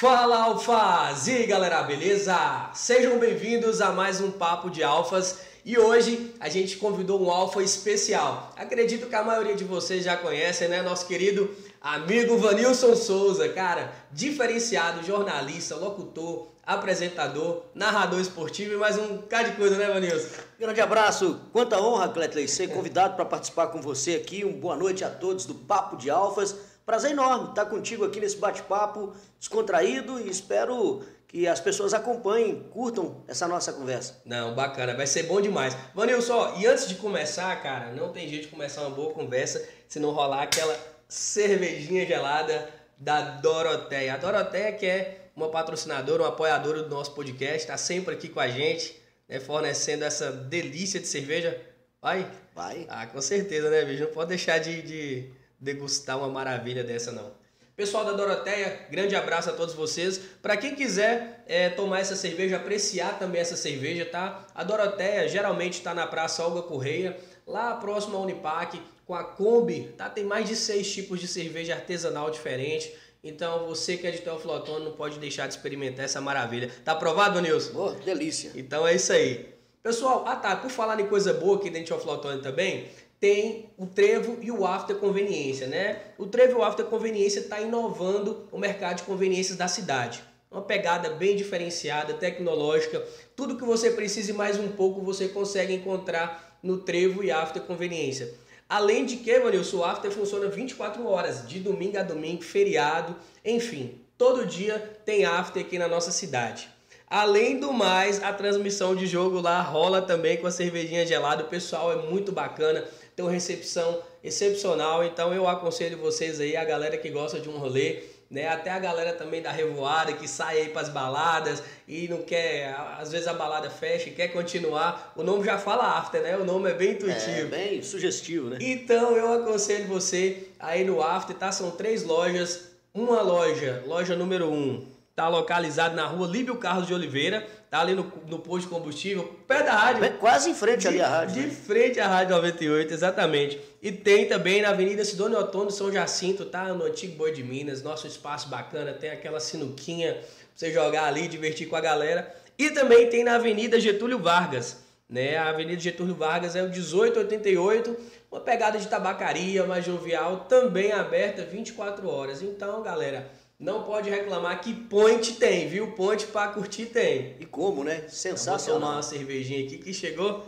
Fala Alfas! E aí galera, beleza? Sejam bem-vindos a mais um Papo de Alfas e hoje a gente convidou um alfa especial. Acredito que a maioria de vocês já conhecem, né? Nosso querido amigo Vanilson Souza, cara, diferenciado, jornalista, locutor, apresentador, narrador esportivo e mais um cara de coisa, né, Vanilson? Grande abraço, quanta honra, Cletley, ser convidado para participar com você aqui. Um boa noite a todos do Papo de Alfas. Prazer enorme estar contigo aqui nesse bate-papo descontraído e espero que as pessoas acompanhem, curtam essa nossa conversa. Não, bacana, vai ser bom demais. Vanilson, e antes de começar, cara, não tem jeito de começar uma boa conversa se não rolar aquela cervejinha gelada da Doroteia. A Doroteia que é uma patrocinadora, uma apoiadora do nosso podcast, está sempre aqui com a gente, né, fornecendo essa delícia de cerveja. Vai? Vai. Ah, com certeza, né, bicho? Não pode deixar de, de degustar uma maravilha dessa, não. Pessoal da Doroteia, grande abraço a todos vocês. Para quem quiser é, tomar essa cerveja, apreciar também essa cerveja, tá? A Doroteia geralmente está na Praça Olga Correia, lá próximo à Unipac, com a Kombi, tá? Tem mais de seis tipos de cerveja artesanal diferente. Então você que é de Teoflotone não pode deixar de experimentar essa maravilha. Tá aprovado, Nilson? Oh, delícia. Então é isso aí. Pessoal, ah tá, por falar em coisa boa aqui dentro de Teoflotone também, tem o trevo e o after conveniência, né? O trevo e o after conveniência está inovando o mercado de conveniências da cidade. Uma pegada bem diferenciada, tecnológica. Tudo que você precise mais um pouco você consegue encontrar no trevo e after conveniência. Além de que, Vanilson, o after funciona 24 horas, de domingo a domingo, feriado, enfim. Todo dia tem after aqui na nossa cidade. Além do mais, a transmissão de jogo lá rola também com a cervejinha gelada. O pessoal é muito bacana tem uma recepção excepcional. Então eu aconselho vocês aí, a galera que gosta de um rolê, né? Até a galera também da revoada que sai aí para as baladas e não quer, às vezes a balada fecha e quer continuar. O nome já fala after, né? O nome é bem intuitivo. É bem sugestivo, né? Então eu aconselho você aí no after, tá? São três lojas. Uma loja, loja número um, tá localizado na rua Líbio Carlos de Oliveira, tá ali no, no posto de combustível, pé da rádio. É quase em frente de, ali a rádio. De né? frente à Rádio 98, exatamente. E tem também na Avenida Sidônio Otônio, São Jacinto, tá? No antigo Boi de Minas, nosso espaço bacana, tem aquela sinuquinha pra você jogar ali, divertir com a galera. E também tem na Avenida Getúlio Vargas, né? A Avenida Getúlio Vargas é o 1888, uma pegada de tabacaria, mais jovial, também aberta 24 horas. Então, galera, não pode reclamar que point tem, viu? Point para curtir tem. E como, né? Sensacional. Vou tomar uma cervejinha aqui que chegou.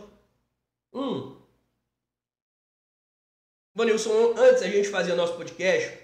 Hum. Vanilson, antes a gente fazia nosso podcast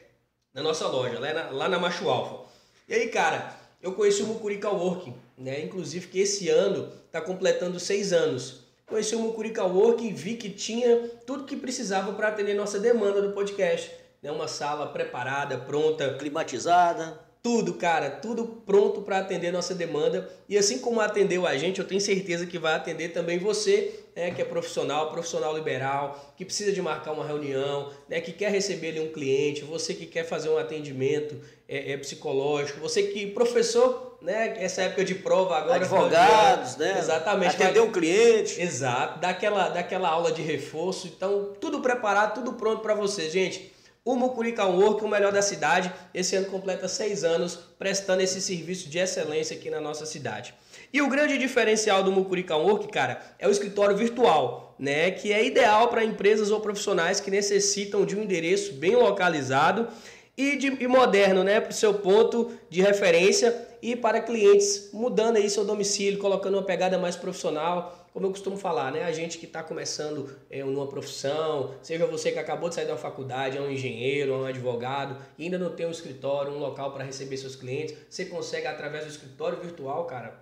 na nossa loja, lá na, lá na Macho Alfa. E aí, cara, eu conheci o Mucurica Working, né? Inclusive que esse ano tá completando seis anos. Conheci o Mucurica Working e vi que tinha tudo que precisava para atender nossa demanda do podcast né? Uma sala preparada, pronta, climatizada. Tudo, cara, tudo pronto para atender nossa demanda. E assim como atendeu a gente, eu tenho certeza que vai atender também você, né, que é profissional, profissional liberal, que precisa de marcar uma reunião, né, que quer receber ali um cliente, você que quer fazer um atendimento é, é psicológico, você que professor, né, essa época de prova agora, advogados, né, exatamente, atender um cliente, exato, daquela daquela aula de reforço, então tudo preparado, tudo pronto para você, gente. O Mucurica Work, o melhor da cidade, esse ano completa seis anos prestando esse serviço de excelência aqui na nossa cidade. E o grande diferencial do Mucurica Work, cara, é o escritório virtual, né? Que é ideal para empresas ou profissionais que necessitam de um endereço bem localizado e, de, e moderno, né? Para o seu ponto de referência e para clientes mudando aí seu domicílio, colocando uma pegada mais profissional como eu costumo falar, né? A gente que está começando é, numa profissão, seja você que acabou de sair da faculdade, é um engenheiro, é um advogado, e ainda não tem um escritório, um local para receber seus clientes, você consegue através do escritório virtual, cara,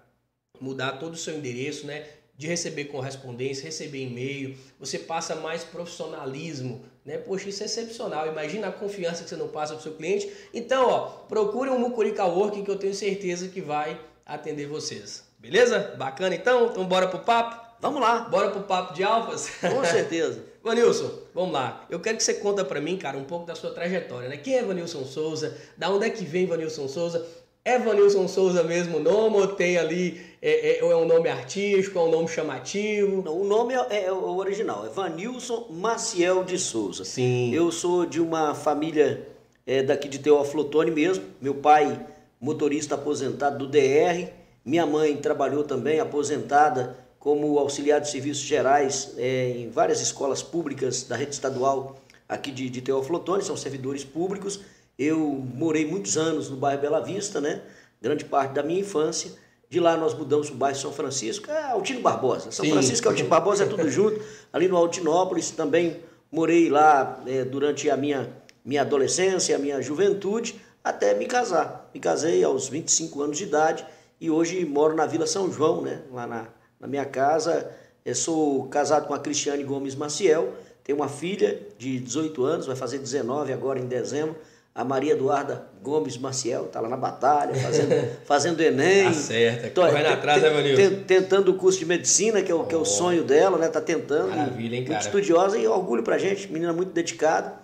mudar todo o seu endereço, né? De receber correspondência, receber e-mail, você passa mais profissionalismo, né? Poxa, isso é excepcional. Imagina a confiança que você não passa para o seu cliente. Então, ó, procure um Mucurica Work que eu tenho certeza que vai atender vocês. Beleza? Bacana então? Então bora pro papo? Vamos lá. Bora pro papo de alfas? Com certeza. Vanilson, vamos lá. Eu quero que você conta para mim, cara, um pouco da sua trajetória, né? Quem é Vanilson Souza? Da onde é que vem Vanilson Souza? É Vanilson Souza mesmo o nome ou tem ali, é, é, ou é um nome artístico, é um nome chamativo? Não, o nome é, é, o original, é Vanilson Maciel de Souza. Sim. Eu sou de uma família é, daqui de Teófilo Otoni mesmo. Meu pai motorista aposentado do DR. Minha mãe trabalhou também aposentada como auxiliar de serviços gerais é, em várias escolas públicas da rede estadual aqui de, de Teófilo Otoni, são servidores públicos. Eu morei muitos anos no bairro Bela Vista, né? grande parte da minha infância. De lá nós mudamos para o bairro São Francisco, é Altino Barbosa. São Sim. Francisco e Altino Barbosa é tudo junto. Ali no Altinópolis também morei lá é, durante a minha, minha adolescência, a minha juventude, até me casar. Me casei aos 25 anos de idade e hoje moro na Vila São João, né? lá na, na minha casa. Eu sou casado com a Cristiane Gomes Maciel, tenho uma filha de 18 anos, vai fazer 19 agora em dezembro a Maria Eduarda Gomes Maciel, está lá na batalha, fazendo, fazendo Enem. Acerta, tá correndo atrás, né, Vanilson? Tentando o curso de medicina, que é o, oh. que é o sonho dela, né? Tá tentando. Maravilha, hein, cara? Muito estudiosa e orgulho pra gente, menina muito dedicada.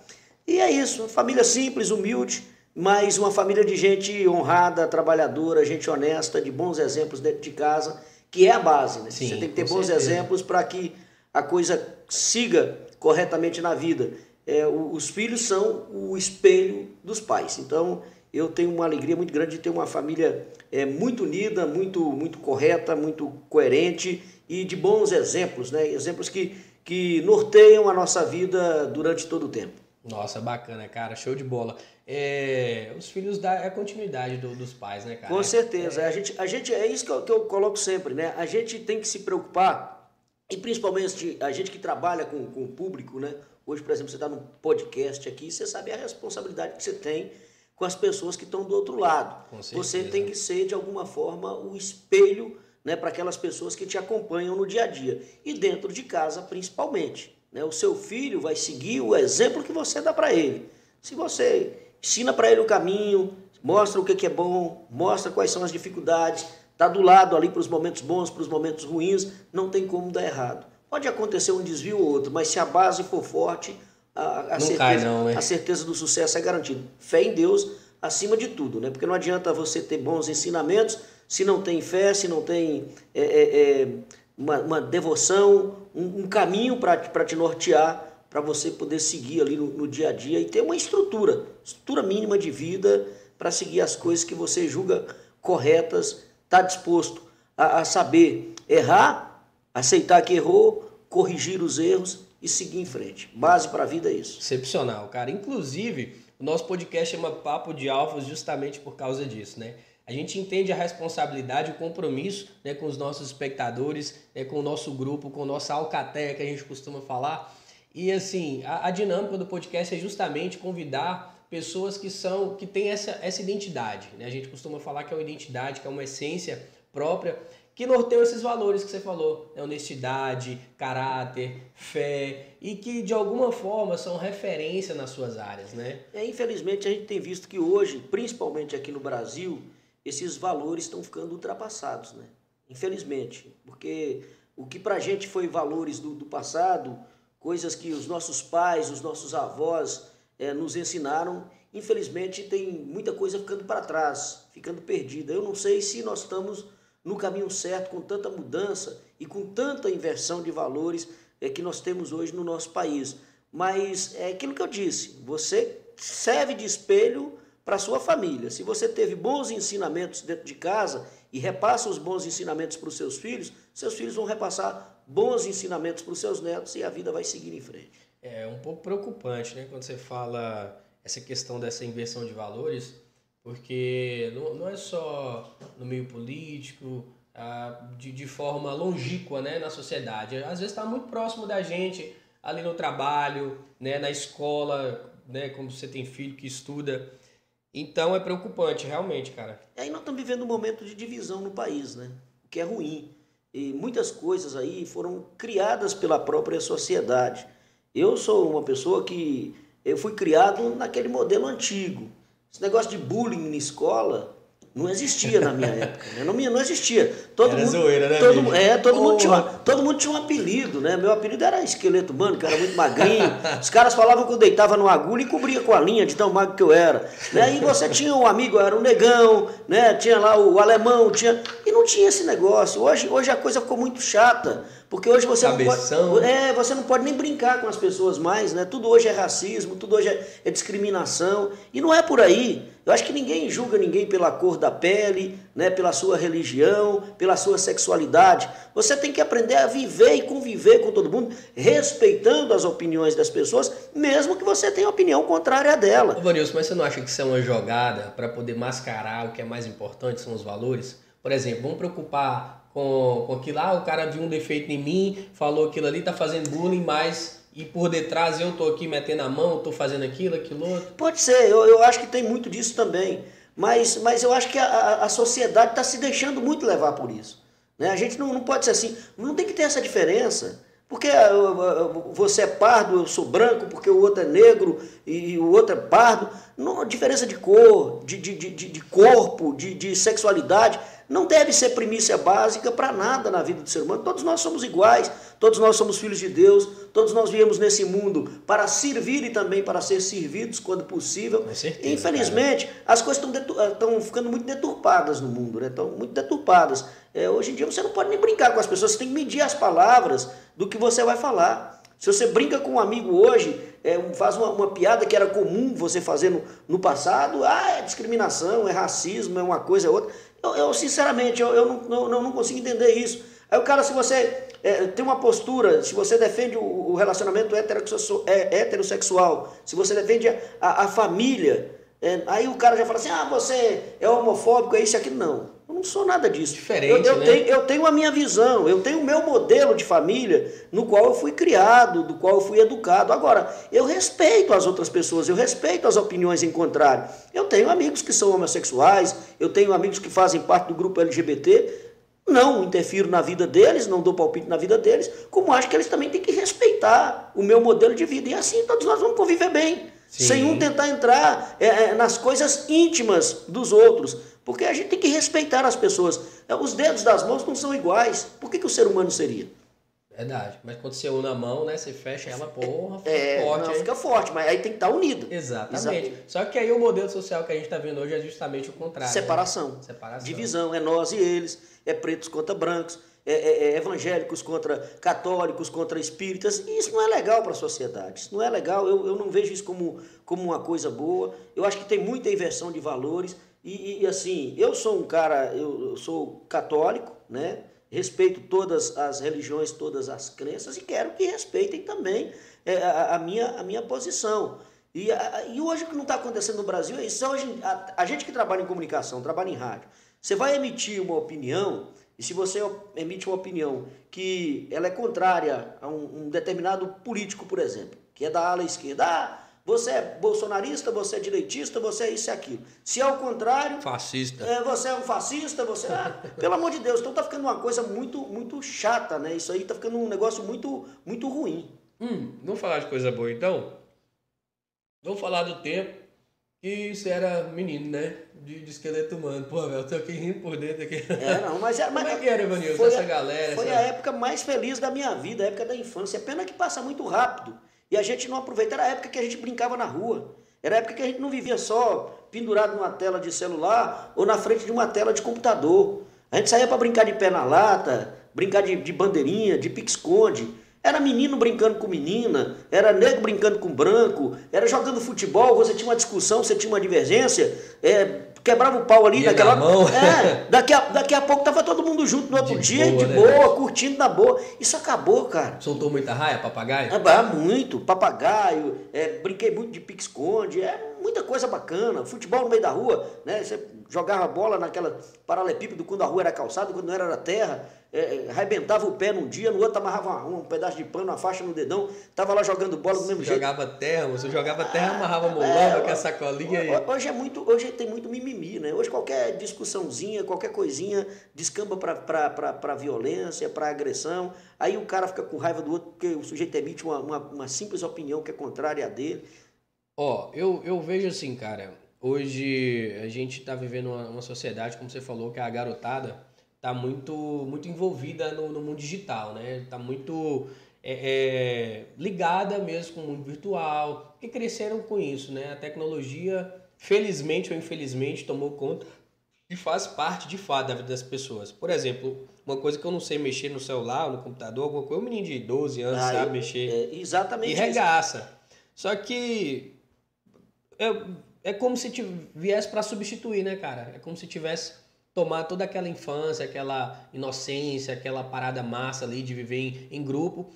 E é isso, família simples, humilde, mas uma família de gente honrada, trabalhadora, gente honesta, de bons exemplos dentro de casa, que é a base, né? Sim, Você tem que ter bons certeza. exemplos para que a coisa siga corretamente na vida é, os filhos são o espelho dos pais. Então, eu tenho uma alegria muito grande de ter uma família é, muito unida, muito, muito correta, muito coerente e de bons exemplos, né? exemplos que, que norteiam a nossa vida durante todo o tempo. Nossa, bacana, cara, show de bola. É, os filhos dá é a continuidade do, dos pais, né, cara? Com certeza. É, a gente, a gente, é isso que eu, que eu coloco sempre, né? A gente tem que se preocupar, e principalmente a gente que trabalha com, com o público, né? Hoje, por exemplo, você está num podcast aqui, você sabe a responsabilidade que você tem com as pessoas que estão do outro lado. Você tem que ser, de alguma forma, o espelho né, para aquelas pessoas que te acompanham no dia a dia. E dentro de casa, principalmente. Né? O seu filho vai seguir o exemplo que você dá para ele. Se você ensina para ele o caminho, mostra o que é bom, mostra quais são as dificuldades, está do lado ali para os momentos bons, para os momentos ruins, não tem como dar errado. Pode acontecer um desvio ou outro, mas se a base for forte, a, a certeza, cai, não, a certeza do sucesso é garantida. Fé em Deus acima de tudo, né? Porque não adianta você ter bons ensinamentos se não tem fé, se não tem é, é, é uma, uma, devoção, um, um caminho para te nortear, para você poder seguir ali no, no, dia a dia e ter uma estrutura, estrutura mínima de vida para seguir as coisas que você julga corretas, está disposto a, a saber errar aceitar que errou, corrigir os erros e seguir em frente. Base para a vida é isso. Excepcional, cara. Inclusive, o nosso podcast chama Papo de Alfas justamente por causa disso, né? A gente entende a responsabilidade, o compromisso né, com os nossos espectadores, né, com o nosso grupo, com nossa alcateia que a gente costuma falar. E assim, a, a dinâmica do podcast é justamente convidar pessoas que são que têm essa, essa identidade. Né? A gente costuma falar que é uma identidade, que é uma essência própria que norteiam esses valores que você falou, né? honestidade, caráter, fé e que de alguma forma são referência nas suas áreas, né? É, infelizmente a gente tem visto que hoje, principalmente aqui no Brasil, esses valores estão ficando ultrapassados, né? Infelizmente, porque o que para a gente foi valores do, do, passado, coisas que os nossos pais, os nossos avós é, nos ensinaram, infelizmente tem muita coisa ficando para trás, ficando perdida. Eu não sei se nós estamos no caminho certo, com tanta mudança e com tanta inversão de valores é, que nós temos hoje no nosso país. Mas é aquilo que eu disse: você serve de espelho para sua família. Se você teve bons ensinamentos dentro de casa e repassa os bons ensinamentos para os seus filhos, seus filhos vão repassar bons ensinamentos para os seus netos e a vida vai seguir em frente. É um pouco preocupante, né, quando você fala essa questão dessa inversão de valores, porque não, não é só no meio político, ah, de, de forma longínqua né, na sociedade. Às vezes está muito próximo da gente, ali no trabalho, né, na escola, né, como você tem filho que estuda. Então é preocupante, realmente, cara. E aí nós estamos vivendo um momento de divisão no país, né? O que é ruim. E muitas coisas aí foram criadas pela própria sociedade. Eu sou uma pessoa que eu fui criado naquele modelo antigo, esse negócio de bullying na escola não existia na minha época. Né? Não, não existia. Todo era mundo, zoeira, né, todo, É, todo mundo, tinha, todo mundo tinha um apelido, né? Meu apelido era esqueleto humano, que era muito magrinho. Os caras falavam que eu deitava no agulha e cobria com a linha de tão magro que eu era. Né? Aí você tinha um amigo, era um negão, né? tinha lá o alemão, tinha. E não tinha esse negócio. Hoje, hoje a coisa ficou muito chata. Porque hoje você Cabeção. não pode. É, você não pode nem brincar com as pessoas mais, né? Tudo hoje é racismo, tudo hoje é, é discriminação. E não é por aí. Eu acho que ninguém julga ninguém pela cor da pele, né? pela sua religião, pela sua sexualidade. Você tem que aprender a viver e conviver com todo mundo, respeitando as opiniões das pessoas, mesmo que você tenha opinião contrária dela. Ô, Vanilson, mas você não acha que isso é uma jogada para poder mascarar o que é mais importante, são os valores? Por exemplo, vamos preocupar com, com aquilo, ah, o cara viu um defeito em mim, falou aquilo ali, tá fazendo bullying, mas e por detrás eu tô aqui metendo a mão, tô fazendo aquilo, aquilo outro. Pode ser, eu, eu acho que tem muito disso também. Mas, mas eu acho que a, a sociedade está se deixando muito levar por isso. Né? A gente não, não pode ser assim, não tem que ter essa diferença. Porque ah, você é pardo, eu sou branco, porque o outro é negro e o outro é pardo. Não, diferença de cor, de, de, de, de corpo, de, de sexualidade não deve ser primícia básica para nada na vida do ser humano. Todos nós somos iguais, todos nós somos filhos de Deus, todos nós viemos nesse mundo para servir e também para ser servidos quando possível. Certeza, Infelizmente, cara. as coisas estão ficando muito deturpadas no mundo, né? estão muito deturpadas. É, hoje em dia você não pode nem brincar com as pessoas, você tem que medir as palavras do que você vai falar. Se você brinca com um amigo hoje, é, faz uma, uma, piada que era comum você fazer no, no passado, ah, é discriminação, é racismo, é uma coisa, é outra. Eu, eu sinceramente, eu, eu não, não, não, consigo entender isso. Aí o cara, se você é, tem uma postura, se você defende o, o relacionamento heterossexual, é, heterossexual, se você defende a, a família, é, aí o cara já fala assim, ah, você é homofóbico, é isso e aquilo. Não, eu não sou nada disso. Diferente, eu, eu né? Tenho, eu tenho a minha visão, eu tenho o meu modelo de família no qual eu fui criado, do qual eu fui educado. Agora, eu respeito as outras pessoas, eu respeito as opiniões em contrário. Eu tenho amigos que são homossexuais, eu tenho amigos que fazem parte do grupo LGBT, não interfiro na vida deles, não dou palpite na vida deles, como acho que eles também têm que respeitar o meu modelo de vida. E assim todos nós vamos conviver bem. Sim. sem um tentar entrar é, é, nas coisas íntimas dos outros. Porque a gente tem que respeitar as pessoas. É, os dedos das mãos não são iguais. Por que, que o ser humano seria? Verdade. Mas quando você une a mão, né? Você fecha ela, porra, fica é, forte. Não, fica forte, mas aí tem que estar unido. Exatamente. Exatamente. Só que aí o modelo social que a gente está vendo hoje é justamente o contrário. Separação. Né? Separação. Divisão. É nós e eles. É pretos contra brancos é, é, é, evangélicos contra católicos, contra espíritas, e isso não é legal para a sociedade, isso não é legal, eu, eu não vejo isso como, como uma coisa boa, eu acho que tem muita inversão de valores, e, e assim, eu sou um cara, eu, eu, sou católico, né? respeito todas as religiões, todas as crenças, e quero que respeitem também é, a, a, minha, a minha posição. E, a, e hoje o que não está acontecendo no Brasil é isso, hoje, a, a gente que trabalha em comunicação, trabalha em rádio, você vai emitir uma opinião e se você emite uma opinião que ela é contrária a um, um determinado político, por exemplo, que é da ala esquerda, ah, você é bolsonarista, você é direitista, você é isso e aquilo. Se é o contrário, fascista. É, você é um fascista, você, ah, pelo amor de Deus, então tá ficando uma coisa muito muito chata, né? Isso aí tá ficando um negócio muito muito ruim. Hum, vamos falar de coisa boa então? Vamos falar do tempo que você era menino, né? De, de esqueleto humano. Pô, velho, eu tô aqui rindo por dentro aqui. É, não, mas era. Mas, Como é que era, Evanilson, foi essa a, galera? Foi essa... a época mais feliz da minha vida, a época da infância. É pena que passa muito rápido. E a gente não aproveita. Era a época que a gente brincava na rua. Era a época que a gente não vivia só pendurado numa tela de celular ou na frente de uma tela de computador. A gente saía para brincar de pé na lata, brincar de, de bandeirinha, de pique-esconde. Era menino brincando com menina, era negro brincando com branco, era jogando futebol, você tinha uma discussão, você tinha uma divergência, é, quebrava o pau ali Ia naquela. mão. É, daqui a, daqui a pouco tava todo mundo junto no outro De dia, boa, de né? boa, curtindo na boa. Isso acabou, cara. Soltou muita raia, papagaio? Ah, muito, papagaio, é, brinquei muito de pique-esconde, é muita coisa bacana. Futebol no meio da rua, né? Você jogava bola naquela paralelepípedo quando a rua era calçada, quando não era, era terra é, arrebentava o pé num dia, no outro amarrava um, pedaço de pano, uma faixa no dedão, tava lá jogando bola do mesmo você jeito. Jogava terra, você jogava terra, amarrava molamba É, com a sacolinha aí. Hoje é muito, hoje tem muito mimimi, né? Hoje qualquer discussãozinha, qualquer coisinha descamba para violência, para agressão. Aí o cara fica com raiva do outro porque o sujeito emite uma, uma, uma simples opinião que é contrária a dele. Ó, eu, eu vejo assim, cara, hoje a gente tá vivendo uma, uma sociedade, como você falou, que a garotada tá muito, muito envolvida no, no mundo digital, né? Tá muito é, é, ligada mesmo com o mundo virtual, que cresceram com isso, né? A tecnologia, felizmente ou infelizmente, tomou conta e faz parte de fato da vida das pessoas. Por exemplo, uma coisa que eu não sei mexer no celular, no computador, alguma coisa, um menino de 12 anos ah, sabe mexer. É, exatamente. E regaça. Isso. Só que é, é como se viesse para substituir, né, cara? É como se tivesse tomar toda aquela infância, aquela inocência, aquela parada massa ali de viver em, em grupo.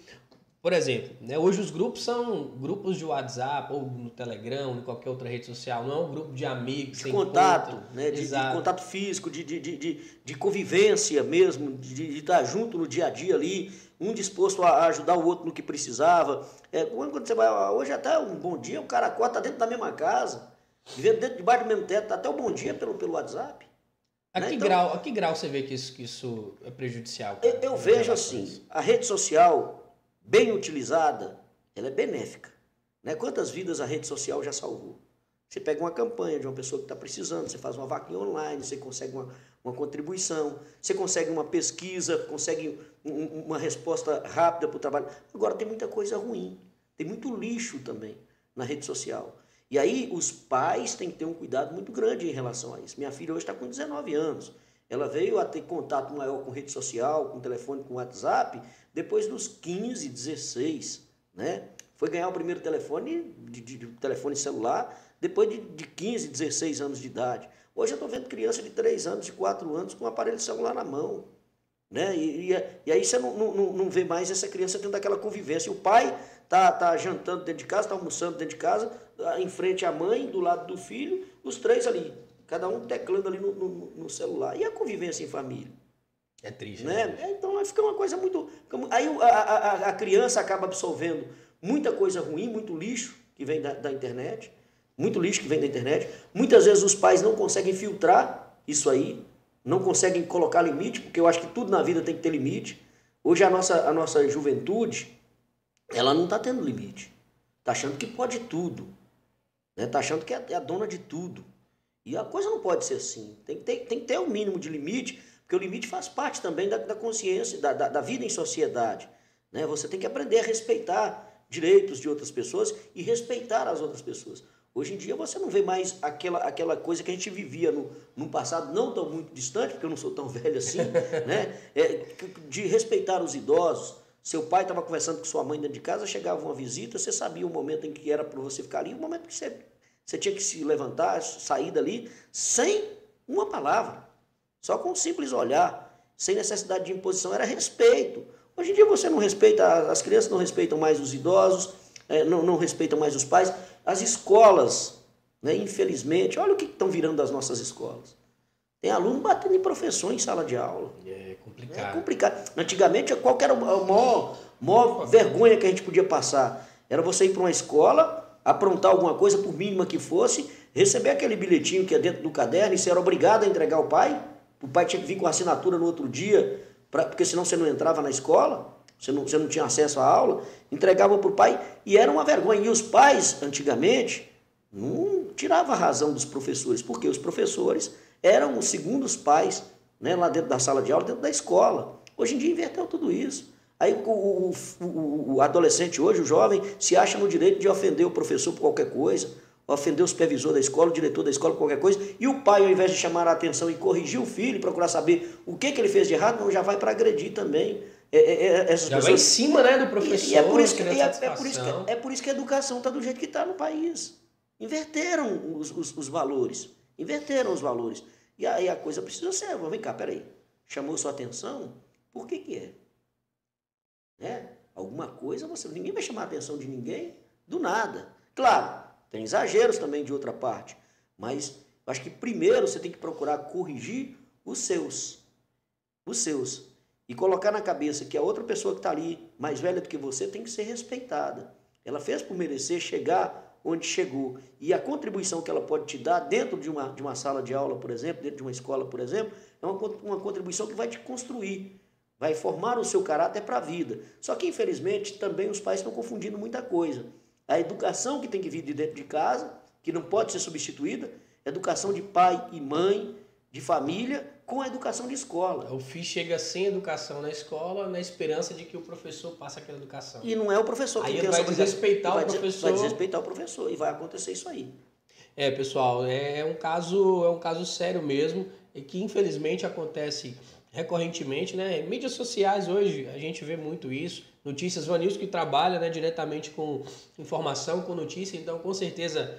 Por exemplo, né, hoje os grupos são grupos de WhatsApp ou no Telegram, ou em qualquer outra rede social, não é um grupo de amigos, de contato, né, de, de, contato físico, de, de, de, de convivência mesmo, de, de, estar junto no dia a dia ali, um disposto a ajudar o outro no que precisava. É, quando você vai, hoje até um bom dia, o cara acorda dentro da mesma casa, vivendo dentro debaixo do mesmo teto, até o bom dia pelo, pelo WhatsApp. A né? que, então, grau, a que grau você vê que isso, que isso é prejudicial? Eu, eu vejo assim, a rede social, bem utilizada, ela é benéfica. Né? Quantas vidas a rede social já salvou? Você pega uma campanha de uma pessoa que está precisando, você faz uma vaquinha online, você consegue uma, uma contribuição, você consegue uma pesquisa, consegue um, uma resposta rápida para o trabalho. Agora tem muita coisa ruim, tem muito lixo também na rede social. E aí os pais têm que ter um cuidado muito grande em relação a isso. Minha filha hoje está com 19 anos. Ela veio a ter contato maior com rede social, com telefone, com WhatsApp, depois dos 15, 16, né? Foi ganhar o primeiro telefone, de, de, de telefone celular, depois de, de 15, 16 anos de idade. Hoje eu estou vendo criança de 3 anos, de 4 anos, com um aparelho celular na mão. Né? E, e, e aí você não, não, não vê mais essa criança tendo aquela convivência. O pai tá, tá jantando dentro de casa, está almoçando dentro de casa, em frente à mãe, do lado do filho, os três ali, cada um teclando ali no, no, no celular. E a convivência em família? É triste. Né? né? Então fica uma coisa muito. Aí a, a, a, criança acaba absorvendo muita coisa ruim, muito lixo que vem da, da internet, muito lixo que vem da internet. Muitas vezes os pais não conseguem filtrar isso aí, não conseguem colocar limite, porque eu acho que tudo na vida tem que ter limite. Hoje a nossa, a nossa juventude, ela não está tendo limite. Está achando que pode tudo. Está né? Tá achando que é, é a dona de tudo. E a coisa não pode ser assim. Tem que ter, tem que ter um mínimo de limite, porque o limite faz parte também da, da consciência, da, da, da vida em sociedade. Né? Você tem que aprender a respeitar direitos de outras pessoas e respeitar as outras pessoas. Hoje em dia você não vê mais aquela, aquela coisa que a gente vivia no, no passado, não tão muito distante, porque eu não sou tão velho assim, né? É, de respeitar os idosos, seu pai estava conversando com sua mãe dentro de casa, chegava uma visita, você sabia o momento em que era para você ficar ali, o momento que você, você tinha que se levantar, sair dali, sem uma palavra, só com um simples olhar, sem necessidade de imposição, era respeito. Hoje em dia você não respeita, as crianças não respeitam mais os idosos, é, não, não respeitam mais os pais. As escolas, né, infelizmente, olha o que estão virando as nossas escolas. Tem aluno batendo em professor em sala de aula. É complicado. É complicado. Antigamente, qual era a maior, maior vergonha que a gente podia passar? Era você ir para uma escola, aprontar alguma coisa, por mínima que fosse, receber aquele bilhetinho que é dentro do caderno e você era obrigado a entregar ao pai. O pai tinha que vir com assinatura no outro dia, pra, porque senão você não entrava na escola, você não, você não tinha acesso à aula. Entregava para o pai e era uma vergonha. E os pais, antigamente, não tiravam a razão dos professores, porque os professores eram os segundos pais né, lá dentro da sala de aula, dentro da escola. Hoje em dia inverteu tudo isso. Aí o, o, o, o, adolescente hoje, o jovem, se acha no direito de ofender o professor por qualquer coisa, ofender o supervisor da escola, o diretor da escola por qualquer coisa, e o pai, ao invés de chamar a atenção e corrigir o filho, procurar saber o que, que ele fez de errado, já vai para agredir também. É, é, é, essas já pessoas... vai em cima né, do professor. E, e é, por isso que, é, é, por isso que, é por isso que a educação está do jeito que está no país. Inverteram os, os, os valores. Inverteram os valores. E aí a coisa precisa ser, vem cá, peraí, chamou sua atenção? Por que que é? Né? Alguma coisa, você, ninguém vai chamar a atenção de ninguém do nada. Claro, tem exageros também de outra parte, mas acho que primeiro você tem que procurar corrigir os seus, os seus, e colocar na cabeça que a outra pessoa que está ali, mais velha do que você, tem que ser respeitada. Ela fez por merecer chegar onde chegou. E a contribuição que ela pode te dar dentro de uma, de uma sala de aula, por exemplo, dentro de uma escola, por exemplo, é uma, uma contribuição que vai te construir, vai formar o seu caráter para a vida. Só que, infelizmente, também os pais estão confundindo muita coisa. A educação que tem que vir de dentro de casa, que não pode ser substituída, educação de pai e mãe, de família, com a educação de escola. O filho chega sem educação na escola, na esperança de que o professor passe aquela educação. E não é o professor que aí tem vai desrespeitar o professor. Vai desrespeitar o professor e vai acontecer isso aí. É, pessoal, é um caso, é um caso sério mesmo. e que infelizmente acontece recorrentemente, né? Mídias sociais hoje a gente vê muito isso. Notícias, Vanilson que trabalha né, diretamente com informação, com notícia, então com certeza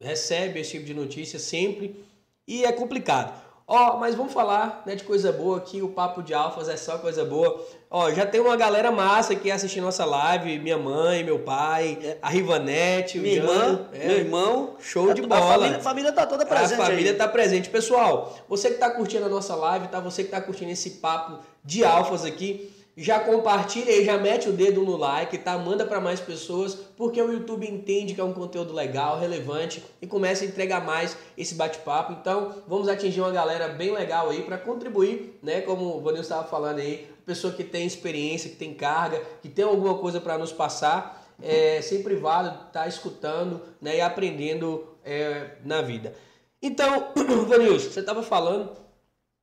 recebe esse tipo de notícia sempre e é complicado. Ó, mas vamos falar né, de coisa boa aqui, o Papo de Alfas é só coisa boa. Ó, já tem uma galera massa aqui assistindo nossa live, minha mãe, meu pai, é. a Rivanete, minha irmã, é, meu irmão. Show é, de bola. A família, a família tá toda presente A família aí. tá presente. Pessoal, você que tá curtindo a nossa live, tá? Você que tá curtindo esse papo de alfas aqui, já compartilha aí, já mete o dedo no like, tá? Manda para mais pessoas, porque o YouTube entende que é um conteúdo legal, relevante e começa a entregar mais esse bate-papo. Então, vamos atingir uma galera bem legal aí para contribuir, né? Como o Vanil estava falando aí, pessoa que tem experiência, que tem carga, que tem alguma coisa para nos passar, é sempre válido estar tá escutando, né? E aprendendo é, na vida. Então, Vanil, você estava falando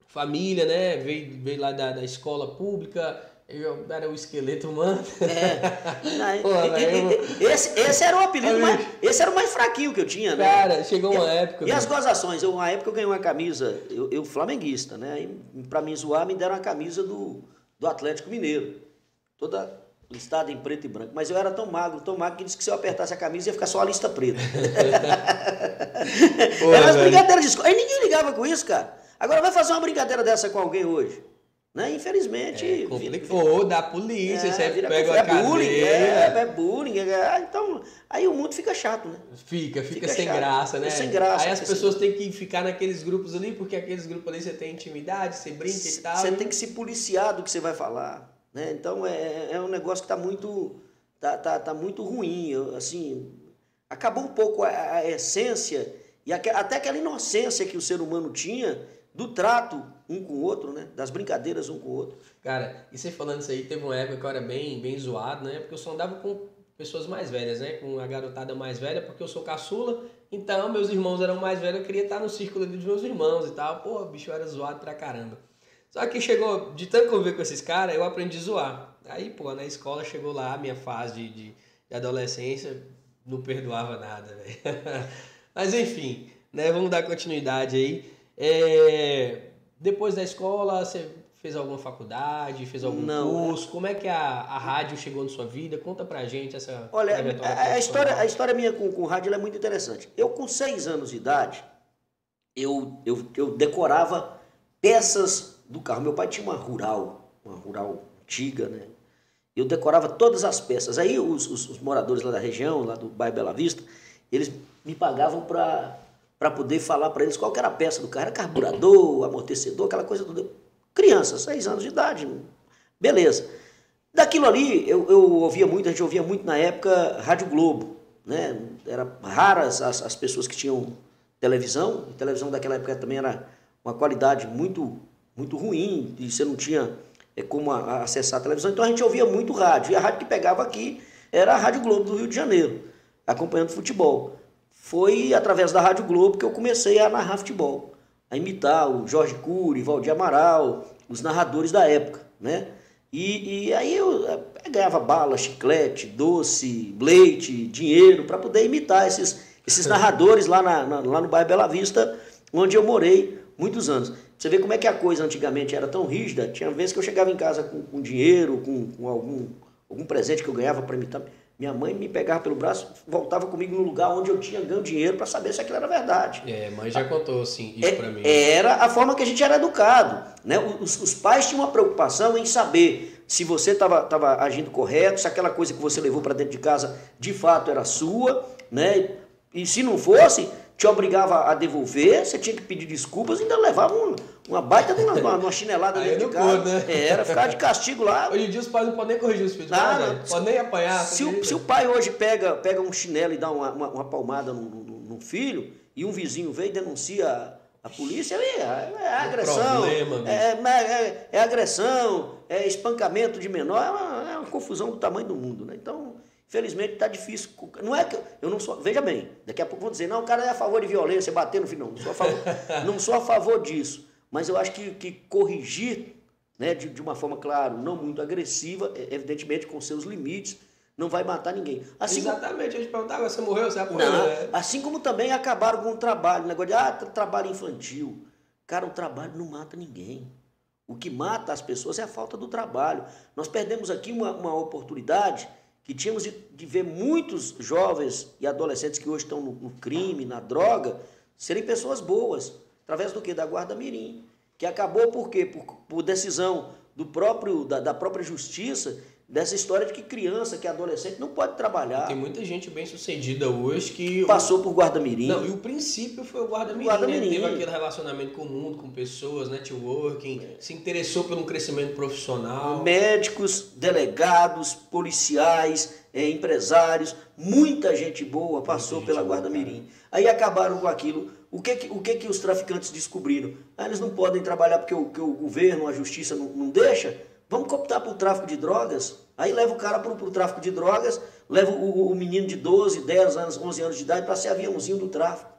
família, né? Veio, veio lá da, da escola pública, eu era o esqueleto humano. É. Pô, eu... esse, esse era o apelido mais. Esse era o mais fraquinho que eu tinha, né? Cara, chegou uma época. E né? as gozações? Eu, uma época eu ganhei uma camisa, eu, eu flamenguista, né? E pra me zoar, me deram a camisa do, do Atlético Mineiro. Toda listada em preto e branco. Mas eu era tão magro, tão magro, que disse que se eu apertasse a camisa ia ficar só a lista preta. Pô, Eram as brincadeiras de escola. Aí ninguém ligava com isso, cara. Agora vai fazer uma brincadeira dessa com alguém hoje. Né? Infelizmente. É, complicou, da polícia, é, você pega é a bullying, é, é bullying. É, ah, então, aí o mundo fica chato, né? Fica, fica, fica sem chato, graça, né? sem graça. Aí as pessoas têm que ficar naqueles grupos ali, porque aqueles grupos ali você tem intimidade, você brinca e tal. Você tem que se policiar do que você vai falar. Né? Então é, é um negócio que está muito, tá, tá, tá muito ruim. Assim, acabou um pouco a, a essência e a, até aquela inocência que o ser humano tinha do trato um com o outro, né? Das brincadeiras um com o outro. Cara, e você falando isso aí, teve uma época que eu era bem, bem zoado, né? Porque eu só andava com pessoas mais velhas, né? Com a garotada mais velha, porque eu sou caçula, então meus irmãos eram mais velhos, eu queria estar no círculo dos meus irmãos e tal. Pô, bicho, eu era zoado pra caramba. Só que chegou, de tanto conviver com esses caras, eu aprendi a zoar. Aí, pô, na escola chegou lá a minha fase de, de, de adolescência, não perdoava nada, velho. Mas enfim, né? Vamos dar continuidade aí. É, depois da escola, você fez alguma faculdade, fez algum Não, curso? Como é que a, a rádio chegou na sua vida? Conta pra gente essa Olha, a, a, história, a história minha com, com rádio é muito interessante. Eu, com seis anos de idade, eu, eu, eu decorava peças do carro. Meu pai tinha uma rural, uma rural antiga, né? Eu decorava todas as peças. Aí os, os, os moradores lá da região, lá do bairro Bela Vista, eles me pagavam para para poder falar para eles qual era a peça do carro. Era carburador, amortecedor, aquela coisa toda. Criança, seis anos de idade, beleza. Daquilo ali, eu, eu ouvia muito, a gente ouvia muito na época Rádio Globo. Né? Era raras as, as pessoas que tinham televisão. A televisão daquela época também era uma qualidade muito, muito ruim, e você não tinha é, como a, a acessar a televisão. Então a gente ouvia muito rádio. E a rádio que pegava aqui era a Rádio Globo do Rio de Janeiro, acompanhando futebol foi através da Rádio Globo que eu comecei a narrar futebol, a imitar o Jorge Cury, Valdir Amaral, os narradores da época, né? E, e aí eu, eu eh, ganhava bala, chiclete, doce, leite, dinheiro para poder imitar esses, esses narradores lá, na, na, lá no bairro Bela Vista, onde eu morei muitos anos. Você vê como é que a coisa antigamente era tão rígida. Tinha vezes que eu chegava em casa com, com dinheiro, com, com algum, algum presente que eu ganhava para imitar. Minha mãe me pegava pelo braço, voltava comigo no lugar onde eu tinha ganho dinheiro para saber se aquilo era verdade. É, mãe já contou assim, isso é, para mim. Era a forma que a gente era educado. Né? Os, os pais tinham uma preocupação em saber se você estava tava agindo correto, se aquela coisa que você levou para dentro de casa de fato era sua, né? E se não fosse, te obrigava a devolver, você tinha que pedir desculpas e ainda levava uma, uma baita de uma, uma chinelada dentro de casa. Né? É, era ficar de castigo lá. Hoje em dia os pais não podem nem corrigir os filhos, Nada. Né? podem nem apanhar. Se o, se o, pai hoje pega, pega um chinelo e dá uma, uma, uma palmada no, filho, e um vizinho vem e denuncia a polícia, é, é, é agressão. Problema, é, é, é, agressão, é espancamento de menor, é uma, é uma confusão do tamanho do mundo. Né? Então, Felizmente está difícil. Não é que eu não sou. Veja bem, daqui a pouco vão dizer, não, o cara é a favor de violência, bater no final. Não, não sou a favor, não sou a favor disso. Mas eu acho que, que corrigir né, de, de uma forma, claro, não muito agressiva, é, evidentemente com seus limites, não vai matar ninguém. Assim Exatamente, como... a gente perguntava, você morreu, você apanhou. Não, né? Assim como também acabaram com o trabalho, negócio de ah, trabalho infantil. Cara, o trabalho não mata ninguém. O que mata as pessoas é a falta do trabalho. Nós perdemos aqui uma, uma oportunidade que tínhamos de, de, ver muitos jovens e adolescentes que hoje estão no, no, crime, na droga, serem pessoas boas, através do que? Da Guarda Mirim, que acabou por quê? Por, por decisão do próprio, da, da própria justiça, dessa história de que criança, que adolescente não pode trabalhar. Tem muita gente bem sucedida hoje que passou por guarda-mirim. Não, e o princípio foi o guarda-mirim, guarda né? Teve aquele relacionamento com o mundo, com pessoas, networking, é. se interessou pelo crescimento profissional. Médicos, delegados, policiais, é, empresários, muita gente boa passou gente pela guarda-mirim. Aí acabaram com aquilo. O que, o que que os traficantes descobriram? Ah, eles não podem trabalhar porque o, que o governo, a justiça não, não deixa? Vamos cooptar para o tráfico de drogas? Aí leva o cara para o tráfico de drogas, leva o, o, menino de 12, 10 anos, 11 anos de idade para ser aviãozinho do tráfico.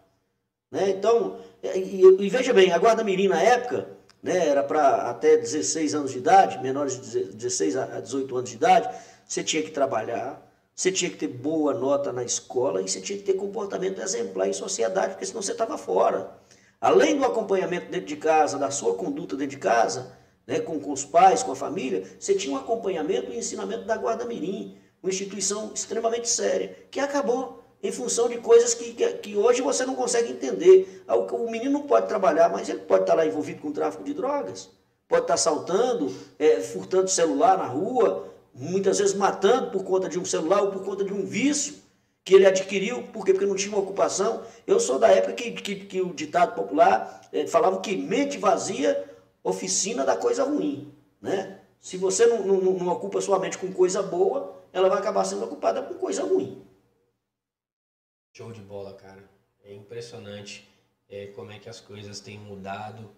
Né? Então, e, e, veja bem, a Guarda Mirim na época né, era para até 16 anos de idade, menores de 16 a 18 anos de idade, você tinha que trabalhar, você tinha que ter boa nota na escola e você tinha que ter comportamento exemplar em sociedade, porque senão você estava fora. Além do acompanhamento dentro de casa, da sua conduta dentro de casa, né, com, com os pais, com a família, você tinha um acompanhamento e ensinamento da Guarda Mirim, uma instituição extremamente séria, que acabou em função de coisas que, que, que hoje você não consegue entender. Ah, o, menino não pode trabalhar, mas ele pode estar lá envolvido com tráfico de drogas, pode estar assaltando, é, furtando celular na rua, muitas vezes matando por conta de um celular ou por conta de um vício que ele adquiriu, por quê? Porque não tinha uma ocupação. Eu sou da época que, que, que o ditado popular é, falava que mente vazia oficina da coisa ruim, né? Se você não, não, não ocupa sua mente com coisa boa, ela vai acabar sendo ocupada com coisa ruim. Show de bola, cara. É impressionante é, como é que as coisas têm mudado,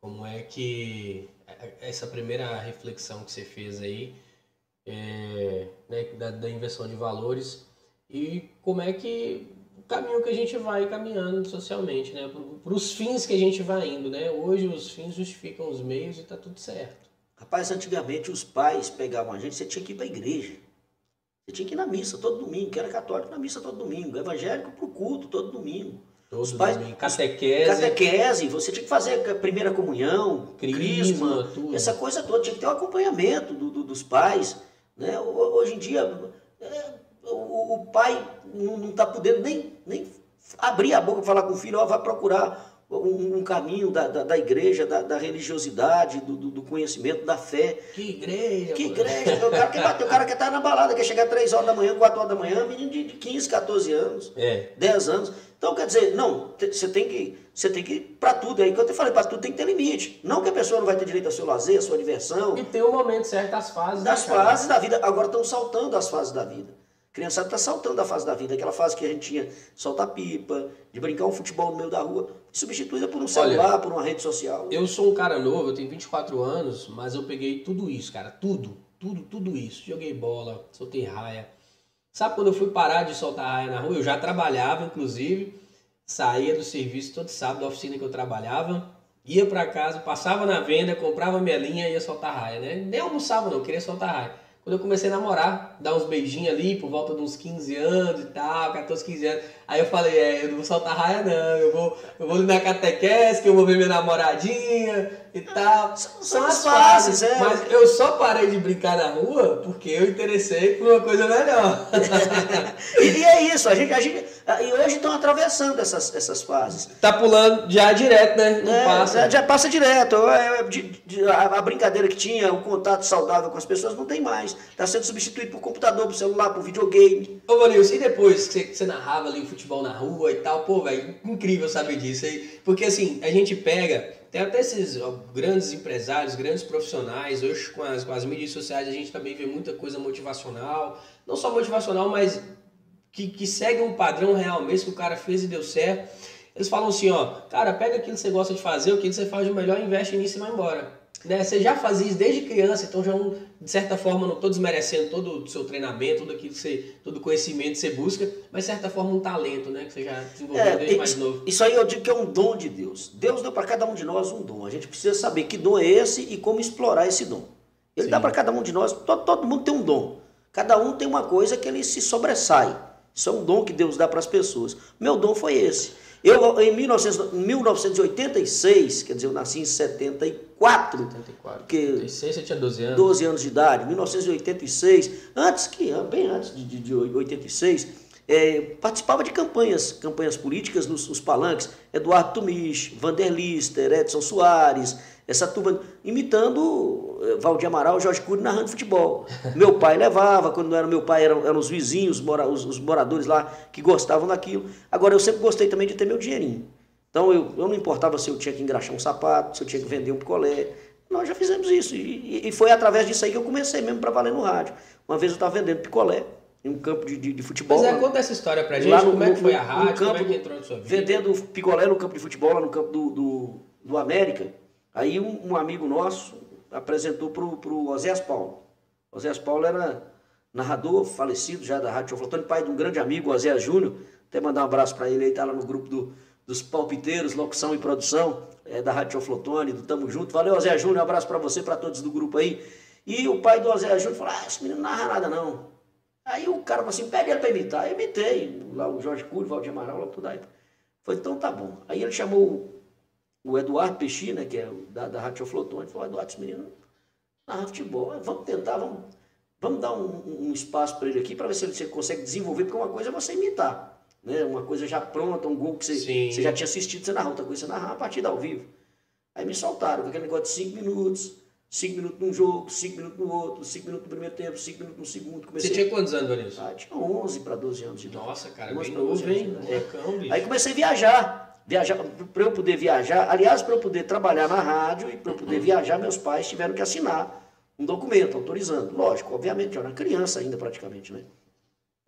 como é que essa primeira reflexão que você fez aí é, né, da, da inversão de valores e como é que caminho que a gente vai caminhando socialmente, né? Para os fins que a gente vai indo, né? Hoje os fins justificam os meios e tá tudo certo. Rapaz, antigamente os pais pegavam a gente, você tinha que ir para a igreja. Você tinha que ir na missa todo domingo, que era católico na missa todo domingo, evangélico para o culto todo domingo. Todo os pais, domingo. Catequese. Catequese, você tinha que fazer a primeira comunhão, crisma, crisma essa coisa toda, tinha que ter o um acompanhamento do, do, dos pais. Né? Hoje em dia, é, o, o pai não está podendo nem, nem abrir a boca para falar com o filho, ó, vai procurar um, um caminho da, da, da, igreja, da, da religiosidade, do, do, conhecimento, da fé. Que igreja! Que igreja! o cara quer bater, o cara quer estar na balada, quer chegar 3 horas da manhã, 4 horas da manhã, menino de 15, 14 anos, é. 10 anos. Então, quer dizer, não, você tem que, você tem que ir para tudo. Aí que eu te falei, para tudo tem que ter limite. Não que a pessoa não vai ter direito ao seu lazer, à sua diversão. E tem o um momento certo, as fases. Das né, fases da vida. Agora estão saltando as fases da vida criançada está saltando a fase da vida, aquela fase que a gente tinha soltar pipa, de brincar um futebol no meio da rua, substituída por um celular, Olha, por uma rede social. Eu sou um cara novo, eu tenho 24 anos, mas eu peguei tudo isso, cara, tudo, tudo, tudo isso. Joguei bola, soltei raia. Sabe quando eu fui parar de soltar raia na rua? Eu já trabalhava, inclusive, saía do serviço todo sábado da oficina que eu trabalhava, ia para casa, passava na venda, comprava minha linha e ia soltar raia, né? Nem almoçava não, queria soltar raia. Quando eu comecei a namorar, dar uns beijinhos ali por volta de uns 15 anos e tal, 14, 15 anos. Aí eu falei, é, eu não vou soltar raia não, eu vou, eu vou na catequese, que eu vou ver minha namoradinha e tal. São, São as fases, é. Mas eu só parei de brincar na rua porque eu interessei por uma coisa melhor. e, é isso, a gente, a gente e hoje estão atravessando essas, essas fases. Tá pulando já direto, né? Não é, passa. Já, passa direto. A, brincadeira que tinha, o contato saudável com as pessoas não tem mais. Está sendo substituído por computador, por celular, por videogame. Ô, Vanilson, e depois que você, você narrava ali o futebol na rua e tal? Pô, velho, incrível saber disso aí. Porque assim, a gente pega tem até esses ó, grandes empresários, grandes profissionais, hoje com as, com as mídias sociais a gente também vê muita coisa motivacional, não só motivacional, mas que, que segue um padrão real mesmo, que o cara fez e deu certo. Eles falam assim, ó, cara, pega aquilo que você gosta de fazer, o que você faz de melhor, investe nisso e vai embora. Né? Você já fazia isso desde criança, então já de certa forma não estou desmerecendo todo o seu treinamento, todo aquilo que você, todo o conhecimento que você busca, mas de certa forma um talento, né? Que você já desenvolveu é, desde mais novo. Isso aí eu digo que é um dom de Deus. Deus deu para cada um de nós um dom. A gente precisa saber que dom é esse e como explorar esse dom. Ele Sim. dá para cada um de nós, todo, todo mundo tem um dom. Cada um tem uma coisa que ele se sobressai. Isso é um dom que Deus dá para as pessoas. Meu dom foi esse. Eu, em 1900, 1986, quer dizer, eu nasci em 74. 74. Porque 86, você tinha 12 anos. 12 anos de idade, 1986, antes que, bem antes de, de, de 86, é, participava de campanhas, campanhas políticas nos, nos palanques, Eduardo Tumich, Vanderlister, Edson Soares, essa turma imitando eh, Valdir Amaral, Jorge Cury narrando futebol. Meu pai levava, quando não era meu pai, eram, eram os vizinhos, mora, os, os, moradores lá que gostavam daquilo. Agora, eu sempre gostei também de ter meu dinheirinho. Então, eu, eu não importava se eu tinha que engraxar um sapato, se eu tinha que vender um picolé. Nós já fizemos isso. E, e foi através disso aí que eu comecei mesmo para valer no rádio. Uma vez eu estava vendendo picolé em um campo de, de, de futebol. Mas é, conta essa história pra gente, no, como é que foi a rádio, campo, como é que entrou na sua vida? Vendendo picolé no campo de futebol, lá no campo do, do, do América. Aí um, um amigo nosso apresentou para o Oséias Paulo. Oséias Paulo era narrador falecido já da Rádio Flotone, pai de um grande amigo, Oséias Júnior. Até mandar um abraço para ele, ele está lá no grupo do, dos palpiteiros, locução e produção é, da Rádio Flotone, do Tamo Junto. Valeu, Oséias Júnior, um abraço para você, para todos do grupo aí. E o pai do Oséias Júnior falou, ah, esse menino não narra nada não. Aí o cara falou assim, pede ele para imitar. Eu imitei, lá o Jorge Cury, Valdir Amaral, lá tudo aí. Foi, então tá bom. Aí ele chamou o Eduardo Peixina, que é da, da Rádio Flotone, falou, Eduardo, esse menino narra futebol, vamos tentar, vamos, vamos dar um, um espaço para ele aqui para ver se ele consegue desenvolver, porque uma coisa é você imitar, né? uma coisa já pronta, um gol que você, você já tinha assistido, você narra, outra coisa você narrar a partida ao vivo. Aí me soltaram com aquele negócio de cinco minutos, cinco minutos num jogo, cinco minutos no outro, cinco minutos no primeiro tempo, cinco minutos no segundo. Comecei... Você tinha quantos anos, Vanilson? Ah, tinha 11 para 12 anos de idade. Nossa, cara, bem novo, hein? É. Aí comecei a viajar viajar, para eu poder viajar, aliás, para eu poder trabalhar na rádio e para eu poder viajar, meus pais tiveram que assinar um documento autorizando. Lógico, obviamente, eu era criança ainda praticamente, né?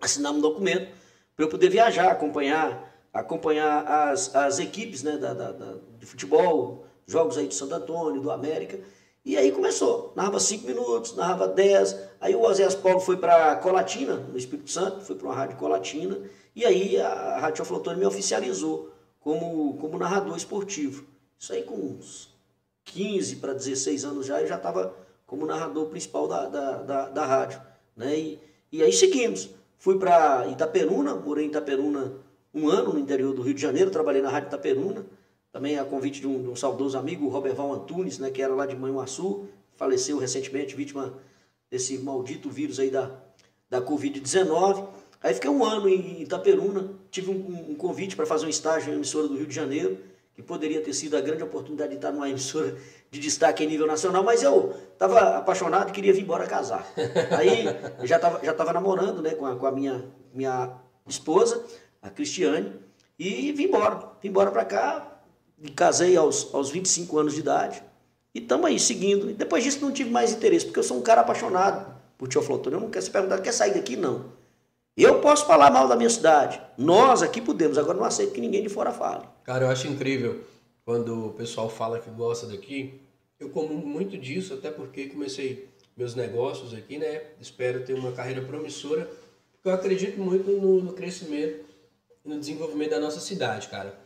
Assinar um documento para eu poder viajar, acompanhar, acompanhar as, as equipes né, da, da, da, de futebol, jogos aí do Santo Antônio, do América. E aí começou, narrava cinco minutos, narrava dez. Aí o Oséias Paulo foi para Colatina, no Espírito Santo, foi para uma rádio Colatina, e aí a Rádio Flotone me oficializou como, como narrador esportivo. Isso aí com uns 15 para 16 anos já, eu já estava como narrador principal da, da, da, da rádio. Né? E, e aí seguimos. Fui para Itaperuna, morei em Itaperuna um ano no interior do Rio de Janeiro, trabalhei na Rádio Itaperuna, também a convite de um, de um saudoso amigo, o Roberval Antunes, né, que era lá de Manhuaçu, faleceu recentemente, vítima desse maldito vírus aí da, da Covid-19. Aí fiquei um ano em Itaperuna, tive um, um convite para fazer um estágio em emissora do Rio de Janeiro, que poderia ter sido a grande oportunidade de estar numa emissora de destaque em nível nacional, mas eu estava apaixonado e queria vir embora casar. Aí já estava já tava namorando né, com, a, com a minha, minha esposa, a Cristiane, e vim embora. Vim embora para cá, me casei aos, aos 25 anos de idade, e estamos aí seguindo. E depois disso não tive mais interesse, porque eu sou um cara apaixonado por Teoflotone. Eu não quero se perguntar, quer sair daqui? Não. Eu posso falar mal da minha cidade. Nós aqui podemos, agora não aceito que ninguém de fora fale. Cara, eu acho incrível quando o pessoal fala que gosta daqui. Eu como muito disso, até porque comecei meus negócios aqui, né? Espero ter uma carreira promissora, porque eu acredito muito no, no crescimento e no desenvolvimento da nossa cidade, cara.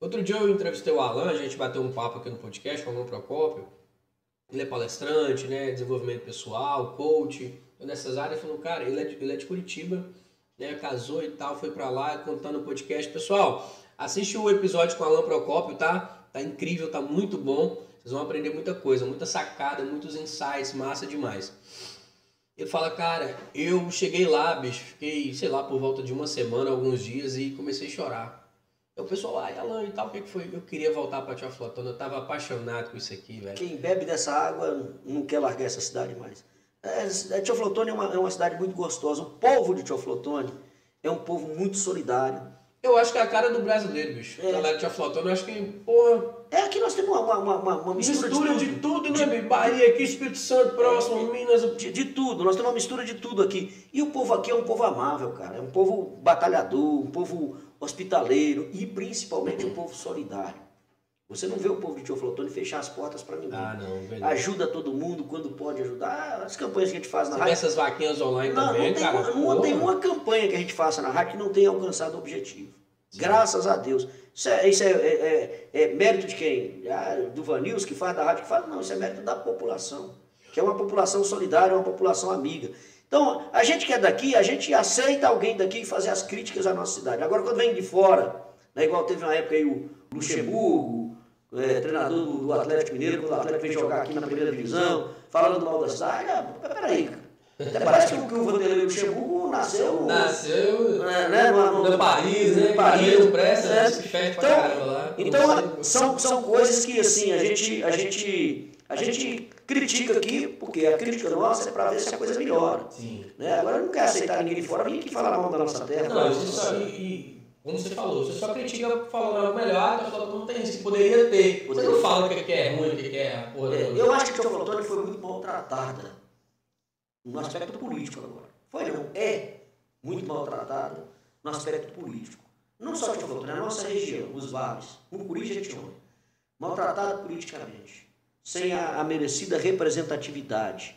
Outro dia eu entrevistei o Alan, a gente bateu um papo aqui no podcast com o Alan Procópio. Ele é palestrante, né? Desenvolvimento pessoal, coach, nessas áreas. Falou, cara, ele é de, ele é de Curitiba né, casou e tal, foi para lá contando o podcast. Pessoal, assiste o episódio com Alan Procópio, tá? Tá incrível, tá muito bom. Vocês vão aprender muita coisa, muita sacada, muitos insights, massa demais. Ele fala, cara, eu cheguei lá, bicho, fiquei, sei lá, por volta de uma semana, alguns dias e comecei a chorar. Aí o pessoal, ai, Alan e tal, o que, que foi? Eu queria voltar para Tia Flotando, eu tava apaixonado com isso aqui, velho. Quem bebe dessa água não quer largar essa cidade mais. É, Teoflotone é uma, é uma cidade muito gostosa. O povo de Teoflotone é um povo muito solidário. Eu acho que é a cara do brasileiro, bicho. É. Galera de Teoflotone, eu acho que, porra... É, aqui nós temos uma, uma, uma, uma mistura, mistura de tudo. de tudo, né? De... Bahia aqui, Espírito Santo, próximo, é, Minas... De, de, tudo, nós temos uma mistura de tudo aqui. E o povo aqui é um povo amável, cara. É um povo batalhador, um povo hospitaleiro e principalmente um povo solidário. Você não vê o povo de Teoflotone fechar as portas para ninguém. Ah, não, verdade. Ajuda todo mundo quando pode ajudar. As campanhas que a gente faz na Você rádio. essas vaquinhas online não, também, não tem, cara. Uma, não tem uma campanha que a gente faça na rádio que não tenha alcançado o objetivo. Sim. Graças a Deus. Isso, é, isso é, é, é, é, mérito de quem? Ah, do Vanils que faz da rádio que faz? Não, isso é mérito da população. Que é uma população solidária, uma população amiga. Então, a gente que é daqui, a gente aceita alguém daqui fazer as críticas à nossa cidade. Agora, quando vem de fora, Né? Igual teve uma época aí o Luxemburgo, é, treinador do, do, Atlético Mineiro, quando o Atlético veio jogar aqui na primeira divisão, falando mal da cidade. Ah, peraí, cara. Até parece que, que o Vanderlei Luxemburgo nasceu. Nasceu. É, né, no, no, Paris, né? Paris, não presta, né? Então, então são, são coisas que assim, a gente, a gente, a gente critica aqui, porque a crítica nossa é para ver se a coisa melhora. Sim. Né? Agora não quer aceitar ninguém de fora, ninguém que fala mal da nossa terra. Não, isso aí como você falou, você só critica falando algo melhor, a pessoa não tem isso, poderia ter. Você não fala o que é ruim, o que é a porra é, Eu acho que a Tia foi muito maltratada no aspecto político agora. Foi não, é muito maltratada no aspecto político. Não só a Tia Flotone, a nossa região, os vales, Mucuri e Jequitinhonha. Maltratada politicamente, sem a, a merecida representatividade.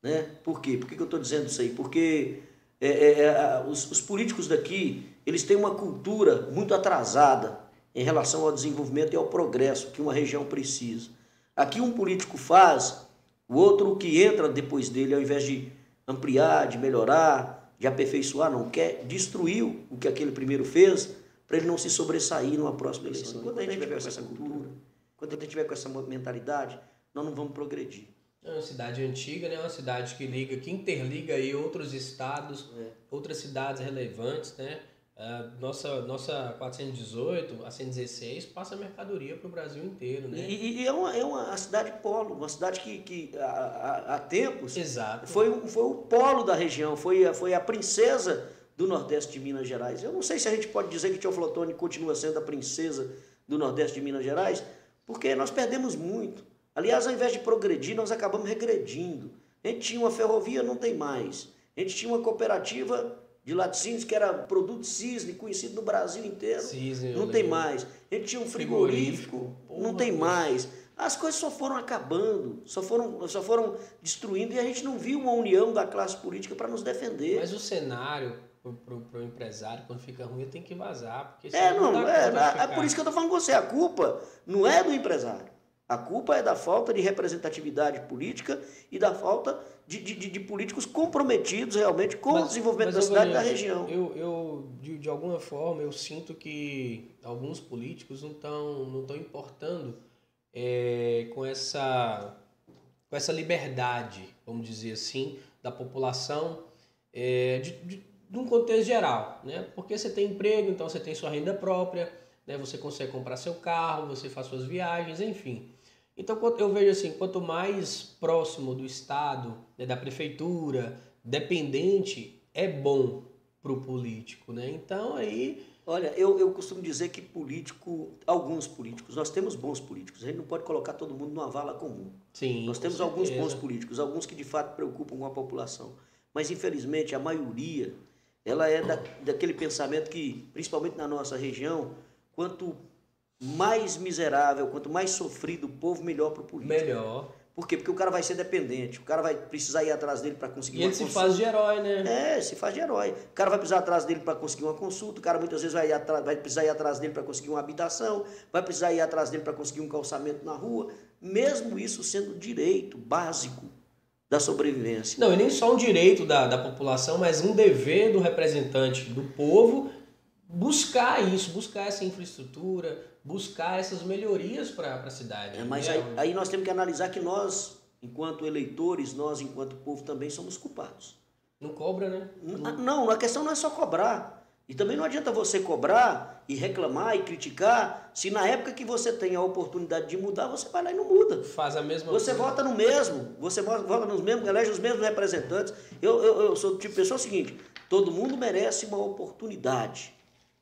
Né? Por quê? Por que, que eu estou dizendo isso aí? Porque é, é, é, os, os políticos daqui eles têm uma cultura muito atrasada em relação ao desenvolvimento e ao progresso que uma região precisa. Aqui um político faz, o outro que entra depois dele, ao invés de ampliar, de melhorar, de aperfeiçoar, não quer destruir o que aquele primeiro fez para ele não se sobressair numa próxima eleição. Quando a gente tiver com essa cultura, quando a gente tiver com essa mentalidade, nós não vamos progredir. É uma cidade antiga, né? Uma cidade que liga, que interliga aí outros estados, é. outras cidades relevantes, né? Uh, nossa, nossa 418, a 116, passa mercadoria para o Brasil inteiro, né? E, e, é, uma, é uma cidade polo, uma cidade que, que há, há tempos Exato. Foi, foi o polo da região, foi, foi a princesa do Nordeste de Minas Gerais. Eu não sei se a gente pode dizer que Teoflotone continua sendo a princesa do Nordeste de Minas Gerais, porque nós perdemos muito. Aliás, ao invés de progredir, nós acabamos regredindo. A gente tinha uma ferrovia, não tem mais. A gente tinha uma cooperativa de laticínios, que era produto cisne, conhecido no Brasil inteiro. Cisne, não tem mais. A gente tinha um frigorífico, frigorífico não tem mais. As coisas só foram acabando, só foram, só foram destruindo e a gente não viu uma união da classe política para nos defender. Mas o cenário para o empresário, quando fica ruim, tem que vazar. Porque é, não, não é, é, é por isso que eu estou falando com você. A culpa não é do empresário. A culpa é da falta de representatividade política e da falta de, de, de políticos comprometidos realmente com mas, o desenvolvimento da cidade e da região. Eu, eu de, de, alguma forma, eu sinto que alguns políticos não estão não tão importando é, com, essa, com essa liberdade, vamos dizer assim, da população é, de, de, de um contexto geral. Né? Porque você tem emprego, então você tem sua renda própria, né? você consegue comprar seu carro, você faz suas viagens, enfim. Então eu vejo assim, quanto mais próximo do Estado, né, da prefeitura, dependente, é bom para o político, né? Então aí... Olha, eu, eu costumo dizer que político, alguns políticos, nós temos bons políticos, a gente não pode colocar todo mundo numa vala comum. Sim, nós temos alguns bons políticos, alguns que de fato preocupam com a população. Mas infelizmente a maioria, ela é da, daquele pensamento que, principalmente na nossa região, quanto mais miserável, quanto mais sofrido o povo, melhor para o político. Melhor. Por quê? Porque o cara vai ser dependente, o cara vai precisar ir atrás dele para conseguir e uma ele consulta. se faz de herói, né? É, se faz de herói. O cara vai precisar atrás dele para conseguir uma consulta, o cara muitas vezes vai, atrás, vai precisar ir atrás dele para conseguir uma habitação, vai precisar ir atrás dele para conseguir um calçamento na rua, mesmo isso sendo direito básico da sobrevivência. Não, e nem só um direito da, da população, mas um dever do representante do povo buscar isso, buscar essa infraestrutura, buscar essas melhorias para a cidade. É, mas aí, aí, nós temos que analisar que nós, enquanto eleitores, nós, enquanto povo, também somos culpados. Não cobra, né? Não, não a questão não é só cobrar. E também não adianta você cobrar e reclamar e criticar se na época que você tem a oportunidade de mudar, você vai lá e não muda. Faz a mesma Você coisa. vota no mesmo, você vota nos mesmos, elege os mesmos representantes. Eu, eu, eu sou do tipo de pessoa seguinte: todo mundo merece uma oportunidade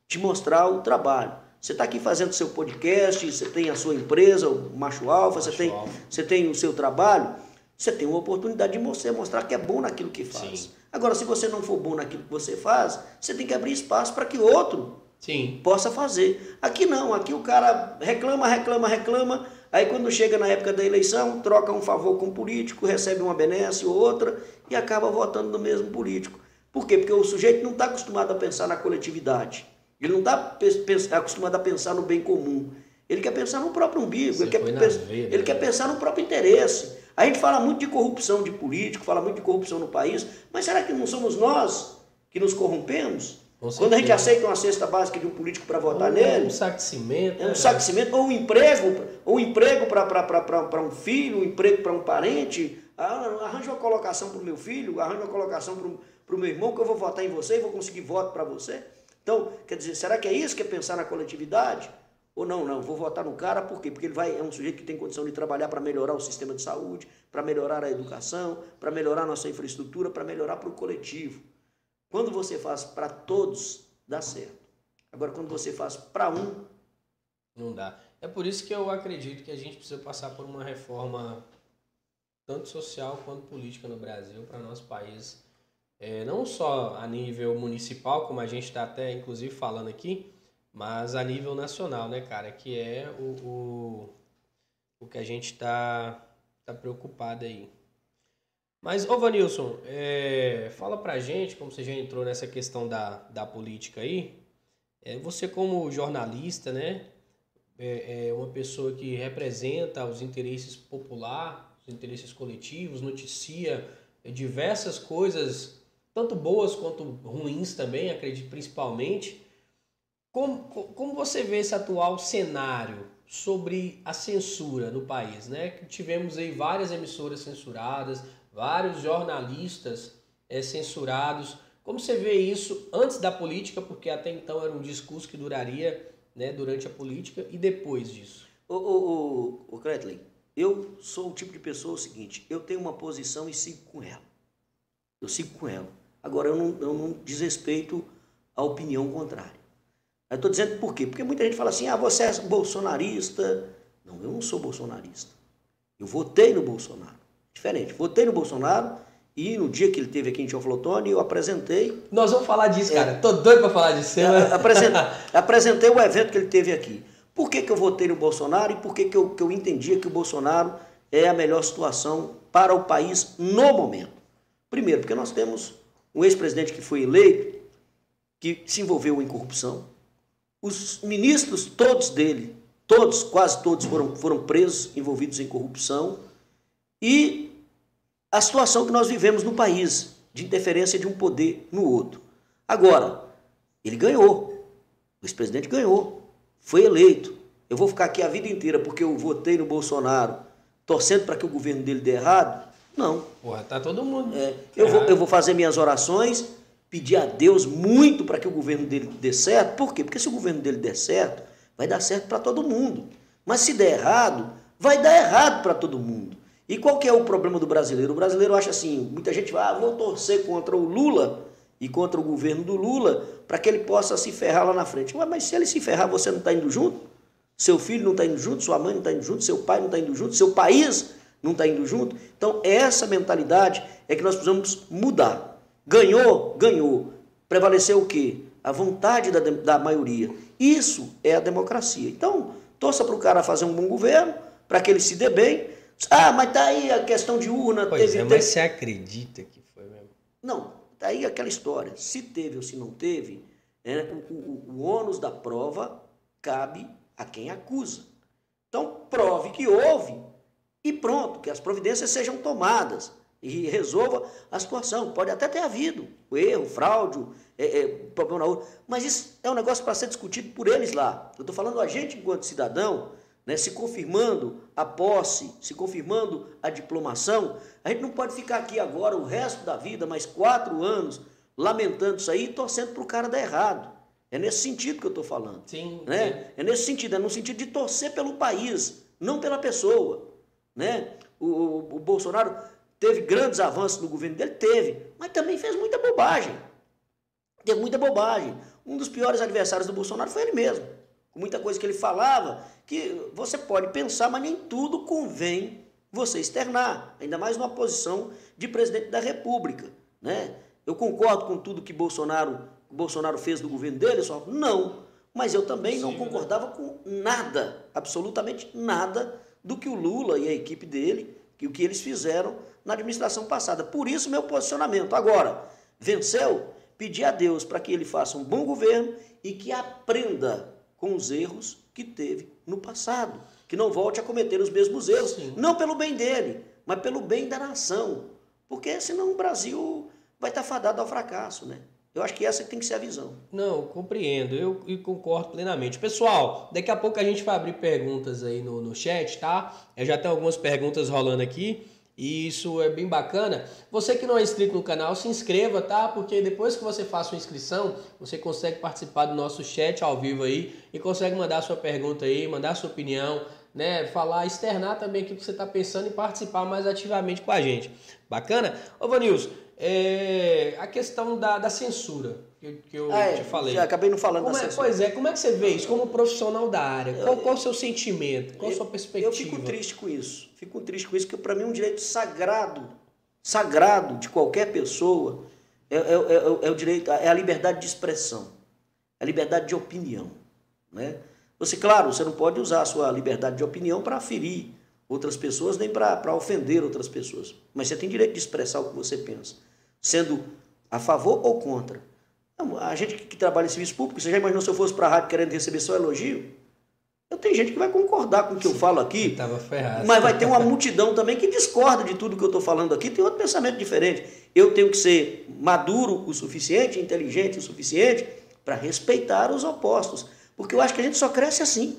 de mostrar o trabalho. Você está aqui fazendo seu podcast, você tem a sua empresa, o Macho Alfa, você, tem, você tem o seu trabalho, você tem uma oportunidade de você mostrar que é bom naquilo que faz. Sim. Agora, se você não for bom naquilo que você faz, você tem que abrir espaço para que outro Sim. possa fazer. Aqui não, aqui o cara reclama, reclama, reclama, aí quando chega na época da eleição, troca um favor com o político, recebe uma benesse ou outra e acaba votando no mesmo político. Por quê? Porque o sujeito não está acostumado a pensar na coletividade. Ele não está acostumado a pensar no bem comum. Ele quer pensar no próprio umbigo, ele, quer, ele né? quer pensar no próprio interesse. A gente fala muito de corrupção de político, fala muito de corrupção no país, mas será que não somos nós que nos corrompemos? Quando a gente aceita uma cesta básica de um político para votar um, nele. Um saco de cimento. É um né, saco de cimento, ou um emprego, ou um emprego para um filho, um emprego para um parente. Ah, arranja uma colocação para o meu filho, arranja uma colocação para o meu irmão, que eu vou votar em você e vou conseguir voto para você. Então, quer dizer, será que é isso que é pensar na coletividade? Ou não, não, vou votar no cara por quê? Porque ele vai, é um sujeito que tem condição de trabalhar para melhorar o sistema de saúde, para melhorar a educação, para melhorar a nossa infraestrutura, para melhorar para o coletivo. Quando você faz para todos, dá certo. Agora, quando você faz para um. Não dá. É por isso que eu acredito que a gente precisa passar por uma reforma, tanto social quanto política no Brasil, para nosso país. É, não só a nível municipal, como a gente está até inclusive falando aqui, mas a nível nacional, né, cara? Que é o, o, o que a gente está tá preocupado aí. Mas, ô Vanilson, é, fala pra gente, como você já entrou nessa questão da, da política aí, é, você como jornalista, né, é, é uma pessoa que representa os interesses populares, os interesses coletivos, noticia diversas coisas, tanto boas quanto ruins também, acredito principalmente. Como, como você vê esse atual cenário sobre a censura no país, né? Tivemos aí várias emissoras censuradas, vários jornalistas é, censurados. Como você vê isso antes da política, porque até então era um discurso que duraria né, durante a política e depois disso? Ô, ô, ô, ô Kretley, eu sou o tipo de pessoa o seguinte, eu tenho uma posição e sigo com ela. Eu sigo com ela. Agora, eu não, eu não desrespeito a opinião contrária. Eu estou dizendo por quê? Porque muita gente fala assim, ah, você é bolsonarista. Não, eu não sou bolsonarista. Eu votei no Bolsonaro. Diferente. Votei no Bolsonaro e no dia que ele teve aqui em Teoflotone, eu apresentei... Nós vamos falar disso, é, cara. Tô doido para falar disso. Né? Apresentei, apresentei o evento que ele teve aqui. Por que, que eu votei no Bolsonaro e por que, que, eu, que eu entendia que o Bolsonaro é a melhor situação para o país no momento? Primeiro, porque nós temos um ex-presidente que foi eleito, que se envolveu em corrupção, os ministros, todos dele, todos, quase todos foram, foram presos, envolvidos em corrupção. E a situação que nós vivemos no país, de interferência de um poder no outro. Agora, ele ganhou. O ex-presidente ganhou. Foi eleito. Eu vou ficar aqui a vida inteira porque eu votei no Bolsonaro, torcendo para que o governo dele dê errado? Não. Porra, tá todo mundo. É, eu, vou, eu vou fazer minhas orações pedir a Deus muito para que o governo dele dê certo. Por quê? Porque se o governo dele der certo, vai dar certo para todo mundo. Mas se der errado, vai dar errado para todo mundo. E qual que é o problema do brasileiro? O brasileiro acha assim, muita gente vai, ah, vou torcer contra o Lula e contra o governo do Lula para que ele possa se ferrar lá na frente. Ué, mas se ele se ferrar, você não está indo junto? Seu filho não está indo junto, sua mãe não está indo junto, seu pai não está indo junto, seu país não está indo junto? Então, essa mentalidade é que nós precisamos mudar. Ganhou? Ganhou. Prevaleceu o quê? A vontade da, da maioria. Isso é a democracia. Então, torça para o cara fazer um bom governo, para que ele se dê bem. Ah, mas tá aí a questão de urna. Pois teve, é, mas você acredita que foi mesmo? Não, tá aí aquela história. Se teve ou se não teve, né, o, o, o ônus da prova cabe a quem acusa. Então, prove que houve e pronto, que as providências sejam tomadas e resolva a situação. Pode até ter havido o erro, fraude, é, é, problema na urna, mas isso é um negócio para ser discutido por eles lá. Eu estou falando a gente, enquanto cidadão, né, se confirmando a posse, se confirmando a diplomação, a gente não pode ficar aqui agora o resto da vida, mais quatro anos, lamentando isso aí e torcendo para o cara dar errado. É nesse sentido que eu estou falando. Sim, né? Sim. É nesse sentido, é no sentido de torcer pelo país, não pela pessoa. Né? O, o, o Bolsonaro Teve grandes avanços no governo dele? Teve. Mas também fez muita bobagem. Teve muita bobagem. Um dos piores adversários do Bolsonaro foi ele mesmo. Com muita coisa que ele falava, que você pode pensar, mas nem tudo convém você externar. Ainda mais numa posição de presidente da República. Né? Eu concordo com tudo que Bolsonaro, Bolsonaro fez do governo dele, só não. Mas eu também Sim, não né? concordava né? com nada, absolutamente nada, do que o Lula e a equipe dele, que o que eles fizeram na administração passada. Por isso, meu posicionamento. Agora, venceu? Pedir a Deus para que ele faça um bom governo e que aprenda com os erros que teve no passado. Que não volte a cometer os mesmos erros. Sim. Não pelo bem dele, mas pelo bem da nação. Porque senão o Brasil vai estar fadado ao fracasso, né? Eu acho que essa tem que ser a visão. Não, compreendo, eu, eu concordo plenamente. Pessoal, daqui a pouco a gente vai abrir perguntas aí no, no chat, tá? Eu já tenho algumas perguntas rolando aqui. E isso é bem bacana. Você que não é inscrito no canal, se inscreva, tá? Porque depois que você faça sua inscrição, você consegue participar do nosso chat ao vivo aí e consegue mandar sua pergunta aí, mandar sua opinião, né? Falar, externar também o que você está pensando e participar mais ativamente com a gente. Bacana? Ô, Vanilson, é, a questão da, da censura que, que eu ah, é, te falei. Já acabei não falando como da é, censura. Pois é, como é que você vê isso como profissional da área? Qual, qual o seu sentimento? Qual a sua perspectiva? Eu fico triste com isso. Fico triste com isso, porque para mim é um direito sagrado, sagrado de qualquer pessoa, é, é, é, é o direito, é a liberdade de expressão, é a liberdade de opinião. Né? Você, claro, você não pode usar a sua liberdade de opinião para ferir outras pessoas, nem para ofender outras pessoas. Mas você tem direito de expressar o que você pensa sendo a favor ou contra. A gente que trabalha em serviço público, você já imaginou se eu fosse para a rádio querendo receber só elogio? Eu tenho gente que vai concordar com o que eu falo aqui, mas vai ter uma multidão também que discorda de tudo que eu estou falando aqui, tem outro pensamento diferente. Eu tenho que ser maduro o suficiente, inteligente o suficiente para respeitar os opostos, porque eu acho que a gente só cresce assim.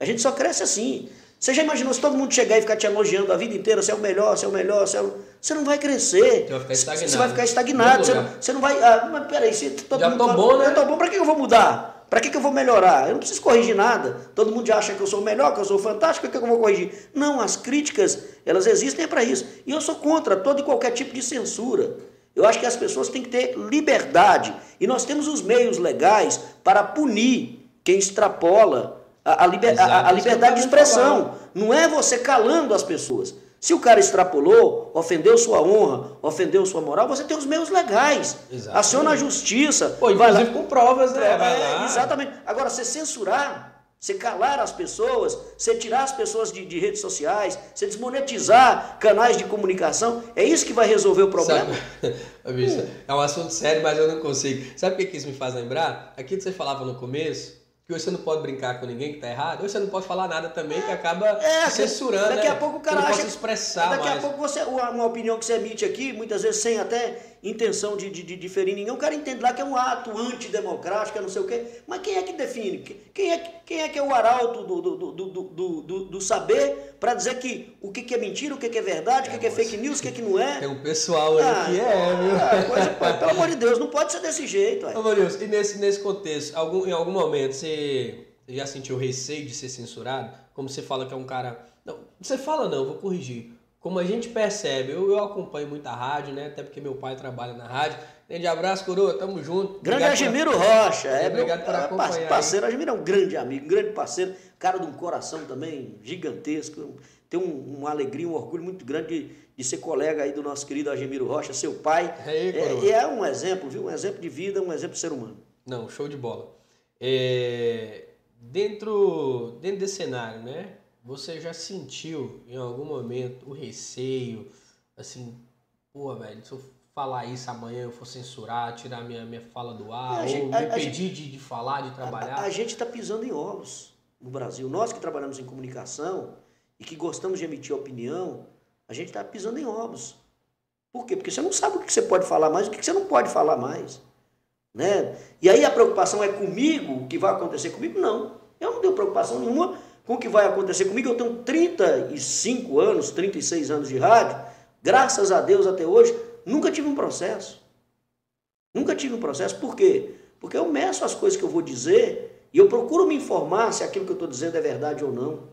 A gente só cresce assim. Você já imaginou se todo mundo chegar e ficar te elogiando a vida inteira, você é o melhor, você é o melhor, você é o... Você não vai crescer. Você vai ficar estagnado. Você vai ficar estagnado. Você não, você não vai. Ah, mas peraí, se todo já mundo tô bom, né? Eu tô bom, pra que eu vou mudar? Pra que, que eu vou melhorar? Eu não preciso corrigir nada. Todo mundo já acha que eu sou melhor, que eu sou fantástico, que eu vou corrigir? Não, as críticas, elas existem para isso. E eu sou contra todo e qualquer tipo de censura. Eu acho que as pessoas têm que ter liberdade. E nós temos os meios legais para punir quem extrapola a, a, liber, a, a liberdade de expressão. Não é você calando as pessoas. Se o cara extrapolou, ofendeu sua honra, ofendeu sua moral, você tem os meios legais. Exatamente. Aciona a justiça. Pô, inclusive com provas, né? É, exatamente. Agora, você censurar, você calar as pessoas, você tirar as pessoas de, de, redes sociais, você desmonetizar canais de comunicação, é isso que vai resolver o problema? Sabe, é um assunto sério, mas eu não consigo. Sabe o que isso me faz lembrar? Aquilo que você falava no começo, que hoje você não pode brincar com ninguém que tá errado, hoje você não pode falar nada também que acaba é, censurando. Daqui né? a pouco o cara acha. expressar daqui mais. a pouco você, uma opinião que você emite aqui, muitas vezes sem até intenção de, de, de, ferir ninguém, o cara entende lá que é um ato antidemocrático, é não sei o quê. Mas quem é que define? Quem é, quem é que é o arauto do, do, do, do, do, saber para dizer que o que, que é mentira, o que, que é verdade, o que, que é fake news, o que, que não é? Tem um pessoal aí ah, que é, viu? Ah, coisa, pelo amor de Deus, não pode ser desse jeito. Ô, e nesse, nesse contexto, algum, em algum momento você já sentiu receio de ser censurado? Como você fala que é um cara. Não, você fala não, vou corrigir. Como a gente percebe, eu, eu acompanho muita rádio, né? Até porque meu pai trabalha na rádio. Grande abraço, coroa, tamo junto. Grande Agimiro por... Rocha, é, obrigado meu, por é, acompanhar. Parceiro, Agimiro é um grande amigo, um grande parceiro, cara de um coração também gigantesco. Tem um, uma alegria, um orgulho muito grande de, de ser colega aí do nosso querido Agimiro Rocha, seu pai. É, e é um exemplo, viu? Um exemplo de vida, um exemplo de ser humano. Não, show de bola. É, Dentro, dentro desse cenário, né? Você já sentiu em algum momento o receio, assim, pô, velho, se eu falar isso amanhã eu for censurar, tirar minha, minha fala do ar, ou gente, me a, pedir de, de falar, de trabalhar? A, a gente está pisando em ovos no Brasil. Nós que trabalhamos em comunicação e que gostamos de emitir opinião, a gente está pisando em ovos. Por quê? Porque você não sabe o que você pode falar mais o que você não pode falar mais. Né? E aí a preocupação é comigo, o que vai acontecer comigo? Não. Eu não tenho preocupação nenhuma com o que vai acontecer comigo. Eu tenho 35 anos, 36 anos de rádio. Graças a Deus até hoje, nunca tive um processo. Nunca tive um processo. Por quê? Porque eu meço as coisas que eu vou dizer e eu procuro me informar se aquilo que eu estou dizendo é verdade ou não.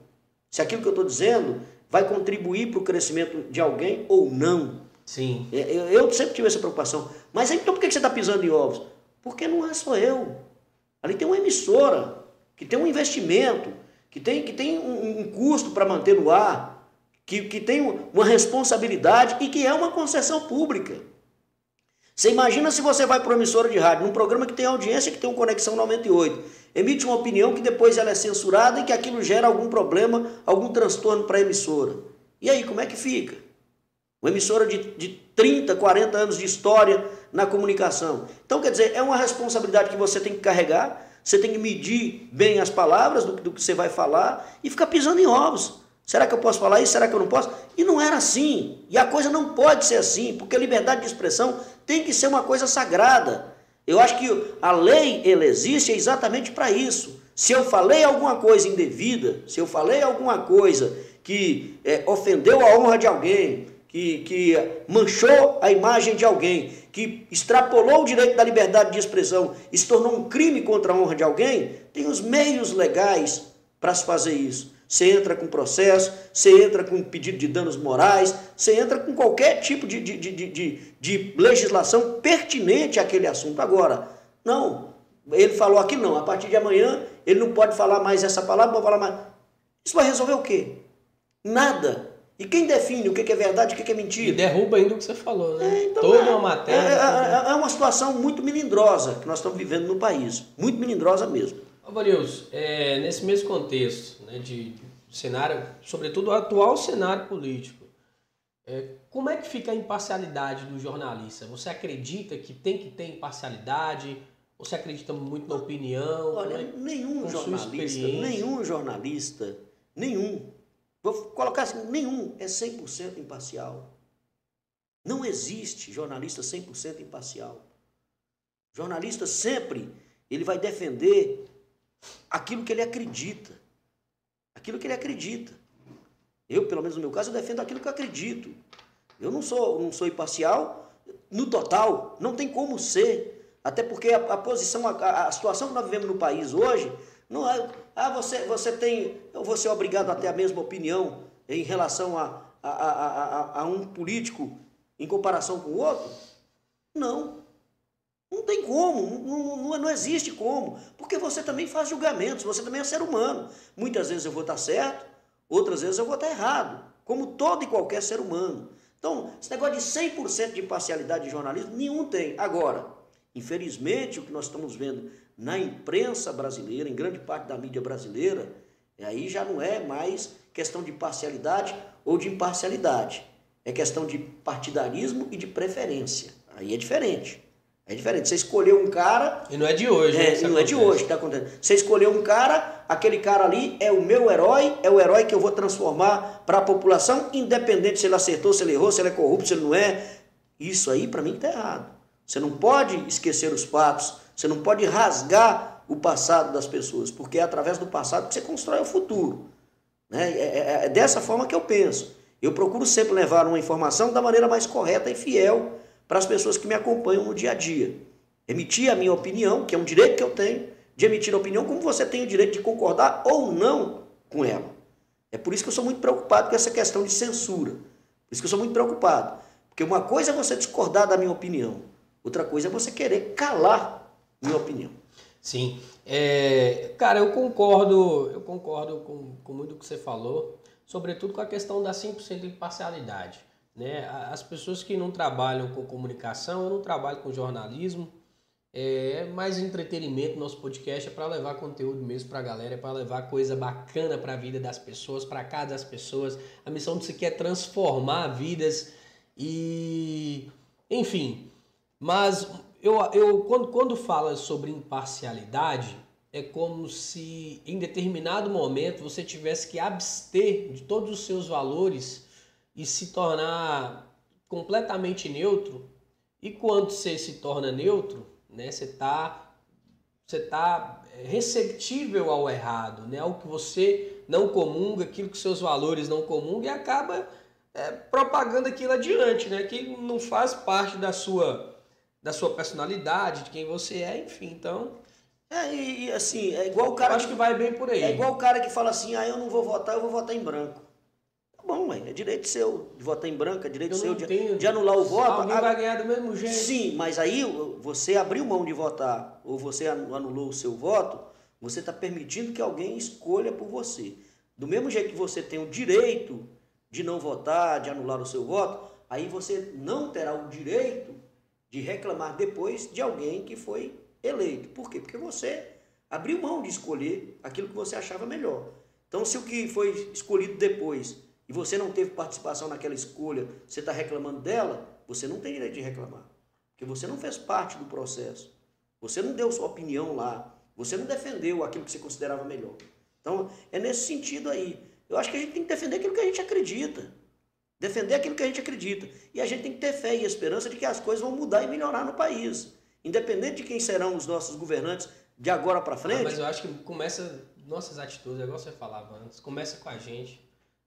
Se aquilo que eu estou dizendo vai contribuir para o crescimento de alguém ou não. Sim. Eu, eu sempre tive essa preocupação. Mas então por que você está pisando em ovos? Porque não é só eu. Ali tem uma emissora que tem um investimento, que tem, que tem um, um custo para manter no ar, que, que tem uma responsabilidade e que é uma concessão pública. Você imagina se você vai para uma emissora de rádio, num programa que tem audiência, que tem um Conexão 98, emite uma opinião que depois ela é censurada e que aquilo gera algum problema, algum transtorno para a emissora. E aí, como é que fica? Uma emissora de, de 30, 40 anos de história na comunicação. Então, quer dizer, é uma responsabilidade que você tem que carregar, você tem que medir bem as palavras do, do que você vai falar e ficar pisando em ovos. Será que eu posso falar isso? Será que eu não posso? E não era assim. E a coisa não pode ser assim, porque a liberdade de expressão tem que ser uma coisa sagrada. Eu acho que a lei ela existe exatamente para isso. Se eu falei alguma coisa indevida, se eu falei alguma coisa que é, ofendeu a honra de alguém, que, que manchou a imagem de alguém, que extrapolou o direito da liberdade de expressão e se tornou um crime contra a honra de alguém, tem os meios legais para se fazer isso. Você entra com processo, você entra com pedido de danos morais, você entra com qualquer tipo de, de, de, de, de legislação pertinente àquele assunto. Agora, não, ele falou aqui não, a partir de amanhã ele não pode falar mais essa palavra, não pode falar mais. Isso vai resolver o quê? Nada. E quem define o que é verdade e o que é mentira? E derruba ainda o que você falou, né? É, então, Toda é, uma matéria. É, é, é, uma situação muito melindrosa que nós estamos vivendo no país. Muito melindrosa mesmo. Vanilson, é, nesse mesmo contexto né, de, de, cenário, sobretudo o atual cenário político, é, como é que fica a imparcialidade do jornalista? Você acredita que tem que ter imparcialidade? Você acredita muito na opinião? Olha, é? nenhum jornalista, nenhum jornalista, nenhum, vou colocar assim, nenhum é 100% imparcial. Não existe jornalista 100% imparcial. Jornalista sempre ele vai defender aquilo que ele acredita. Aquilo que ele acredita. Eu, pelo menos no meu caso, eu defendo aquilo que eu acredito. Eu não sou, não sou imparcial no total, não tem como ser. Até porque a, a posição, a, a, situação que nós vivemos no país hoje, não é, ah, você, você tem, vou ser obrigado a ter a mesma opinião em relação a, a, a, a um político em comparação com o outro? Não. Não tem como, não, não, não, existe como, porque você também faz julgamentos, você também é ser humano. Muitas vezes eu vou estar certo, outras vezes eu vou estar errado, como todo e qualquer ser humano. Então, esse negócio de 100% de imparcialidade de jornalismo, nenhum tem. Agora, infelizmente, o que nós estamos vendo na imprensa brasileira, em grande parte da mídia brasileira, aí já não é mais questão de parcialidade ou de imparcialidade. É questão de partidarismo e de preferência. Aí é diferente. É diferente. Você escolheu um cara. E não é de hoje, é, né? Não é de hoje que está acontecendo. Você escolheu um cara, aquele cara ali é o meu herói, é o herói que eu vou transformar para a população, independente se ele acertou, se ele errou, se ele é corrupto, se ele não é. Isso aí, para mim, está errado. Você não pode esquecer os fatos, você não pode rasgar o passado das pessoas, porque é através do passado que você constrói o futuro. Né? É, é, é dessa forma que eu penso. Eu procuro sempre levar uma informação da maneira mais correta e fiel para as pessoas que me acompanham no dia a dia. Emitir a minha opinião, que é um direito que eu tenho, de emitir a opinião, como você tem o direito de concordar ou não com ela. É por isso que eu sou muito preocupado com essa questão de censura. Por isso que eu sou muito preocupado. Porque uma coisa é você discordar da minha opinião, outra coisa é você querer calar minha opinião. Sim. É, cara, eu concordo, eu concordo com, com muito que você falou, sobretudo com a questão da 100% de imparcialidade. Né? As pessoas que não trabalham com comunicação, eu não trabalho com jornalismo, é mais entretenimento. Nosso podcast é para levar conteúdo mesmo para a galera, é para levar coisa bacana para a vida das pessoas, para casa das pessoas. A missão se quer é transformar vidas e, enfim. Mas eu, eu quando, quando fala sobre imparcialidade, é como se em determinado momento você tivesse que abster de todos os seus valores e se tornar completamente neutro. E quando você se torna neutro, né, você está você tá receptível ao errado, né, ao que você não comunga, aquilo que seus valores não comungam e acaba é, propagando aquilo adiante, né, que não faz parte da sua da sua personalidade, de quem você é, enfim, então é, e, assim, é igual o cara. acho que, que vai bem por aí. É igual o cara que fala assim: ah, eu não vou votar, eu vou votar em branco. Tá bom, mãe, é direito seu de votar em branco, é direito eu seu de, de, anular o voto. Alguém vai ganhar do mesmo jeito. Sim, mas aí você abriu mão de votar ou você anulou o seu voto, você está permitindo que alguém escolha por você. Do mesmo jeito que você tem o direito de não votar, de anular o seu voto, aí você não terá o direito de reclamar depois de alguém que foi eleito. Por quê? Porque você abriu mão de escolher aquilo que você achava melhor. Então, se o que foi escolhido depois e você não teve participação naquela escolha, você está reclamando dela, você não tem direito de reclamar. Porque você não fez parte do processo. Você não deu sua opinião lá. Você não defendeu aquilo que você considerava melhor. Então, é nesse sentido aí. Eu acho que a gente tem que defender aquilo que a gente acredita. Defender aquilo que a gente acredita. E a gente tem que ter fé e esperança de que as coisas vão mudar e melhorar no país. independente de quem serão os nossos governantes de agora para frente. Ah, mas eu acho que começa nossas atitudes, é igual você falava antes, começa com a gente.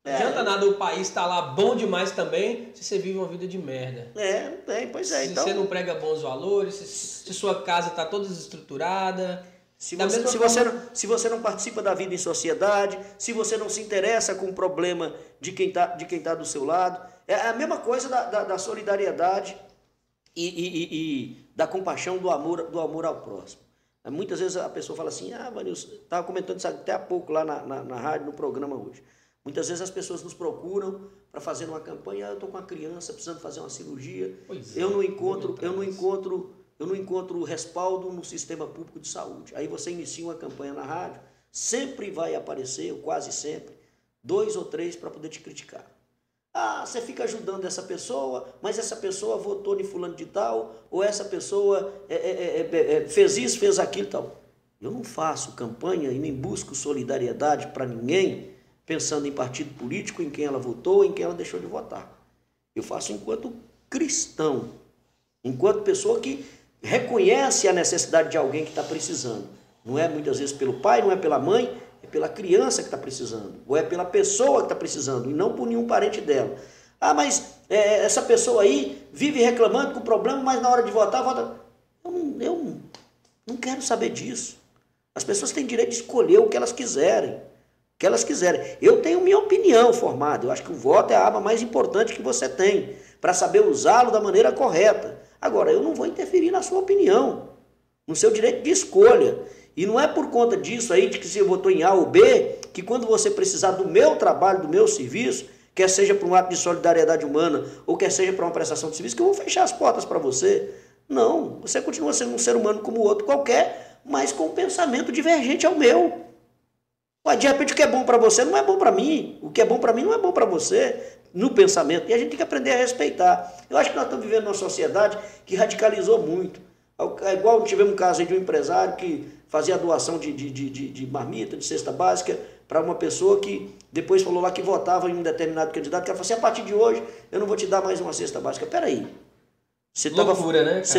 Não é. adianta nada o país estar tá lá bom demais também se você vive uma vida de merda. É, não tem, pois é. Se então... você não prega bons valores, se, se sua casa está toda desestruturada. Se você, se, você não, se você não participa da vida em sociedade, se você não se interessa com o problema de quem está tá do seu lado. É a mesma coisa da, da, da solidariedade e, e, e, e, da compaixão, do amor, do amor ao próximo. Muitas vezes a pessoa fala assim, ah, Vanilson, estava comentando isso até há pouco lá na, na, na rádio, no programa hoje. Muitas vezes as pessoas nos procuram para fazer uma campanha, ah, eu estou com uma criança precisando fazer uma cirurgia, pois eu é, não encontro, eu não encontro, eu não encontro respaldo no sistema público de saúde. Aí você inicia uma campanha na rádio, sempre vai aparecer, ou quase sempre, dois ou três para poder te criticar. Ah, você fica ajudando essa pessoa, mas essa pessoa votou em fulano de tal, ou essa pessoa é, é, é, é fez isso, fez aquilo e tal. Eu não faço campanha e nem busco solidariedade para ninguém pensando em partido político, em quem ela votou, em quem ela deixou de votar. Eu faço enquanto cristão, enquanto pessoa que reconhece a necessidade de alguém que está precisando. Não é muitas vezes pelo pai, não é pela mãe, é pela criança que está precisando, ou é pela pessoa que está precisando, e não por nenhum parente dela. Ah, mas é, essa pessoa aí vive reclamando com problema, mas na hora de votar, vota. Eu não, eu não quero saber disso. As pessoas têm direito de escolher o que elas quiserem que elas quiserem. Eu tenho minha opinião formada. Eu acho que o voto é a arma mais importante que você tem para saber usá-lo da maneira correta. Agora, eu não vou interferir na sua opinião, no seu direito de escolha. E não é por conta disso aí, de que você votou em A ou B, que quando você precisar do meu trabalho, do meu serviço, quer seja para um ato de solidariedade humana ou quer seja para uma prestação de serviço, que eu vou fechar as portas para você. Não, você continua sendo um ser humano como outro qualquer, mas com um pensamento divergente ao meu. Mas de repente o que é bom para você não é bom para mim. O que é bom para mim não é bom para você no pensamento. E a gente tem que aprender a respeitar. Eu acho que nós estamos vivendo uma sociedade que radicalizou muito. É igual tivemos um caso de um empresário que fazia doação de, de, de, de marmita, de cesta básica, para uma pessoa que depois falou lá que votava em um determinado candidato, que ela falou assim, a partir de hoje eu não vou te dar mais uma cesta básica. Peraí, você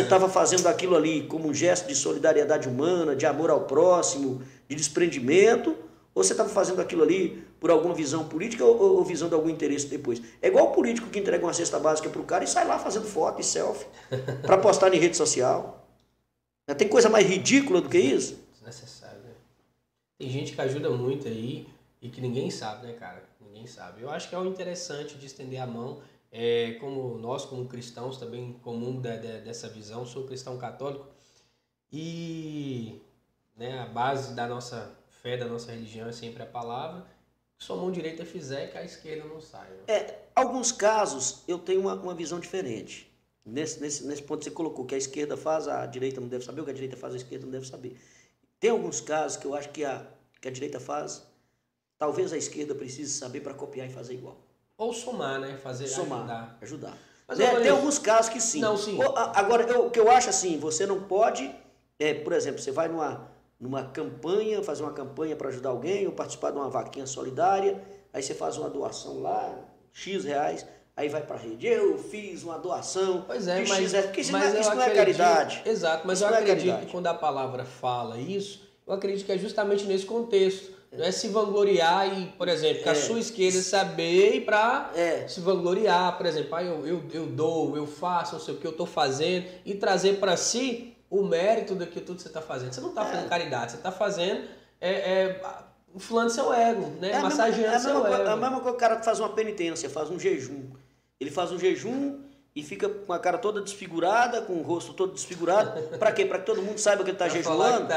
estava né, fazendo aquilo ali como um gesto de solidariedade humana, de amor ao próximo, de desprendimento, ou você estava fazendo aquilo ali por alguma visão política ou, ou, visão de algum interesse depois? É igual o político que entrega uma cesta básica para o cara e sai lá fazendo foto e selfie para postar em rede social. Tem coisa mais ridícula do que isso? Desnecessário, né? Tem gente que ajuda muito aí e que ninguém sabe, né, cara? Ninguém sabe. Eu acho que é o interessante de estender a mão. É, como nós, como cristãos, também comum de, de, dessa visão, sou cristão católico e né, a base da nossa fé da nossa religião é sempre a palavra. Sua mão direita fizer, que a esquerda não saia. É, alguns casos eu tenho uma, uma visão diferente. Nesse, nesse, nesse ponto você colocou que a esquerda faz, a direita não deve saber, o que a direita faz, a esquerda não deve saber. Tem alguns casos que eu acho que a, que a direita faz, talvez a esquerda precise saber para copiar e fazer igual. Ou somar, né? Fazer somar, ajudar. ajudar. Mas, é, tem alguns casos que sim. Não, sim. Agora, eu, o que eu acho assim, você não pode, é, por exemplo, você vai numa, numa campanha, fazer uma campanha para ajudar alguém, ou participar de uma vaquinha solidária, aí você faz uma doação lá, X reais, aí vai para a rede. Eu fiz uma doação pois é, de mas, X reais, porque isso, não, é, isso não é caridade. Exato, mas isso eu é acredito é que quando a palavra fala isso, eu acredito que é justamente nesse contexto. Não é se vangloriar e, por exemplo, que é. a sua esquerda saber e para é. se vangloriar, por exemplo, ah, eu, eu, eu dou, eu faço, não sei o que eu estou fazendo, e trazer para si o mérito daquilo tudo que você está fazendo. Você não está fazendo é. caridade, você está fazendo é, é, inflando seu ego, né? É Massageando mesma, é seu ego. É a mesma coisa que o cara faz uma penitência, faz um jejum. Ele faz um jejum e fica com a cara toda desfigurada, com o rosto todo desfigurado. Para quê? Para que todo mundo saiba que ele está jejuando. Tá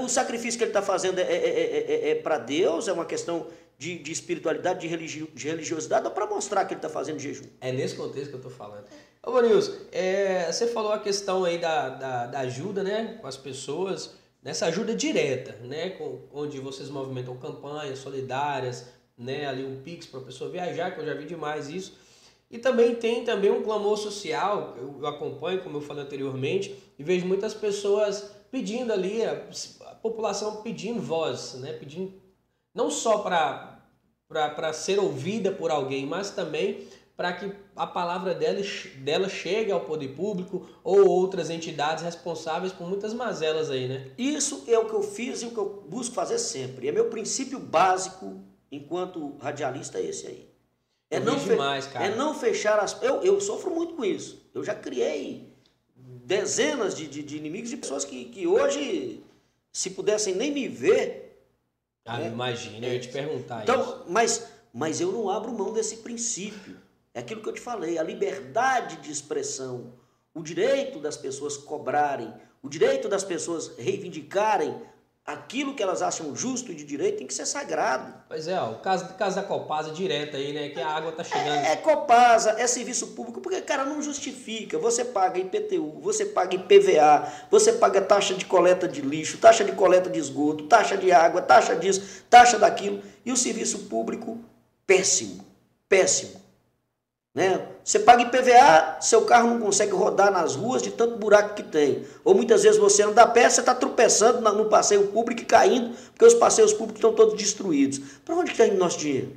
o, o, sacrifício que ele está fazendo é, é, é para Deus, é uma questão de, de espiritualidade, de, religio, de religiosidade, ou para mostrar que ele está fazendo jejum? É nesse contexto que eu estou falando. Ô, Vanilson, é, você falou a questão aí da, da, da, ajuda, né, com as pessoas, nessa ajuda direta, né, com, onde vocês movimentam campanhas solidárias, né, ali um Pix para a pessoa viajar, que eu já vi demais isso. E também tem também um clamor social, eu, eu acompanho, como eu falei anteriormente, e vejo muitas pessoas pedindo ali, a, a população pedindo voz, né, pedindo não só para ser ouvida por alguém, mas também para que a palavra dela, dela chegue ao poder público ou outras entidades responsáveis por muitas mazelas aí, né? Isso é o que eu fiz e o que eu busco fazer sempre. É meu princípio básico enquanto radialista é esse aí. É não, demais, cara. é não fechar as. Eu, eu sofro muito com isso. Eu já criei dezenas de, de, de inimigos de pessoas que, que hoje, se pudessem nem me ver. Ah, né? imagina, eu ia te perguntar então, isso. Mas, mas eu não abro mão desse princípio. É aquilo que eu te falei, a liberdade de expressão, o direito das pessoas cobrarem, o direito das pessoas reivindicarem aquilo que elas acham justo e de direito tem que ser sagrado. Pois é, ó, o caso, caso da Copasa direta aí, né? Que a água tá chegando. É, é Copasa, é serviço público, porque, cara, não justifica. Você paga IPTU, você paga IPVA, você paga taxa de coleta de lixo, taxa de coleta de esgoto, taxa de água, taxa disso, taxa daquilo. E o serviço público, péssimo, péssimo. Né? Você paga IPVA, seu carro não consegue rodar nas ruas de tanto buraco que tem. Ou muitas vezes você anda a pé, você está tropeçando no passeio público e caindo, porque os passeios públicos estão todos destruídos. Para onde está indo nosso dinheiro?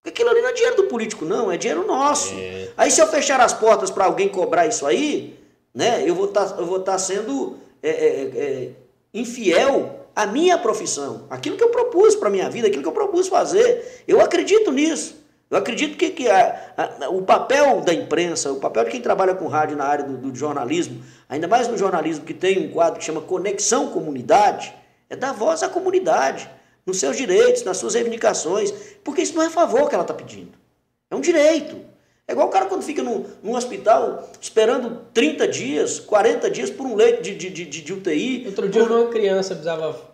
Porque aquilo ali não é dinheiro do político, não, é dinheiro nosso. É. Aí se eu fechar as portas para alguém cobrar isso aí, né, eu vou estar tá, tá sendo é, é, é, infiel à minha profissão. Aquilo que eu propus para a minha vida, aquilo que eu propus fazer. Eu acredito nisso. Eu acredito que, que a, a, o papel da imprensa, o papel de quem trabalha com rádio na área do, do, jornalismo, ainda mais no jornalismo que tem um quadro que chama Conexão Comunidade, é dar voz à comunidade, nos seus direitos, nas suas reivindicações, porque isso não é favor que ela está pedindo, é um direito. É igual o cara quando fica num, num hospital esperando 30 dias, 40 dias por um leito de, de, de, de UTI. Outro dia por... uma criança precisava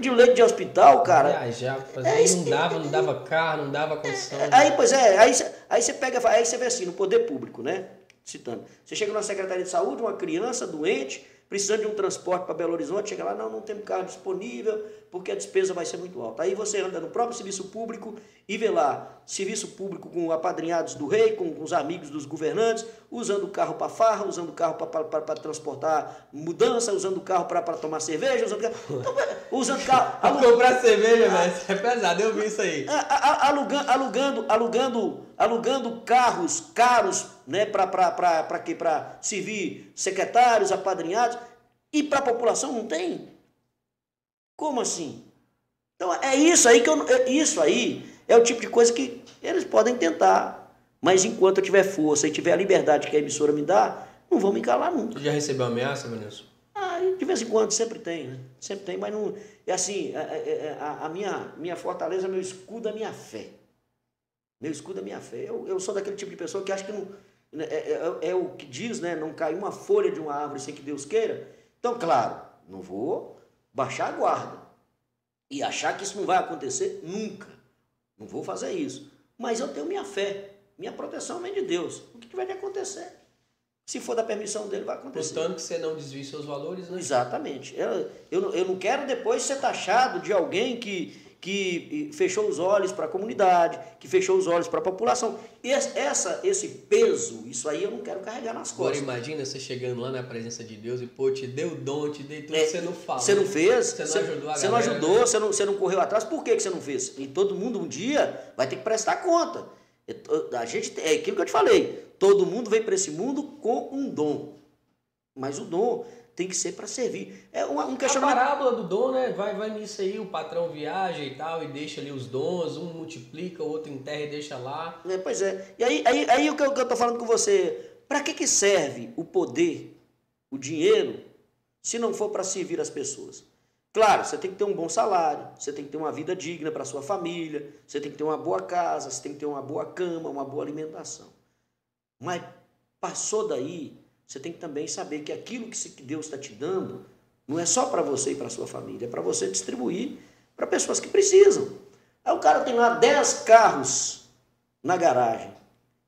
de um leite de hospital, cara. Viajar, fazer, é, não dava, não dava carro, não dava condição. É, aí, pois é, aí, aí você pega, aí você vê assim, no poder público, né? Citando. Você chega na Secretaria de Saúde, uma criança doente, precisando de um transporte para Belo Horizonte, chega lá, não, não temos carro disponível, porque a despesa vai ser muito alta. Aí você anda no próprio serviço público e vê lá, serviço público com apadrinhados do rei, com, com os amigos dos governantes, usando o carro para farra, usando o carro para transportar mudança, usando o carro para tomar cerveja, usando carro. Então, usando carro. Comprar cerveja, mas é pesado, eu vi isso aí. Alugando, alugando, alugando, alugando carros caros, né, para quê? Para servir secretários, apadrinhados. E para a população não tem? Como assim? Então é isso aí que eu, é isso aí é o tipo de coisa que eles podem tentar, mas enquanto eu tiver força e tiver a liberdade que a emissora me dá, não vão me calar nunca. Você já recebeu ameaça, Vanilson? Ah, de vez em quando sempre tem, né? Sempre tem, mas não é assim. A, é, é, a, a minha minha fortaleza, meu escudo, a minha fé. Meu escudo, a minha fé. Eu, eu sou daquele tipo de pessoa que acha que não é, é, é, o que diz, né? Não cai uma folha de uma árvore sem que Deus queira. Então, claro, não vou baixar a guarda e achar que isso não vai acontecer nunca. Não vou fazer isso. Mas eu tenho minha fé, minha proteção vem de Deus. O que tiver de acontecer? Se for da permissão dele, vai acontecer. Portanto, que você não desvie seus valores, né? Exatamente. Eu, eu, eu não quero depois ser taxado de alguém que, que fechou os olhos para a comunidade, que fechou os olhos para a população. Esse, essa, esse peso, isso aí eu não quero carregar nas costas. Agora imagina você chegando lá na presença de Deus e, pô, te deu dom, te deu tudo, é, você não fala. Você não fez, você não ajudou a Você galera, não ajudou, né? você, não, você não correu atrás, por que, que você não fez? E todo mundo um dia vai ter que prestar conta. A gente, é aquilo que eu te falei, todo mundo vem para esse mundo com um dom. Mas o dom tem que ser para servir. É um, um questionamento. A parábola do dom, né? Vai, vai nisso aí, o patrão viaja e tal, e deixa ali os dons, um multiplica, o outro enterra e deixa lá. É, pois é. E aí, aí, aí o que eu, estou falando com você, para que, que serve o poder, o dinheiro, se não for para servir as pessoas? Claro, você tem que ter um bom salário, você tem que ter uma vida digna para sua família, você tem que ter uma boa casa, você tem que ter uma boa cama, uma boa alimentação. Mas passou daí, você tem que também saber que aquilo que Deus está te dando não é só para você e para sua família, é para você distribuir para pessoas que precisam. Aí o cara tem lá 10 carros na garagem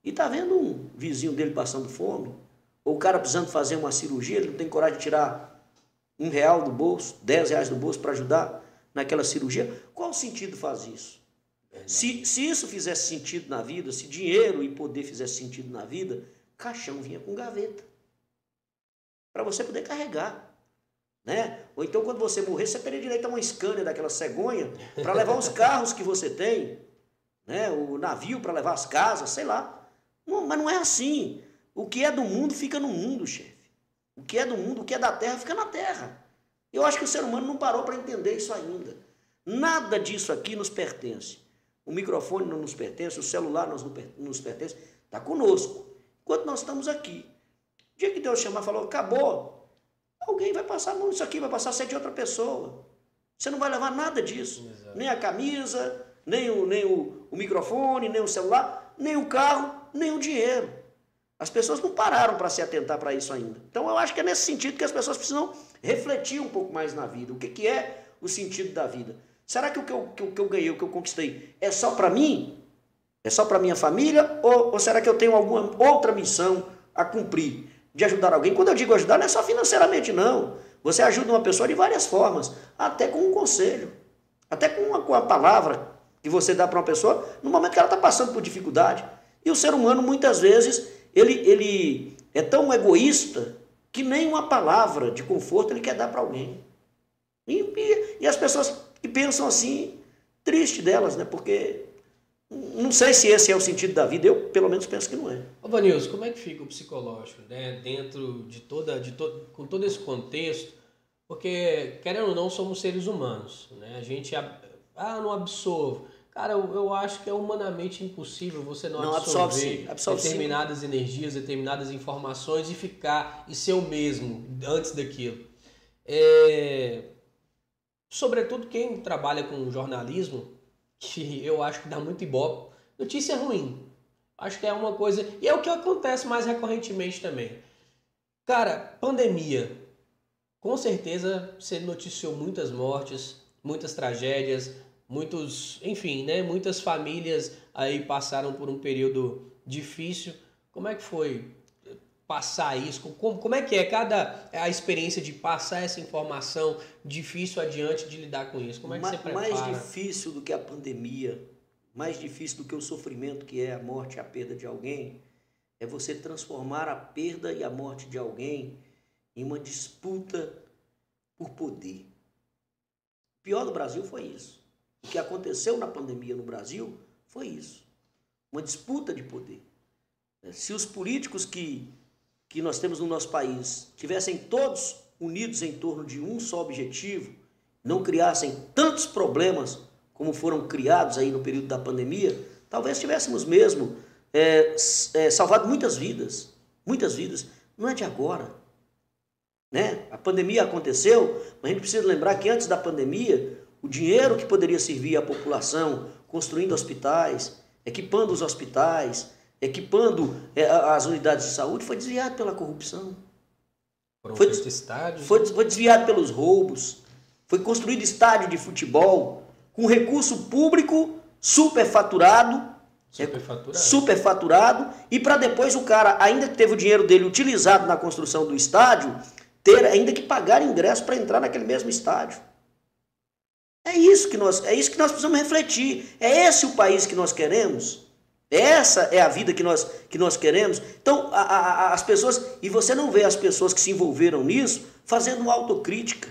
e está vendo um vizinho dele passando fome, ou o cara precisando fazer uma cirurgia, ele não tem coragem de tirar um real do bolso, 10 reais do bolso para ajudar naquela cirurgia. Qual sentido faz isso? Se, se isso fizesse sentido na vida, se dinheiro e poder fizesse sentido na vida, caixão vinha com gaveta para você poder carregar. Né? Ou então, quando você morrer, você teria direito a uma Scania daquela cegonha para levar os carros que você tem, né? o navio para levar as casas, sei lá. Não, mas não é assim. O que é do mundo fica no mundo, chefe. O que é do mundo, o que é da terra, fica na terra. Eu acho que o ser humano não parou para entender isso ainda. Nada disso aqui nos pertence. O microfone não nos pertence, o celular não nos pertence. Está conosco. Enquanto nós estamos aqui. Dia que Deus chamar falou, acabou. Alguém vai passar a mão nisso aqui, vai passar a ser de outra pessoa. Você não vai levar nada disso. Exato. Nem a camisa, nem, o, nem o, o microfone, nem o celular, nem o carro, nem o dinheiro. As pessoas não pararam para se atentar para isso ainda. Então eu acho que é nesse sentido que as pessoas precisam refletir um pouco mais na vida. O que, que é o sentido da vida? Será que o que eu, que, que eu ganhei, o que eu conquistei, é só para mim? É só para minha família? Ou, ou será que eu tenho alguma outra missão a cumprir? De ajudar alguém? Quando eu digo ajudar, não é só financeiramente, não. Você ajuda uma pessoa de várias formas, até com um conselho, até com uma, com uma palavra que você dá para uma pessoa no momento que ela está passando por dificuldade. E o ser humano, muitas vezes, ele, ele é tão egoísta que nem uma palavra de conforto ele quer dar para alguém. E, e, e, as pessoas que pensam assim, triste delas, né? Porque não sei se esse é o sentido da vida, eu pelo menos penso que não é. Ô Vanilson, como é que fica o psicológico, né? Dentro de toda, de to, com todo esse contexto, porque, querendo ou não, somos seres humanos, né? A gente, ah, não absorve. Cara, eu, eu acho que é humanamente impossível você não, não absorver absorve, absorve determinadas sim. energias, determinadas informações e ficar e ser o mesmo antes daquilo. É... Sobretudo quem trabalha com jornalismo, que eu acho que dá muito ibope. Notícia ruim. Acho que é uma coisa. E é o que acontece mais recorrentemente também. Cara, pandemia. Com certeza você noticiou muitas mortes, muitas tragédias, muitos, enfim, né, muitas famílias aí passaram por um período difícil. Como é que foi passar isso? Como, como é que é cada a experiência de passar essa informação difícil adiante de lidar com isso? Como é que Ma, você prepara? Mais difícil do que a pandemia, mais difícil do que o sofrimento que é a morte e a perda de alguém, é você transformar a perda e a morte de alguém em uma disputa por poder. O pior do Brasil foi isso. O que aconteceu na pandemia no Brasil foi isso. Uma disputa de poder. Se os políticos que, que nós temos no nosso país tivessem todos unidos em torno de um só objetivo, não criassem tantos problemas como foram criados aí no período da pandemia, talvez tivéssemos mesmo é, é, salvado muitas vidas. Muitas vidas. Não é de agora. Né? A pandemia aconteceu, mas a gente precisa lembrar que antes da pandemia, o dinheiro que poderia servir à população, construindo hospitais, equipando os hospitais, equipando é, as unidades de saúde, foi desviado pela corrupção. foi, estádios, foi, foi desviado pelos roubos. Foi construído estádio de futebol com recurso público superfaturado. Superfaturado. superfaturado e para depois o cara, ainda que teve o dinheiro dele utilizado na construção do estádio, ter ainda que pagar ingresso para entrar naquele mesmo estádio. É isso que nós, é isso que nós precisamos refletir. É esse o país que nós queremos? Essa é a vida que nós, que nós queremos? Então, a, a, as pessoas, e você não vê as pessoas que se envolveram nisso fazendo uma autocrítica,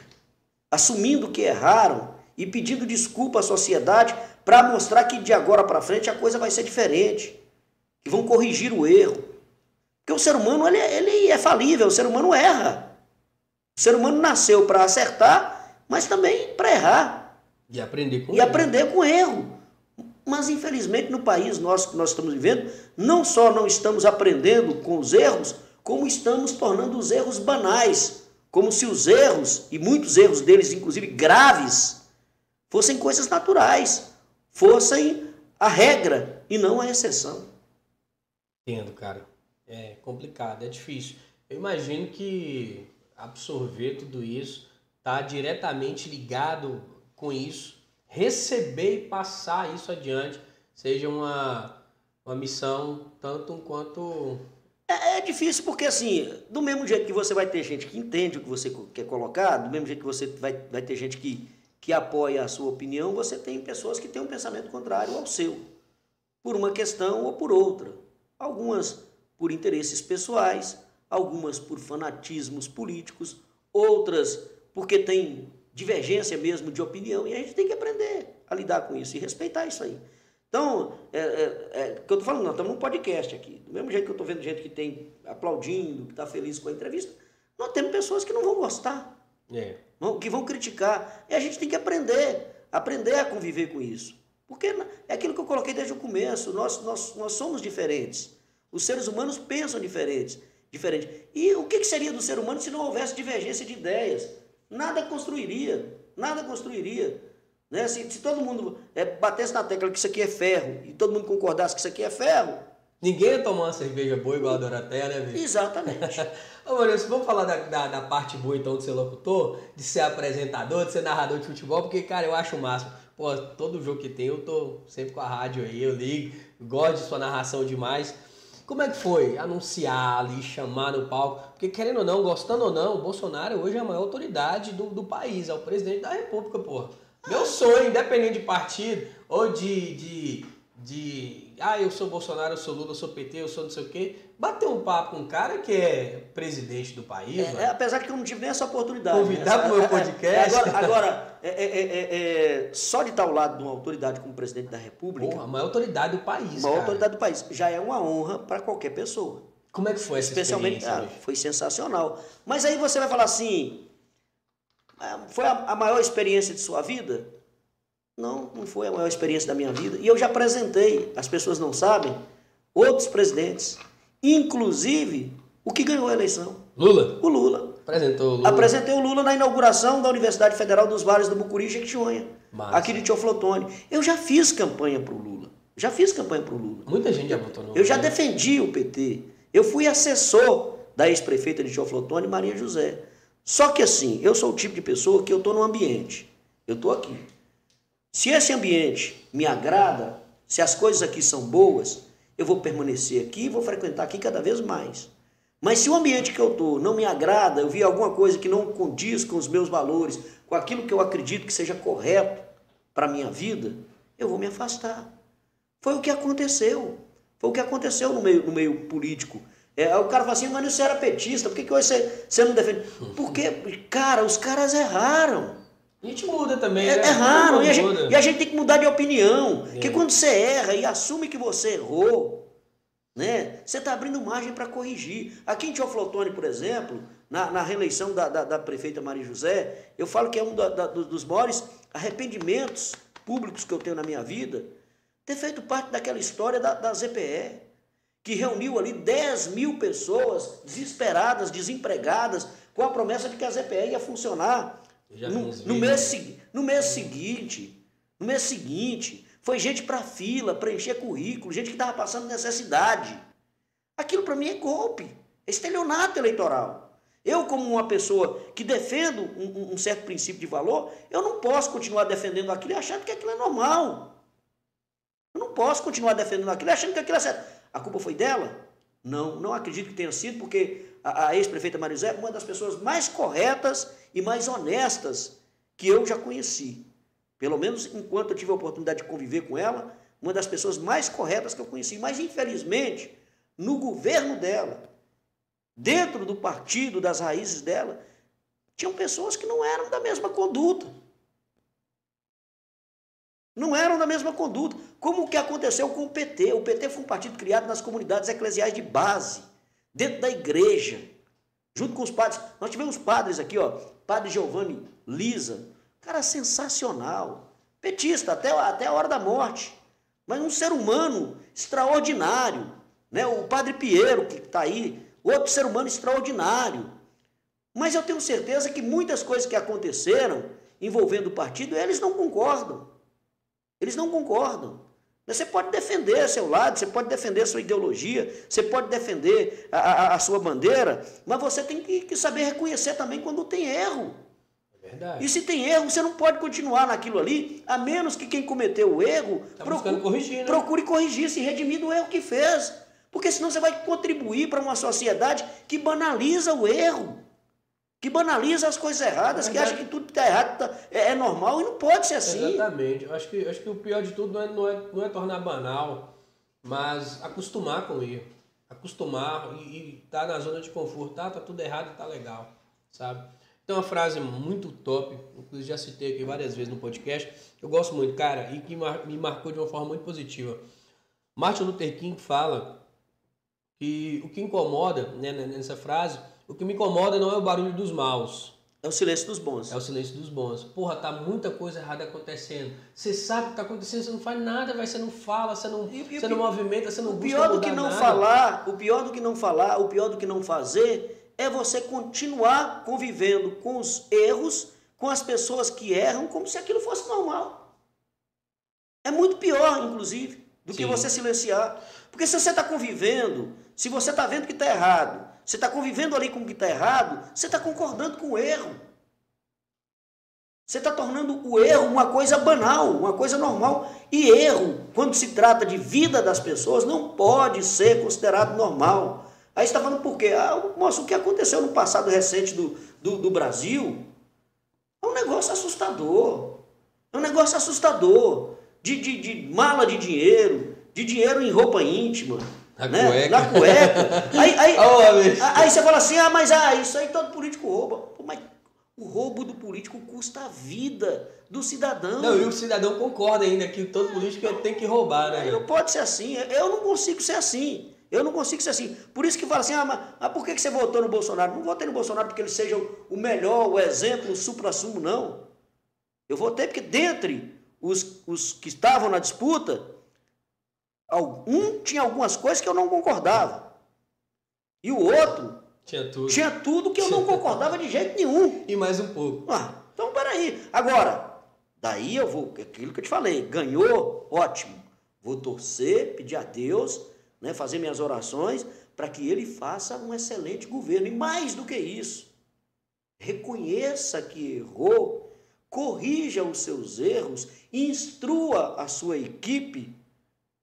assumindo que erraram e pedindo desculpa à sociedade para mostrar que de agora para frente a coisa vai ser diferente, que vão corrigir o erro. Porque o ser humano ele, ele é falível, o ser humano erra. O ser humano nasceu para acertar, mas também para errar. E aprender com e erro. aprender com erro. Mas infelizmente no país nosso que nós estamos vivendo, não só não estamos aprendendo com os erros, como estamos tornando os erros banais, como se os erros, e muitos erros deles inclusive graves, fossem coisas naturais, fossem a regra e não a exceção. Entendo, cara. É complicado, é difícil. Eu imagino que absorver tudo isso está diretamente ligado com isso, receber e passar isso adiante, seja uma, uma missão tanto quanto. É, é difícil porque, assim, do mesmo jeito que você vai ter gente que entende o que você quer colocar, do mesmo jeito que você vai, vai ter gente que, que apoia a sua opinião, você tem pessoas que têm um pensamento contrário ao seu, por uma questão ou por outra. Algumas por interesses pessoais, algumas por fanatismos políticos, outras porque têm divergência mesmo de opinião, e a gente tem que aprender a lidar com isso e respeitar isso aí. Então, é, é, é que eu tô falando, nós estamos num podcast aqui. Do mesmo jeito que eu tô vendo gente que tem aplaudindo, que está feliz com a entrevista, nós temos pessoas que não vão gostar, É. que vão criticar. E a gente tem que aprender, aprender a conviver com isso. Porque é aquilo que eu coloquei desde o começo, nós, nós, nós somos diferentes. Os seres humanos pensam diferentes, diferente. E o que, que seria do ser humano se não houvesse divergência de ideias? Nada construiria, nada construiria. Né? Se, se todo mundo é, batesse na tecla que isso aqui é ferro e todo mundo concordasse que isso aqui é ferro, Ninguém ia tomar uma cerveja boa igual a Doroteia, né, velho? exatamente. Ô, Maurício, vamos falar da, da, da parte boa então de ser locutor, de ser apresentador, de ser narrador de futebol, porque, cara, eu acho o máximo. Pô, todo jogo que tem, eu tô sempre com a rádio aí, eu ligo, gosto de sua narração demais. Como é que foi anunciar ali, chamar no palco? Porque, querendo ou não, gostando ou não, o Bolsonaro hoje é a maior autoridade do, do país, é o presidente da república, porra. Meu sonho, independente de partido ou de, de, de. Ah, eu sou Bolsonaro, eu sou Lula, eu sou PT, eu sou não sei o quê. Bater um papo com um cara que é presidente do país, É, é, apesar que eu não tive nem essa oportunidade. Convidar né? pro meu É, é, podcast. Agora, agora, é, é, é, é, só de estar ao lado de uma autoridade como presidente da República, Porra, a maior autoridade do país, a maior cara. autoridade do país, já é uma honra para qualquer pessoa. Como é que foi essa Especialmente, experiência? ah, foi sensacional. Mas aí você vai falar assim, ah, foi a, a maior experiência de sua vida? Não, não foi a maior experiência da minha vida. E eu já apresentei, as pessoas não sabem, outros presidentes, inclusive o que ganhou a eleição, Lula? o Lula. Apresentou o Lula. Apresentei o Lula na inauguração da Universidade Federal dos Vales do Mucuri e Jequitinhonha, Massa. aqui de Teoflotone. Eu já fiz campanha para o Lula. Já fiz campanha para o Lula. Muita gente já votou no Eu já Lula. defendi o PT. Eu fui assessor da ex-prefeita de Teoflotone, Maria José. Só que assim, eu sou o tipo de pessoa que eu estou no ambiente. Eu estou aqui. Se esse ambiente me agrada, se as coisas aqui são boas, eu vou permanecer aqui e vou frequentar aqui cada vez mais. Mas se o ambiente que eu estou não me agrada, eu vi alguma coisa que não condiz com os meus valores, com aquilo que eu acredito que seja correto para a minha vida, eu vou me afastar. Foi o que aconteceu. Foi o que aconteceu no meio, no meio político. É, o cara fala assim, mas você era petista, por que, que hoje você, você não defende? Porque, cara, os caras erraram. A gente muda também, É, né? erraram. E a, gente, e a gente tem que mudar de opinião. É. Porque quando você erra e assume que você errou, né, você está abrindo margem para corrigir. Aqui em Teoflotone, por exemplo, na, na reeleição da, da, da prefeita Maria José, eu falo que é um da- dos maiores arrependimentos públicos que eu tenho na minha vida, ter feito parte daquela história da, ZPE, que reuniu ali 10 mil pessoas desesperadas, desempregadas, com a promessa de que a ZPE ia funcionar no, no mês, no mês seguinte. No mês seguinte, foi gente para fila, preencher currículo, gente que estava passando necessidade. Aquilo para mim é golpe, é estelionato eleitoral. Eu, como uma pessoa que defendo um, um- certo princípio de valor, eu não posso continuar defendendo aquilo e achando que aquilo é normal. Eu não posso continuar defendendo aquilo e achando que aquilo é certo. A culpa foi dela? Não, não acredito que tenha sido, porque a, a ex-prefeita Marizé é uma das pessoas mais corretas e mais honestas que eu já conheci. Pelo menos enquanto eu tive a oportunidade de conviver com ela, uma das pessoas mais corretas que eu conheci. Mas, infelizmente, no governo dela, dentro do partido, das raízes dela, tinham pessoas que não eram da mesma conduta. Não eram da mesma conduta. Como o que aconteceu com o PT. O PT foi um partido criado nas comunidades eclesiais de base, dentro da igreja, junto com os padres. Nós tivemos padres aqui, ó, padre Giovanni Lisa, cara sensacional, petista até, até a hora da morte, mas um ser humano extraordinário, né? O padre Piero que está aí, outro ser humano extraordinário. Mas eu tenho certeza que muitas coisas que aconteceram envolvendo o partido, eles não concordam. Eles não concordam. Você pode defender seu lado, você pode defender sua ideologia, você pode defender a, a- a sua bandeira, mas você tem que, que saber reconhecer também quando tem erro. Verdade. E se tem erro, você não pode continuar naquilo ali, a menos que quem cometeu o erro Tá buscando corrigir, né? procure corrigir, se redimir do erro que fez. Porque senão você vai contribuir para uma sociedade que banaliza o erro, que banaliza as coisas erradas, É que acha que tudo que está errado tá- é, é normal e não pode ser assim. Exatamente. Eu acho que, eu acho que o pior de tudo não é, não, é, não é tornar banal, mas acostumar com o erro. Acostumar e, e tá na zona de conforto. Tá, tá tudo errado e tá legal, sabe? Tem uma frase muito top, inclusive já citei aqui várias vezes no podcast, que eu gosto muito, cara, e que me marcou de uma forma muito positiva. Martin Luther King fala que o que incomoda, né, nessa frase, o que me incomoda não é o barulho dos maus, é o silêncio dos bons. É o silêncio dos bons. Porra, tá muita coisa errada acontecendo. Você sabe o que tá acontecendo, você não faz nada, vai, você não fala, você não, e, você e, não movimenta, você não o pior do que não nada. falar, o pior do que não falar, o pior do que não fazer é você continuar convivendo com os erros, com as pessoas que erram, como se aquilo fosse normal. É muito pior, inclusive, do Sim. que você silenciar. Porque se você está convivendo, se você está vendo que está errado, você está convivendo ali com o que está errado, você está concordando com o erro. Você está tornando o erro uma coisa banal, uma coisa normal. E erro, quando se trata de vida das pessoas, não pode ser considerado normal. Aí você está falando por quê? Ah, moço, o que aconteceu no passado recente do, do, do Brasil é um negócio assustador. É um negócio assustador. De, de, de mala de dinheiro, de dinheiro em roupa íntima, na né? cueca. Na cueca. Aí, aí, oh, aí, você fala assim, ah, mas ah, isso aí todo político rouba. Pô, mas o roubo do político custa a vida do cidadão. Não, e o cidadão concorda ainda que todo político tem que roubar, né? Não pode ser assim. Eu não consigo ser assim. Eu não consigo ser assim. Por isso que fala assim, ah, mas, ah, por que você votou no Bolsonaro? Não votei no Bolsonaro porque ele seja o melhor, o exemplo, o supra-sumo, não. Eu votei porque dentre os, os que estavam na disputa, um tinha algumas coisas que eu não concordava. E o outro tinha tudo, tinha tudo que eu não concordava de jeito nenhum. E mais um pouco. Ah, então peraí. Agora, daí eu vou, aquilo que eu te falei, ganhou, ótimo. Vou torcer, pedir a Deus, né, fazer minhas orações para que ele faça um excelente governo. E mais do que isso, reconheça que errou, corrija os seus erros, instrua a sua equipe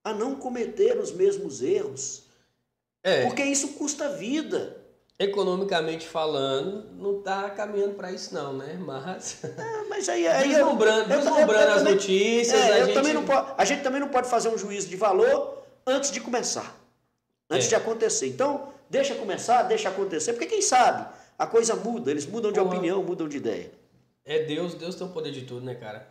a não cometer os mesmos erros. É. Porque isso custa vida. Economicamente falando, não está caminhando para isso não, né? Mas, é, mas aí, aí deslumbrando, eu, deslumbrando eu, eu, as também, notícias, é, a, gente... não a gente também não pode fazer um juízo de valor antes de começar, antes é. de acontecer. Então, deixa começar, deixa acontecer, porque quem sabe a coisa muda, eles mudam de opinião, mudam de ideia. É Deus, Deus tem o poder de tudo, né, cara?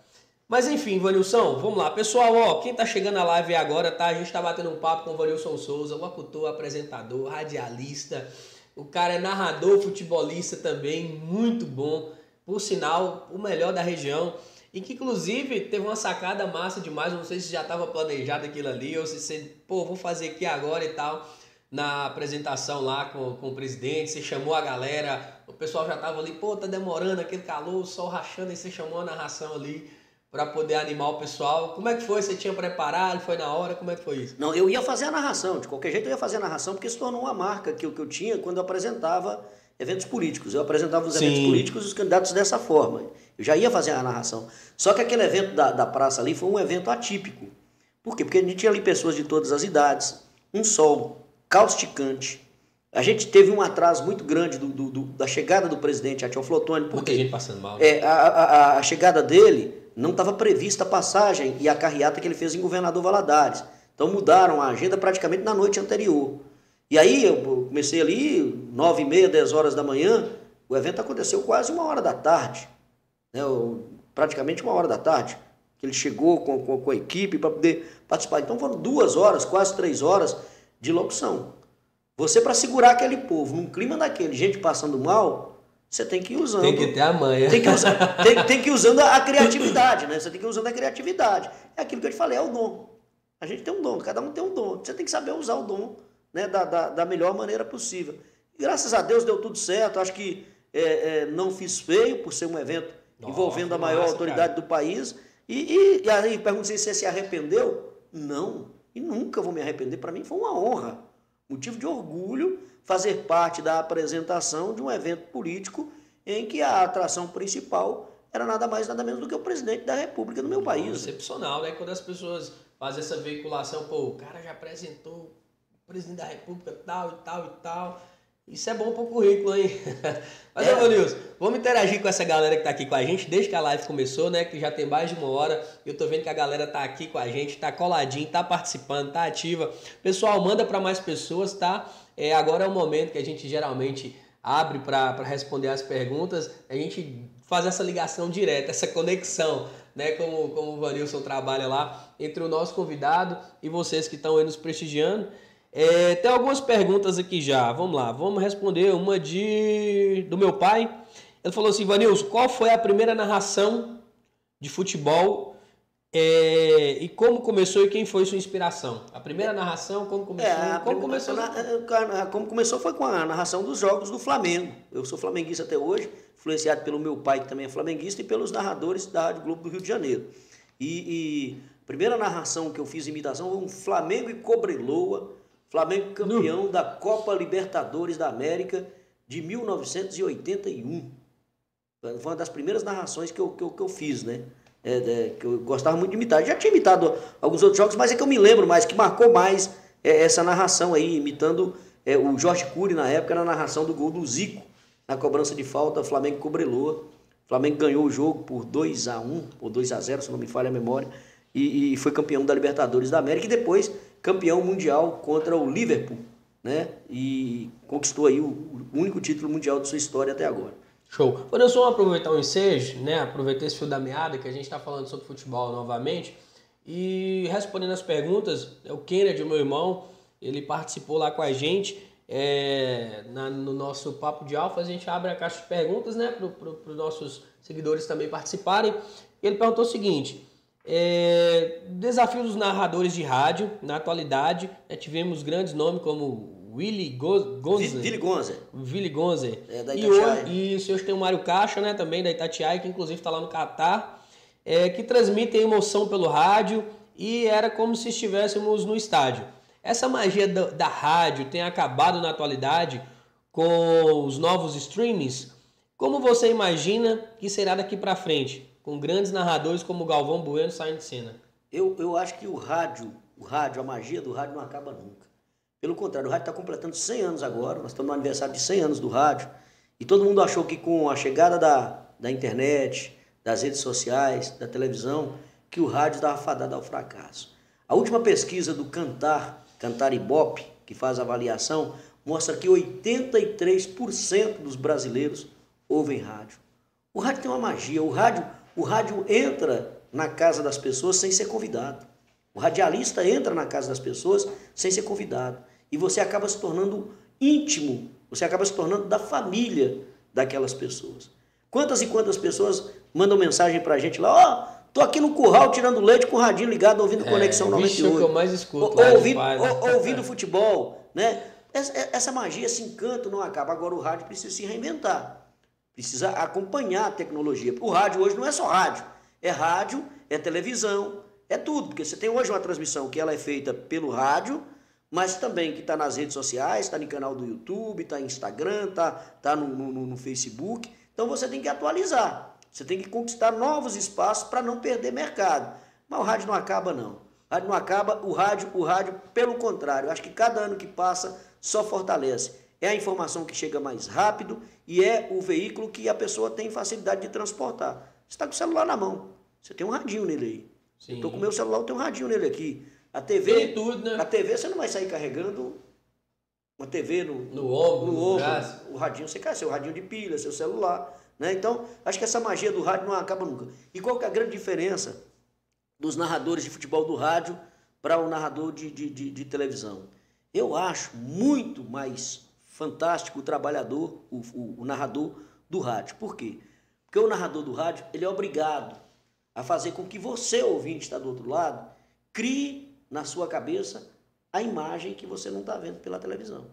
Mas enfim, Vanilson, vamos lá. Pessoal, ó, quem tá chegando na live agora, tá? A gente tá batendo um papo com o Vanilson Souza, locutor, apresentador, radialista. O cara é narrador, futebolista também, muito bom. Por sinal, o melhor da região. E que inclusive teve uma sacada massa demais. Não sei se já estava planejado aquilo ali, ou se você, pô, vou fazer aqui agora e tal. Na apresentação lá com, com o presidente, você chamou a galera, o pessoal já tava ali, pô, tá demorando, aquele calor, o sol rachando, e você chamou a narração ali para poder animar o pessoal. Como é que foi? Você tinha preparado? Foi na hora? Como é que foi isso? Não, eu ia fazer a narração. De qualquer jeito eu ia fazer a narração porque se tornou uma marca que, que eu tinha quando eu apresentava eventos políticos. Eu apresentava os Sim. eventos políticos e os candidatos dessa forma. Eu já ia fazer a narração. Só que aquele evento da, da praça ali foi um evento atípico. Por quê? Porque a gente tinha ali pessoas de todas as idades, um sol causticante. A gente teve um atraso muito grande do, do, do da chegada do presidente Atiel Flotone. Muita gente passando mal. Né? É, a, a, a chegada dele não estava prevista a passagem e a carreata que ele fez em Governador Valadares. Então mudaram a agenda praticamente na noite anterior. E aí eu comecei ali, nove e meia, dez horas da manhã, o evento aconteceu quase uma hora da tarde, né, praticamente uma hora da tarde, que ele chegou com, com, com a equipe para poder participar. Então foram duas horas, quase três horas de locução. Você, para segurar aquele povo num clima daquele, gente passando mal, você tem que ir usando. Tem que ter a manha. Tem que, usar, tem, tem que ir usando a criatividade, né? Você tem que ir usando a criatividade. É aquilo que eu te falei, é o dom. A gente tem um dom, cada um tem um dom. Você tem que saber usar o dom né, da, da, da melhor maneira possível. E graças a Deus deu tudo certo. Acho que é, é, não fiz feio por ser um evento Nossa, envolvendo a maior massa, autoridade cara. do país. E, e, e aí pergunta se você se arrependeu. Não, e nunca vou me arrepender. Para mim foi uma honra, motivo de orgulho fazer parte da apresentação de um evento político em que a atração principal era nada mais, nada menos do que o presidente da República do meu país. Excepcional, né? Quando as pessoas fazem essa veiculação, pô, o cara já apresentou presidente da República tal e tal e tal. Isso é bom pro currículo, hein? Mas, é. Nilson, vamos interagir com essa galera que tá aqui com a gente desde que a live começou, né? Que já tem mais de uma hora. Eu tô vendo que a galera tá aqui com a gente, tá coladinho, tá participando, tá ativa. Pessoal, manda para mais pessoas, tá? É, agora é o momento que a gente geralmente abre para responder as perguntas, a gente faz essa ligação direta, essa conexão, né? Como, como o Vanilson trabalha lá, entre o nosso convidado e vocês que estão aí nos prestigiando. É, tem algumas perguntas aqui já, vamos lá, vamos responder uma de do meu pai. Ele falou assim, Vanilson, qual foi a primeira narração de futebol é, e como começou e quem foi sua inspiração? A primeira narração, como começou? É, como, começou? Na, como começou foi com a narração dos jogos do Flamengo. Eu sou flamenguista até hoje, influenciado pelo meu pai, que também é flamenguista, e pelos narradores da Rádio Globo do Rio de Janeiro. E, e a primeira narração que eu fiz imitação foi um Flamengo e Cobreloa, Flamengo campeão da Copa Libertadores da América de 1981. Foi uma das primeiras narrações que eu, que eu, que eu fiz, né? É, é, que eu gostava muito de imitar. Eu já tinha imitado alguns outros jogos, mas é que eu me lembro mais, que marcou mais é, essa narração aí, imitando é, o Jorge Cury na época, na narração do gol do Zico, na cobrança de falta, Flamengo Cobreloa. O Flamengo ganhou o jogo por 2 a 1 ou 2 a 0 se não me falha a memória, e, e foi campeão da Libertadores da América e depois campeão mundial contra o Liverpool, né? E conquistou aí o, único título mundial de sua história até agora. Show. Quando eu aproveitar o ensejo, né? Aproveitar esse fio da meada que a gente está falando sobre futebol novamente e respondendo as perguntas, é o Kennedy, meu irmão, ele participou lá com a gente é, na, no nosso papo de alfa. A gente abre a caixa de perguntas, né? Para os nossos seguidores também participarem. Ele perguntou o seguinte: é, desafios dos narradores de rádio na atualidade. Né, tivemos grandes nomes como Willy Gonze. Willy Gonze. Willy Gonze. É, da Itatiaia. E hoje, isso, tem o Mário Caixa, né, também da Itatiaia, que inclusive está lá no Catar, é, que transmitem emoção pelo rádio e era como se estivéssemos no estádio. Essa magia da, da rádio tem acabado na atualidade com os novos streamings. Como você imagina que será daqui para frente, com grandes narradores como Galvão Bueno saindo de cena? Eu, eu acho que o rádio, o rádio, a magia do rádio não acaba nunca. Pelo contrário, o rádio está completando 100 anos agora, nós estamos no aniversário de 100 anos do rádio, e todo mundo achou que com a chegada da, da internet, das redes sociais, da televisão, que o rádio estava fadado ao fracasso. A última pesquisa do Cantar, Cantar Ibope, que faz a avaliação, mostra que 83% dos brasileiros ouvem rádio. O rádio tem uma magia, o rádio, o rádio entra na casa das pessoas sem ser convidado. O radialista entra na casa das pessoas sem ser convidado. E você acaba se tornando íntimo, você acaba se tornando da família daquelas pessoas. Quantas e quantas pessoas mandam mensagem pra gente lá, ó, oh, tô aqui no curral tirando leite com o radinho ligado, ouvindo é, Conexão 98. É o que eu mais escuto. Ou, ouvindo, ou, ouvindo futebol, né? Essa, essa magia, esse encanto não acaba. Agora o rádio precisa se reinventar. Precisa acompanhar a tecnologia. O rádio hoje não é só rádio. É rádio, é televisão, é tudo. Porque você tem hoje uma transmissão que ela é feita pelo rádio, mas também que está nas redes sociais, está no canal do YouTube, está no Instagram, está tá no, no, no Facebook. Então você tem que atualizar. Você tem que conquistar novos espaços para não perder mercado. Mas o rádio não acaba, não. O rádio não acaba, o rádio, o rádio, pelo contrário, acho que cada ano que passa só fortalece. É a informação que chega mais rápido e é o veículo que a pessoa tem facilidade de transportar. Você está com o celular na mão, você tem um radinho nele aí. Estou com o meu celular, eu tenho um radinho nele aqui. A TV, Tem tudo, né? A TV você não vai sair carregando uma TV no, no ombro, no, ombro, o radinho você quer seu radinho de pilha, seu celular, né? Então, acho que essa magia do rádio não acaba nunca. E qual que é a grande diferença dos narradores de futebol do rádio para o narrador de, de, de, de, televisão? Eu acho muito mais fantástico o trabalhador, o, o, o narrador do rádio. Por quê? Porque o narrador do rádio, ele é obrigado a fazer com que você, ouvinte, está do outro lado, crie na sua cabeça a imagem que você não está vendo pela televisão.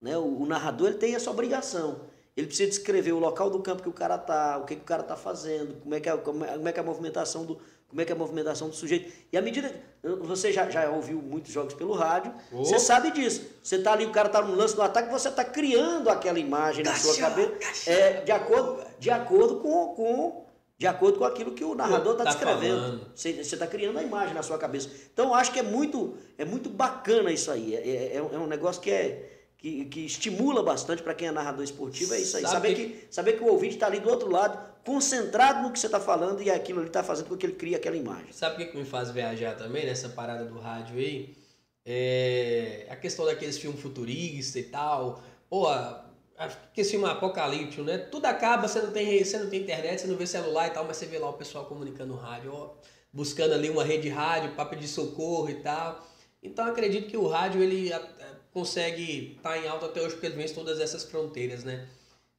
Né? O, o, narrador ele tem essa obrigação. Ele precisa descrever o local do campo que o cara está, o que, que o cara está fazendo, como é que é, como é, como é que é a movimentação do como é que é a movimentação do sujeito. E à medida você já, já ouviu muitos jogos pelo rádio, oh. você sabe disso. Você está ali, o cara está no lance do ataque, você está criando aquela imagem na sua cabeça, é, de acordo, de acordo com, com de acordo com aquilo que o narrador está tá descrevendo. Você está criando a imagem na sua cabeça. Então, eu acho que é muito, é muito bacana isso aí. É, é, é um negócio que, é, que, que estimula bastante para quem é narrador esportivo. É isso aí. Sabe saber, que... que, saber que o ouvinte está ali do outro lado, concentrado no que você está falando e aquilo ele está fazendo com que ele cria aquela imagem. Sabe o que me faz viajar também nessa parada do rádio aí? É a questão daqueles filmes futuristas e tal. Pô, esqueci um apocalipse, né? Tudo acaba, você não tem, você não tem internet, você não vê celular e tal, mas você vê lá o pessoal comunicando no rádio, ó, buscando ali uma rede de rádio para pedir socorro e tal. Então acredito que o rádio ele consegue estar tá em alta até hoje porque ele vence todas essas fronteiras, né?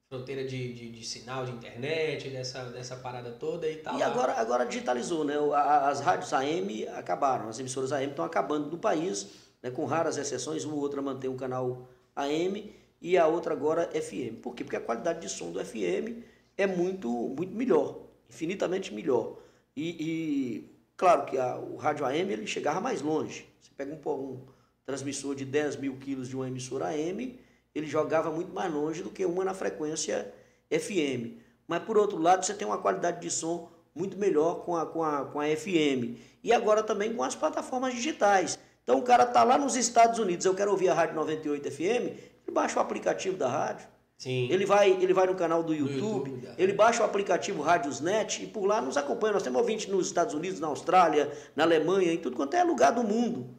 Fronteira de, de, de, sinal de internet, dessa, dessa parada toda e tal. E agora, agora digitalizou, né? As rádios AM acabaram, as emissoras AM estão acabando no país, né? com raras exceções, uma ou outra mantém um canal AM e a outra agora FM. Por quê? Porque a qualidade de som do FM é muito, muito melhor, infinitamente melhor. E, e claro que a, o rádio AM ele chegava mais longe. Você pega um, um transmissor de 10 mil quilos de uma emissora AM, ele jogava muito mais longe do que uma na frequência FM. Mas por outro lado, você tem uma qualidade de som muito melhor com a, com a, com a FM. E agora também com as plataformas digitais. Então o cara está lá nos Estados Unidos, eu quero ouvir a Rádio 98 FM, ele baixa o aplicativo da rádio. Sim. Ele vai, ele vai no canal do YouTube, YouTube ele baixa o aplicativo Rádiosnet e por lá nos acompanha. Nós temos ouvintes nos Estados Unidos, na Austrália, na Alemanha, em tudo quanto é lugar do mundo.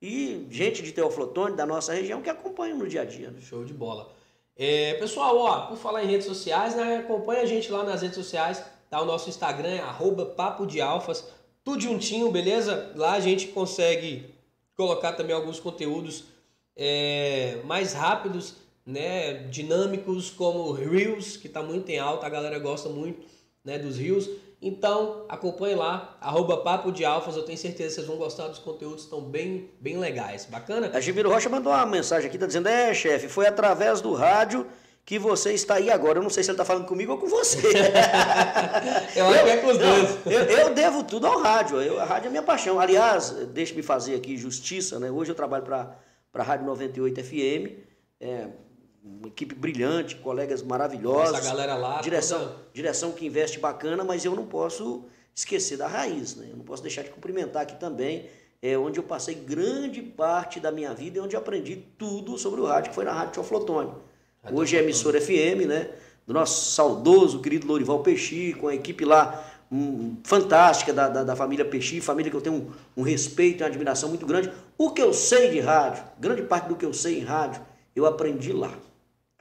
E gente de Teoflotone, da nossa região, que acompanha no dia a dia. Né? Show de bola. É, pessoal, ó, por falar em redes sociais, né, acompanha a gente lá nas redes sociais. Tá o nosso Instagram, é arroba Papo de Alfas, tudo juntinho, beleza? Lá a gente consegue colocar também alguns conteúdos é, mais rápidos, né, dinâmicos, como Reels, que está muito em alta, a galera gosta muito né, dos Reels. Então, acompanhe lá, arroba Papo de Alfas, eu tenho certeza que vocês vão gostar dos conteúdos, estão bem, bem legais. Bacana? A Gibiro Rocha mandou uma mensagem aqui, tá dizendo, é, chefe, foi através do rádio que você está aí agora. Eu não sei se ele está falando comigo ou com você. eu acho que é com os dois. Eu, eu, devo tudo ao rádio. Eu, a rádio é minha paixão. Aliás, deixe-me fazer aqui justiça. Né? Hoje eu trabalho para a Rádio 98 FM. É, uma equipe brilhante, colegas maravilhosos. Essa galera lá. Direção, toda... direção que investe bacana, mas eu não posso esquecer da raiz. Né? Eu não posso deixar de cumprimentar aqui também. É onde eu passei grande parte da minha vida e onde aprendi tudo sobre o rádio, que foi na Rádio Teoflotone. Hoje é emissora FM, né? Do nosso saudoso, querido Lorival Peixi, com a equipe lá um, fantástica da, da, da, família Peixi, família que eu tenho um, um respeito e uma admiração muito grande. O que eu sei de rádio, grande parte do que eu sei em rádio, eu aprendi lá.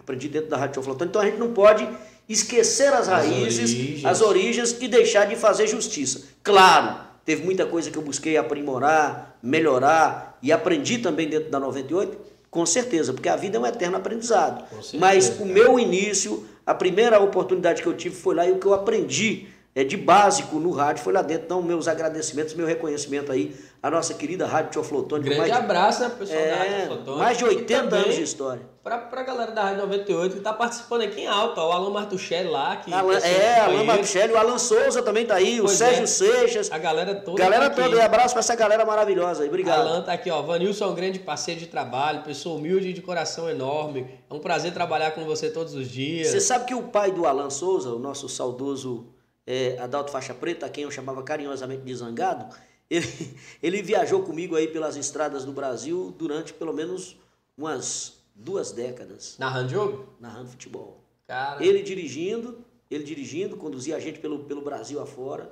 Aprendi dentro da Rádio Flotante. Então a gente não pode esquecer as raízes, as origens. as origens e deixar de fazer justiça. Claro, teve muita coisa que eu busquei aprimorar, melhorar e aprendi também dentro da 98 com certeza, porque a vida é um eterno aprendizado. Mas o meu início, a primeira oportunidade que eu tive foi lá e o que eu aprendi é, de básico no rádio foi lá dentro. Então, meus agradecimentos, meu reconhecimento aí à nossa querida Rádio Teoflotone. Grande mais, abraço, né, pessoal é, da Rádio Teoflotone. Mais de 80 anos de história. Para a galera da Rádio 98 que está participando aqui em alta, o Alan Martuchelli lá. Que Alan, é, Alan Martuchelli, o Alan Souza também está aí, pois o Sérgio é. Seixas. A galera toda. Galera tá toda, abraço para essa galera maravilhosa aí, obrigado. Alan tá aqui, ó. Vanilson é um grande parceiro de trabalho, pessoa humilde e de coração enorme. É um prazer trabalhar com você todos os dias. Você sabe que o pai do Alan Souza, o nosso saudoso é, Adalto Faixa Preta, a quem eu chamava carinhosamente de Zangado, ele, ele viajou comigo aí pelas estradas do Brasil durante pelo menos umas duas décadas. Narrando jogo? Narrando futebol. Cara. Ele dirigindo, ele dirigindo, conduzia a gente pelo, pelo Brasil afora.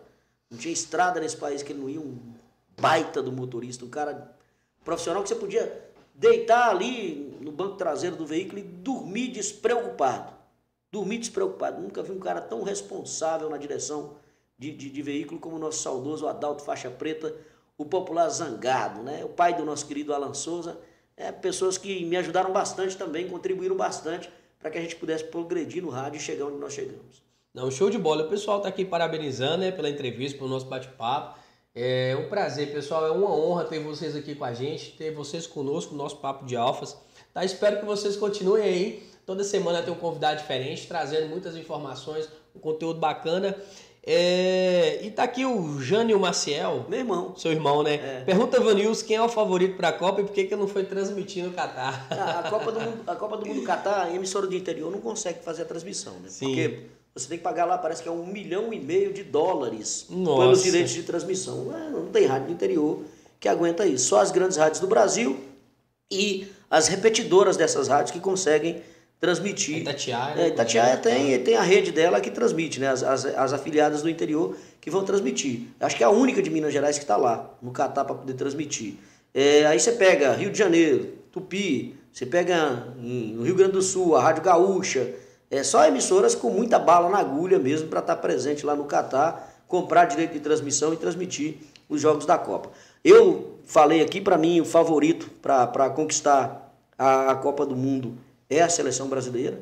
Não tinha estrada nesse país que ele não ia, um baita do motorista, um cara profissional que você podia deitar ali no banco traseiro do veículo e dormir despreocupado dormir despreocupado. Nunca vi um cara tão responsável na direção de, de, de, veículo como o nosso saudoso Adalto Faixa Preta, o popular Zangado, né? o pai do nosso querido Alan Souza. É, pessoas que me ajudaram bastante também, contribuíram bastante para que a gente pudesse progredir no rádio e chegar onde nós chegamos. Não, show de bola. O pessoal está aqui parabenizando né, pela entrevista, pelo nosso bate-papo. É um prazer, pessoal. É uma honra ter vocês aqui com a gente, ter vocês conosco no nosso Papo de Alfas. Tá? Espero que vocês continuem aí Toda semana tem um convidado diferente, trazendo muitas informações, um conteúdo bacana. É... E tá aqui o Jânio Maciel. Meu irmão. Seu irmão, né? É. Pergunta, Vanils, quem é o favorito para a Copa e por que, que não foi transmitir no Catar? A, a, Copa do Mundo, a Copa do Mundo Catar, a emissora do interior não consegue fazer a transmissão, né? Sim. Porque você tem que pagar lá, parece que é um milhão e meio de dólares Nossa. pelos direitos de transmissão. Não tem rádio do interior que aguenta isso. Só as grandes rádios do Brasil e as repetidoras dessas rádios que conseguem transmitir. Itatiaia. É, Itatiaia tem, tem a rede dela que transmite, né? As, as, as, afiliadas do interior que vão transmitir. Acho que é a única de Minas Gerais que está lá, no Catar, para poder transmitir. É, aí você pega Rio de Janeiro, Tupi, você pega no Rio Grande do Sul, a Rádio Gaúcha, é só emissoras com muita bala na agulha mesmo para estar tá presente lá no Catar, comprar direito de transmissão e transmitir os jogos da Copa. Eu falei aqui, para mim, o favorito para conquistar a, a, Copa do Mundo é a seleção brasileira.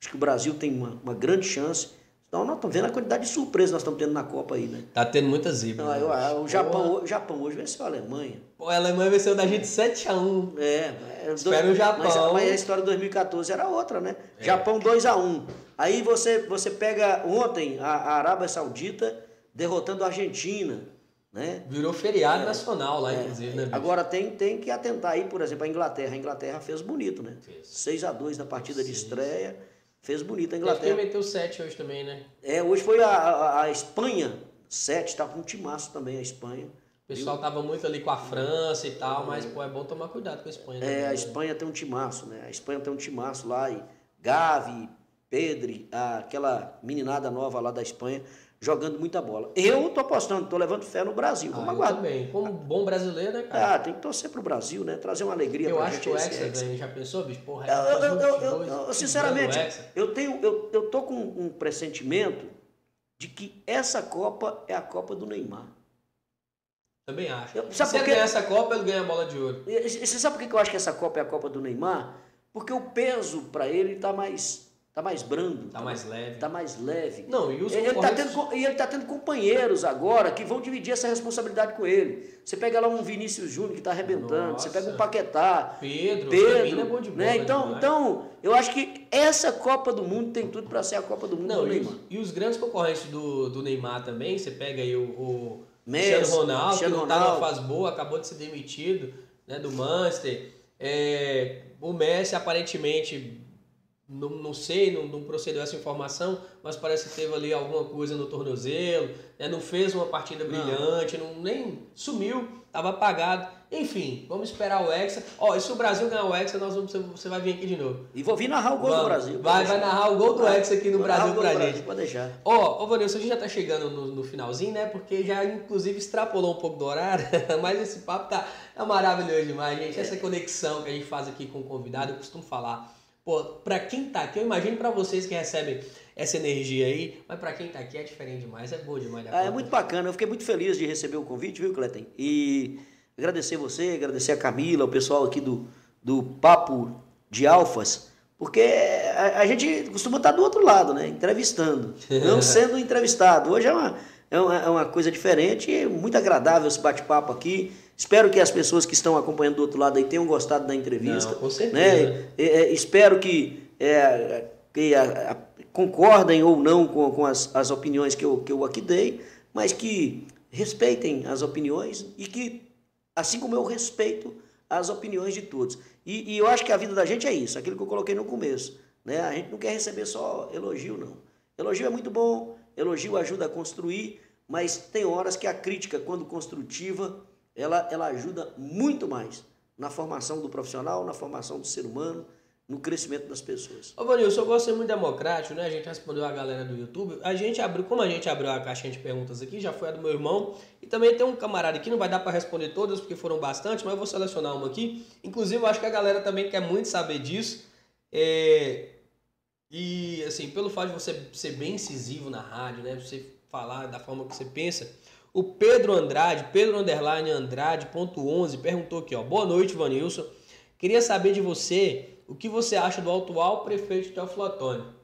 Acho que o Brasil tem uma, uma grande chance. Então, nós estamos vendo a quantidade de surpresas que nós estamos tendo na Copa aí, né? Tá tendo muitas zebras. Não, né? o, Japão, o Japão hoje venceu a Alemanha. Pô, a Alemanha venceu da gente 7x1. É, é Espera dois, o Japão. Mas, mas, a história de 2014 era outra, né? É. Japão 2x1. Aí você, você pega ontem a, a Arábia Saudita derrotando a Argentina. Né? Virou feriado é, nacional lá, é, inclusive, né? Bicho? Agora tem, tem que atentar aí, por exemplo, a Inglaterra. A Inglaterra fez bonito, né? 6 a 2 na partida Sim. de estreia. Fez bonito a Inglaterra. Deve meteu 7 hoje também, né? É, hoje foi a, a, a Espanha, 7, tá com um timaço também a Espanha. O pessoal viu? tava muito ali com a França e tal, mas pô, é bom tomar cuidado com a Espanha. Né? É, a Espanha tem um timaço, né? A Espanha tem um timaço lá e Gavi, Pedri, aquela meninada nova lá da Espanha jogando muita bola. Eu tô apostando, tô levando fé no Brasil. Vamos ah, aguardar. também. Como bom brasileiro, né, cara? Ah, tem que torcer pro Brasil, né? Trazer uma alegria eu pra acho gente. Eu acho que o Hexa, já pensou, bicho? Porra, eu, eu, eu, eu sinceramente, eu tenho, eu, eu tô com um pressentimento de que essa Copa é a Copa do Neymar. Também acho. Eu, sabe Se ele ganhar essa Copa, ele ganha a bola de ouro. Você sabe por que eu acho que essa Copa é a Copa do Neymar? Porque o peso para ele está mais Tá mais brando. Tá, tá mais leve. Tá mais leve. Não, e os ele está tendo, e ele tá tendo companheiros agora que vão dividir essa responsabilidade com ele. Você pega lá um Vinícius Júnior que está arrebentando, Nossa. você pega um Paquetá. Pedro, Pedro é bom de bola, né? Então, então, eu acho que essa Copa do Mundo tem tudo para ser a Copa do Mundo Não, do e Neymar. Os, e os grandes concorrentes do, do Neymar também, você pega aí o, o Messi, Cristiano Ronaldo, Cristiano que não tá numa fase boa, acabou de ser demitido né, do Manchester. É, o Messi aparentemente não, não sei, não, não, procedeu essa informação, mas parece que teve ali alguma coisa no tornozelo, né? não fez uma partida brilhante, não. nem sumiu, estava apagado. Enfim, vamos esperar o Hexa. Ó, e se o Brasil ganhar o Hexa, nós vamos, você vai vir aqui de novo. E vou vir narrar o gol vamos. do Brasil. Vai, vai narrar o gol do Hexa aqui no Brasil pra gente. Brasil, pode deixar. Ó, ô Vanilson, a gente já tá chegando no, no, finalzinho, né? Porque já inclusive extrapolou um pouco do horário, mas esse papo tá é maravilhoso demais, gente. Essa conexão que a gente faz aqui com o convidado, eu costumo falar Pô, pra quem tá aqui, eu imagino para vocês que recebem essa energia aí, mas para quem tá aqui é diferente demais, é boa demais. Ah, é muito bacana, eu fiquei muito feliz de receber o convite, viu, Cleten? E agradecer você, agradecer a Camila, o pessoal aqui do, do Papo de Alfas, porque a, a gente costuma estar do outro lado, né? Entrevistando, não sendo entrevistado. Hoje é uma, é uma, é uma coisa diferente e muito agradável esse bate-papo aqui. Espero que as pessoas que estão acompanhando do outro lado aí tenham gostado da entrevista. Não, com certeza. Né? É, é, espero que, é, que a, a, concordem ou não com, com as, as opiniões que eu, que eu aqui dei, mas que respeitem as opiniões e que, assim como eu respeito as opiniões de todos. E, e eu acho que a vida da gente é isso, aquilo que eu coloquei no começo. Né? A gente não quer receber só elogio, não. Elogio é muito bom, elogio ajuda a construir, mas tem horas que a crítica, quando construtiva, ela, ela ajuda muito mais na formação do profissional, na formação do ser humano, no crescimento das pessoas. Ô, Vanilson, eu gosto de ser muito democrático, né? A gente respondeu a galera do YouTube. A gente abriu, como a gente abriu a caixinha de perguntas aqui, já foi a do meu irmão. E também tem um camarada aqui, não vai dar para responder todas, porque foram bastante, mas eu vou selecionar uma aqui. Inclusive, eu acho que a galera também quer muito saber disso. É... E, assim, pelo fato de você ser bem incisivo na rádio, né? Você falar da forma que você pensa, o Pedro Andrade, Pedro Underline Andrade, ponto 11, perguntou aqui, ó. Boa noite, Vanilson. Queria saber de você o que você acha do atual prefeito Teófilo Otônio.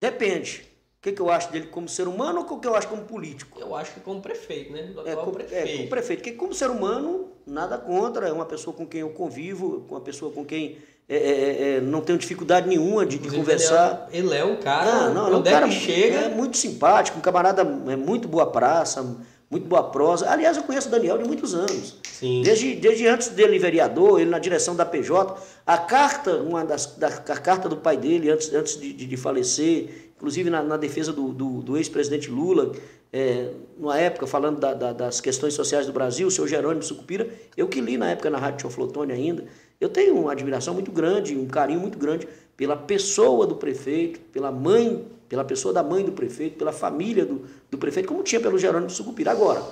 Depende. O que, que, eu acho dele como ser humano ou o que eu acho como político? Eu acho que como prefeito, né? Do é, atual é, como, prefeito. É, como prefeito. Porque como ser humano, nada contra. É uma pessoa com quem eu convivo, com uma pessoa com quem é, é, é, não tenho dificuldade nenhuma de, de conversar. Ele é, um cara, não, não, é um cara chega... é muito simpático, um camarada é muito boa praça, muito boa prosa. Aliás, eu conheço o Daniel de muitos anos. Sim. Desde, desde antes dele vereador, ele na direção da PJ. A carta, uma das da, a carta do pai dele, antes, antes de, de, de falecer, inclusive na, na defesa do, do, do ex-presidente Lula, é, numa época, falando da, da, das questões sociais do Brasil, o seu Jerônimo Sucupira, eu que li na época na Rádio Flotone ainda, eu tenho uma admiração muito grande, um carinho muito grande pela pessoa do prefeito, pela mãe, pela pessoa da mãe do prefeito, pela família do, do prefeito, como tinha pelo Jerônimo Sucupira. Agora,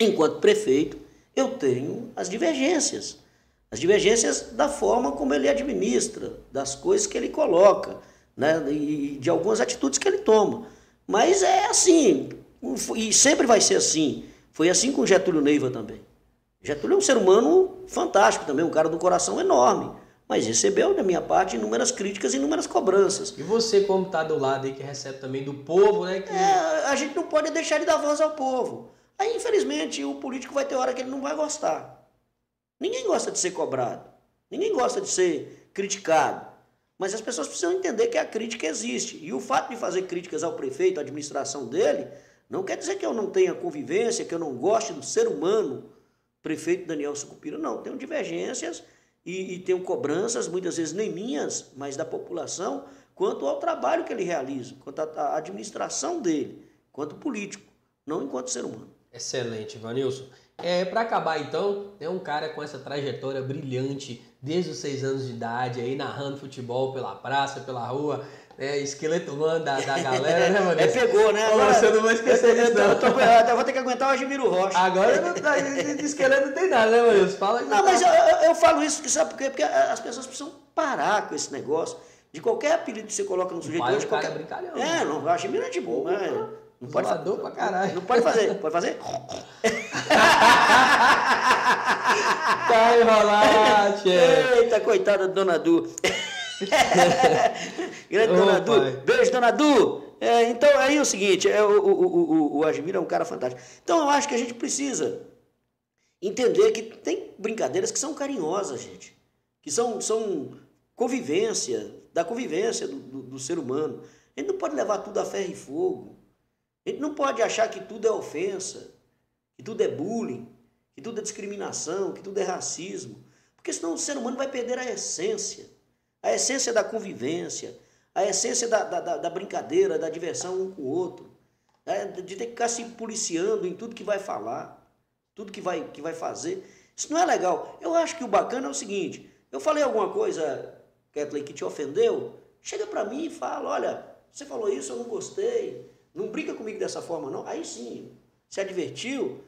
enquanto prefeito, eu tenho as divergências. As divergências da forma como ele administra, das coisas que ele coloca, né? e de algumas atitudes que ele toma. Mas é assim, e sempre vai ser assim. Foi assim com Getúlio Neiva também. Getúlio é um ser humano fantástico também, um cara do coração enorme. Mas recebeu da minha parte inúmeras críticas e inúmeras cobranças. E você, como está do lado aí, que recebe também do povo, né? Que... É, a gente não pode deixar de dar voz ao povo. Aí, infelizmente, o político vai ter hora que ele não vai gostar. Ninguém gosta de ser cobrado. Ninguém gosta de ser criticado. Mas as pessoas precisam entender que a crítica existe. E o fato de fazer críticas ao prefeito, à administração dele, não quer dizer que eu não tenha convivência, que eu não goste do ser humano, prefeito Daniel Sucupira. Não, tenho divergências e, e tenho cobranças, muitas vezes nem minhas, mas da população, quanto ao trabalho que ele realiza, quanto à administração dele, quanto político, não enquanto ser humano. Excelente, Vanilson. É, Para acabar então, é um cara com essa trajetória brilhante desde os seis anos de idade, aí narrando futebol pela praça, pela rua, é, esqueleto humano da, da galera, né, mano? É, pegou, né? Agora, você não vai esquecer disso, não. Eu, tô, eu vou ter que aguentar o Agimiro Rocha. Agora não, tá, de esqueleto não tem nada, né, mano? Fala não, mas eu, eu, eu, falo isso sabe por quê? Porque as pessoas precisam parar com esse negócio de qualquer apelido que você coloca no sujeito. Hoje, qualquer... é brincalhão. É, não, o Agimiro é de boa, né? Não pode fazer. pra caralho. Não pode fazer. Pode fazer? tá enrolado, Eita, coitada da Dona Du. Grande Dona Du. Beijo, Dona Du. É, então, aí é o seguinte, é, o, o, o, o é um cara fantástico. Então, eu acho que a gente precisa entender que tem brincadeiras que são carinhosas, gente. Que são, são convivência, da convivência do, do, do ser humano. A gente não pode levar tudo a ferro e fogo. A gente não pode achar que tudo é ofensa, que tudo é bullying, que tudo é discriminação, que tudo é racismo. Porque senão o ser humano vai perder a essência a essência da convivência, a essência da, da, da brincadeira, da diversão um com o outro, né? de ter que ficar se policiando em tudo que vai falar, tudo que vai, que vai fazer. Isso não é legal. Eu acho que o bacana é o seguinte: eu falei alguma coisa, Kathleen, que te ofendeu, chega para mim e fala: olha, você falou isso, eu não gostei, não brinca comigo dessa forma, não. Aí sim, se advertiu,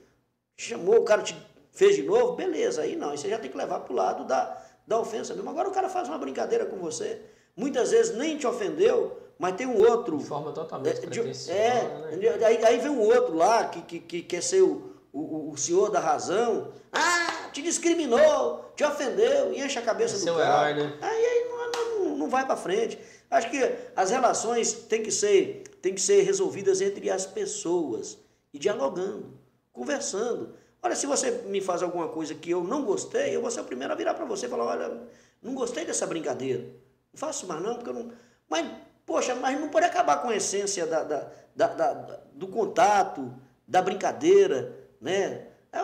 chamou, o cara te fez de novo, beleza, aí não, aí você já tem que levar para o lado da, da ofensa mesmo. Agora o cara faz uma brincadeira com você, muitas vezes nem te ofendeu, mas tem um outro. De forma totalmente é, de, é né? aí, aí vem um outro lá que, que, que quer ser o, o, o, senhor da razão. Ah, te discriminou, te ofendeu, e enche a cabeça do é cara. Herói, né? Aí, aí não, não, não vai para frente. Acho que as relações têm que ser, têm que ser resolvidas entre as pessoas e dialogando, conversando. Olha, se você me faz alguma coisa que eu não gostei, eu vou ser o primeiro a virar para você e falar, olha, não gostei dessa brincadeira. Não faço mais não, porque eu não... Mas, poxa, mas não pode acabar com a essência da, da, da, da do contato, da brincadeira, né? É,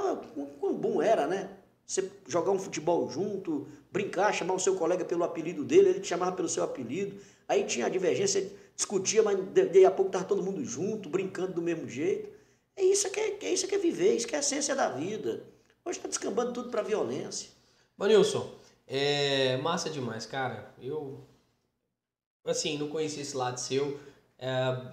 como bom era, né? Você jogar um futebol junto, brincar, chamar o seu colega pelo apelido dele, ele te chamava pelo seu apelido. Aí tinha a divergência, discutia, mas daí a pouco estava todo mundo junto, brincando do mesmo jeito. É isso que é, é isso que é viver, isso que é a essência da vida. Hoje está descambando tudo para violência. Manilson, é massa demais, cara. Eu, assim, não conheci esse lado seu. É,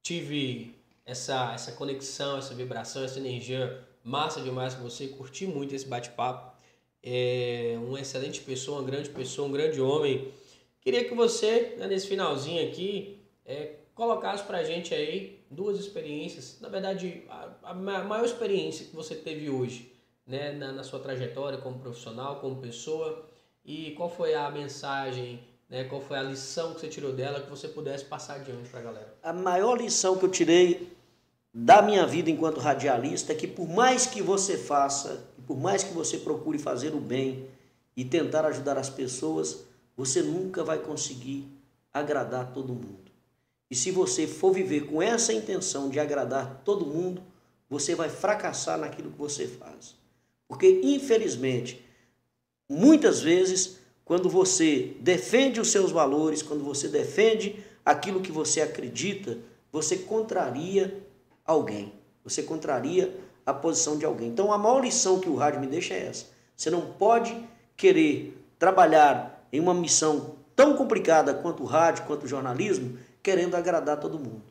tive essa, essa conexão, essa vibração, essa energia massa demais com você. Curti muito esse bate-papo. É uma excelente pessoa, uma grande pessoa, um grande homem. Queria que você, né, nesse finalzinho aqui, é, colocasse pra gente aí duas experiências, na verdade, a, a maior experiência que você teve hoje, né, na, na, sua trajetória como profissional, como pessoa, e qual foi a mensagem, né, qual foi a lição que você tirou dela que você pudesse passar adiante para a galera? A maior lição que eu tirei da minha vida enquanto radialista é que por mais que você faça, por mais que você procure fazer o bem e tentar ajudar as pessoas, você nunca vai conseguir agradar todo mundo. E se você for viver com essa intenção de agradar todo mundo, você vai fracassar naquilo que você faz. Porque, infelizmente, muitas vezes, quando você defende os seus valores, quando você defende aquilo que você acredita, você contraria alguém. Você contraria a posição de alguém. Então, a maior lição que o rádio me deixa é essa. Você não pode querer trabalhar em uma missão tão complicada quanto o rádio, quanto o jornalismo, querendo agradar todo mundo.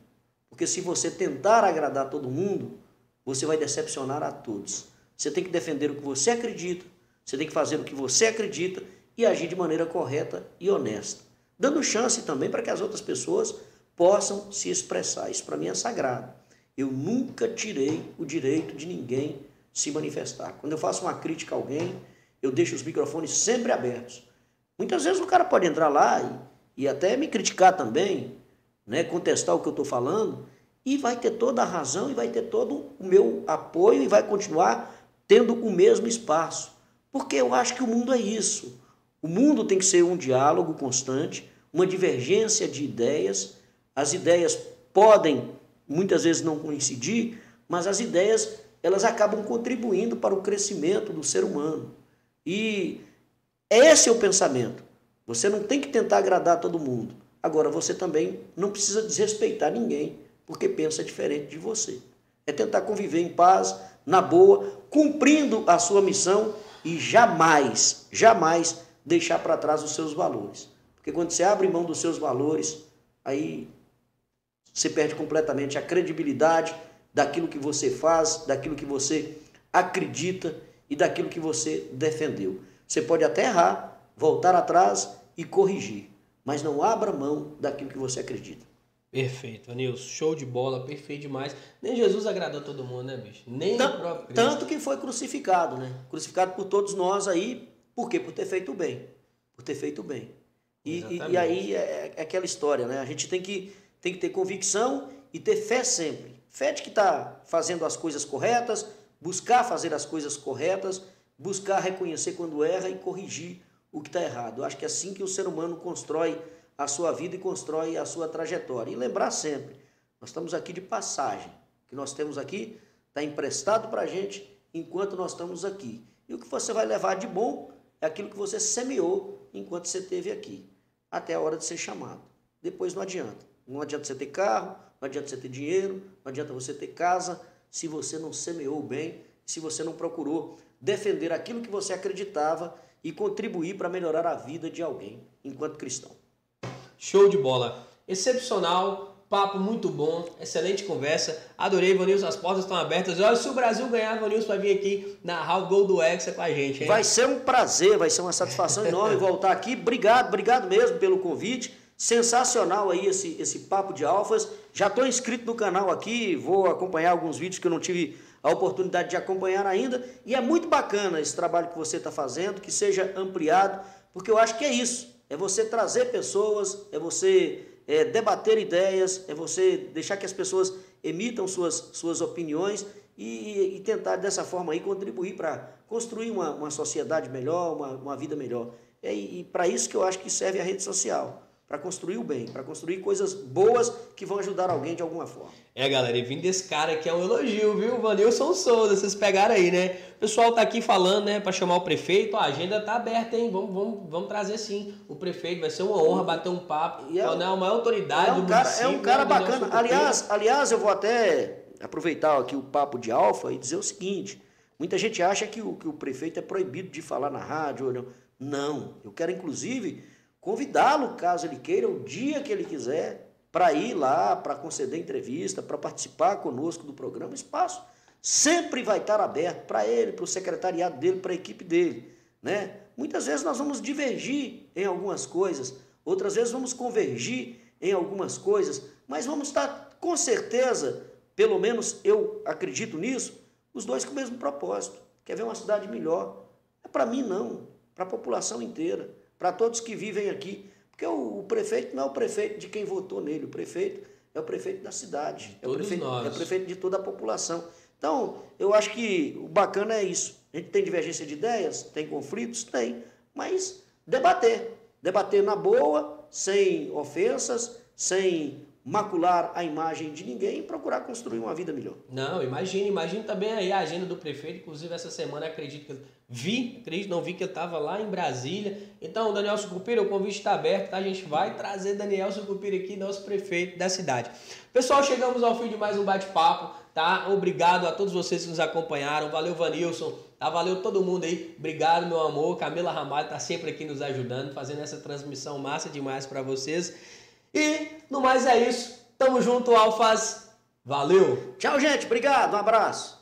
Porque se você tentar agradar todo mundo, você vai decepcionar a todos. Você tem que defender o que você acredita, Você tem que fazer o que você acredita e agir de maneira correta e honesta, dando chance também para que as outras pessoas possam se expressar. Isso para mim é sagrado. Eu nunca tirei o direito de ninguém se manifestar. Quando eu faço uma crítica a alguém, eu deixo os microfones sempre abertos. Muitas vezes o cara pode entrar lá e, e até me criticar também, né, contestar o que eu estou falando, e vai ter toda a razão e vai ter todo o meu apoio e vai continuar tendo o mesmo espaço. Porque eu acho que o mundo é isso. O mundo tem que ser um diálogo constante, uma divergência de ideias. As ideias podem muitas vezes não coincidir, mas as ideias elas acabam contribuindo para o crescimento do ser humano. E esse é o pensamento. Você não tem que tentar agradar todo mundo. Agora, você também não precisa desrespeitar ninguém porque pensa diferente de você. É tentar conviver em paz, na boa, cumprindo a sua missão e jamais, jamais deixar para trás os seus valores. Porque quando você abre mão dos seus valores, aí você perde completamente a credibilidade daquilo que você faz, daquilo que você acredita e daquilo que você defendeu. Você pode até errar, voltar atrás e corrigir, mas não abra mão daquilo que você acredita. Perfeito, Anilson. Show de bola, perfeito demais. Nem Jesus agradou todo mundo, né, bicho? Nem tanto, o próprio Cristo. Tanto que foi crucificado, né? Crucificado por todos nós aí. Por quê? Por ter feito o bem. Por ter feito o bem. E, e, e aí é, é, aquela história, né? A gente tem que, tem que ter convicção e ter fé sempre. Fé de que está fazendo as coisas corretas, buscar fazer as coisas corretas, buscar reconhecer quando erra e corrigir o que está errado. Eu acho que é assim que o ser humano constrói a sua vida e constrói a sua trajetória. E lembrar sempre, nós estamos aqui de passagem. O que nós temos aqui está emprestado para a gente enquanto nós estamos aqui. E o que você vai levar de bom é aquilo que você semeou enquanto você esteve aqui, até a hora de ser chamado. Depois não adianta. Não adianta você ter carro, não adianta você ter dinheiro, não adianta você ter casa, se você não semeou bem, se você não procurou defender aquilo que você acreditava e contribuir para melhorar a vida de alguém enquanto cristão. Show de bola. Excepcional, papo muito bom, excelente conversa. Adorei, Vanilson, as portas estão abertas. Olha, se o Brasil ganhar, Vanilson vai vir aqui narrar o gol do Hexa com a gente, hein? Vai ser um prazer, vai ser uma satisfação enorme voltar aqui. Obrigado, obrigado mesmo pelo convite. Sensacional aí esse, esse papo de alfas. Já estou inscrito no canal aqui, vou acompanhar alguns vídeos que eu não tive a oportunidade de acompanhar ainda. E é muito bacana esse trabalho que você está fazendo, que seja ampliado, porque eu acho que é isso. É você trazer pessoas, é você é, debater ideias, é você deixar que as pessoas emitam suas, suas opiniões e, e tentar dessa forma aí contribuir para construir uma, uma sociedade melhor, uma, uma vida melhor. É, e, para isso que eu acho que serve a rede social para construir o bem, para construir coisas boas que vão ajudar alguém de alguma forma. É, galera, e vindo desse cara aqui é um elogio, viu? Vanilson Souza, vocês pegaram aí, né? O pessoal tá aqui falando, né, para chamar o prefeito, a agenda tá aberta, hein? Vamos, vamos, vamos trazer sim o prefeito, vai ser uma honra bater um papo. É, é uma autoridade é um cara, É um cara né, bacana. Aliás, aliás, eu vou até aproveitar aqui o papo de Alfa e dizer o seguinte: muita gente acha que o, que o prefeito é proibido de falar na rádio. Não. não, eu quero inclusive convidá-lo, caso ele queira, o dia que ele quiser, para ir lá, para conceder entrevista, para participar conosco do programa. O espaço sempre vai estar aberto para ele, para o secretariado dele, para a equipe dele. Né? Muitas vezes nós vamos divergir em algumas coisas, outras vezes vamos convergir em algumas coisas, mas vamos estar com certeza, pelo menos eu acredito nisso, os dois com o mesmo propósito. Quer ver uma cidade melhor? É para mim não, para a população inteira para todos que vivem aqui. Porque o, o, prefeito não é o prefeito de quem votou nele, o prefeito é o prefeito da cidade, é o prefeito, é o prefeito de toda a população. Então, eu acho que o bacana é isso. A gente tem divergência de ideias, tem conflitos? Tem, mas debater. Debater na boa, sem ofensas, sem macular a imagem de ninguém e procurar construir uma vida melhor. Não, imagine, imagine também aí a agenda do prefeito, inclusive essa semana acredito que vi, acredito, não vi que eu estava lá em Brasília. Então, Daniel Sucupira, o convite está aberto, tá? A gente vai trazer Daniel Sucupira aqui, nosso prefeito da cidade. Pessoal, chegamos ao fim de mais um bate-papo, tá? Obrigado a todos vocês que nos acompanharam. Valeu, Vanilson. Tá, valeu todo mundo aí. Obrigado, meu amor. Camila Ramalho tá sempre aqui nos ajudando, fazendo essa transmissão massa demais para vocês. E no mais é isso. Tamo junto, Alfas. Valeu. Tchau, gente. Obrigado. Um abraço.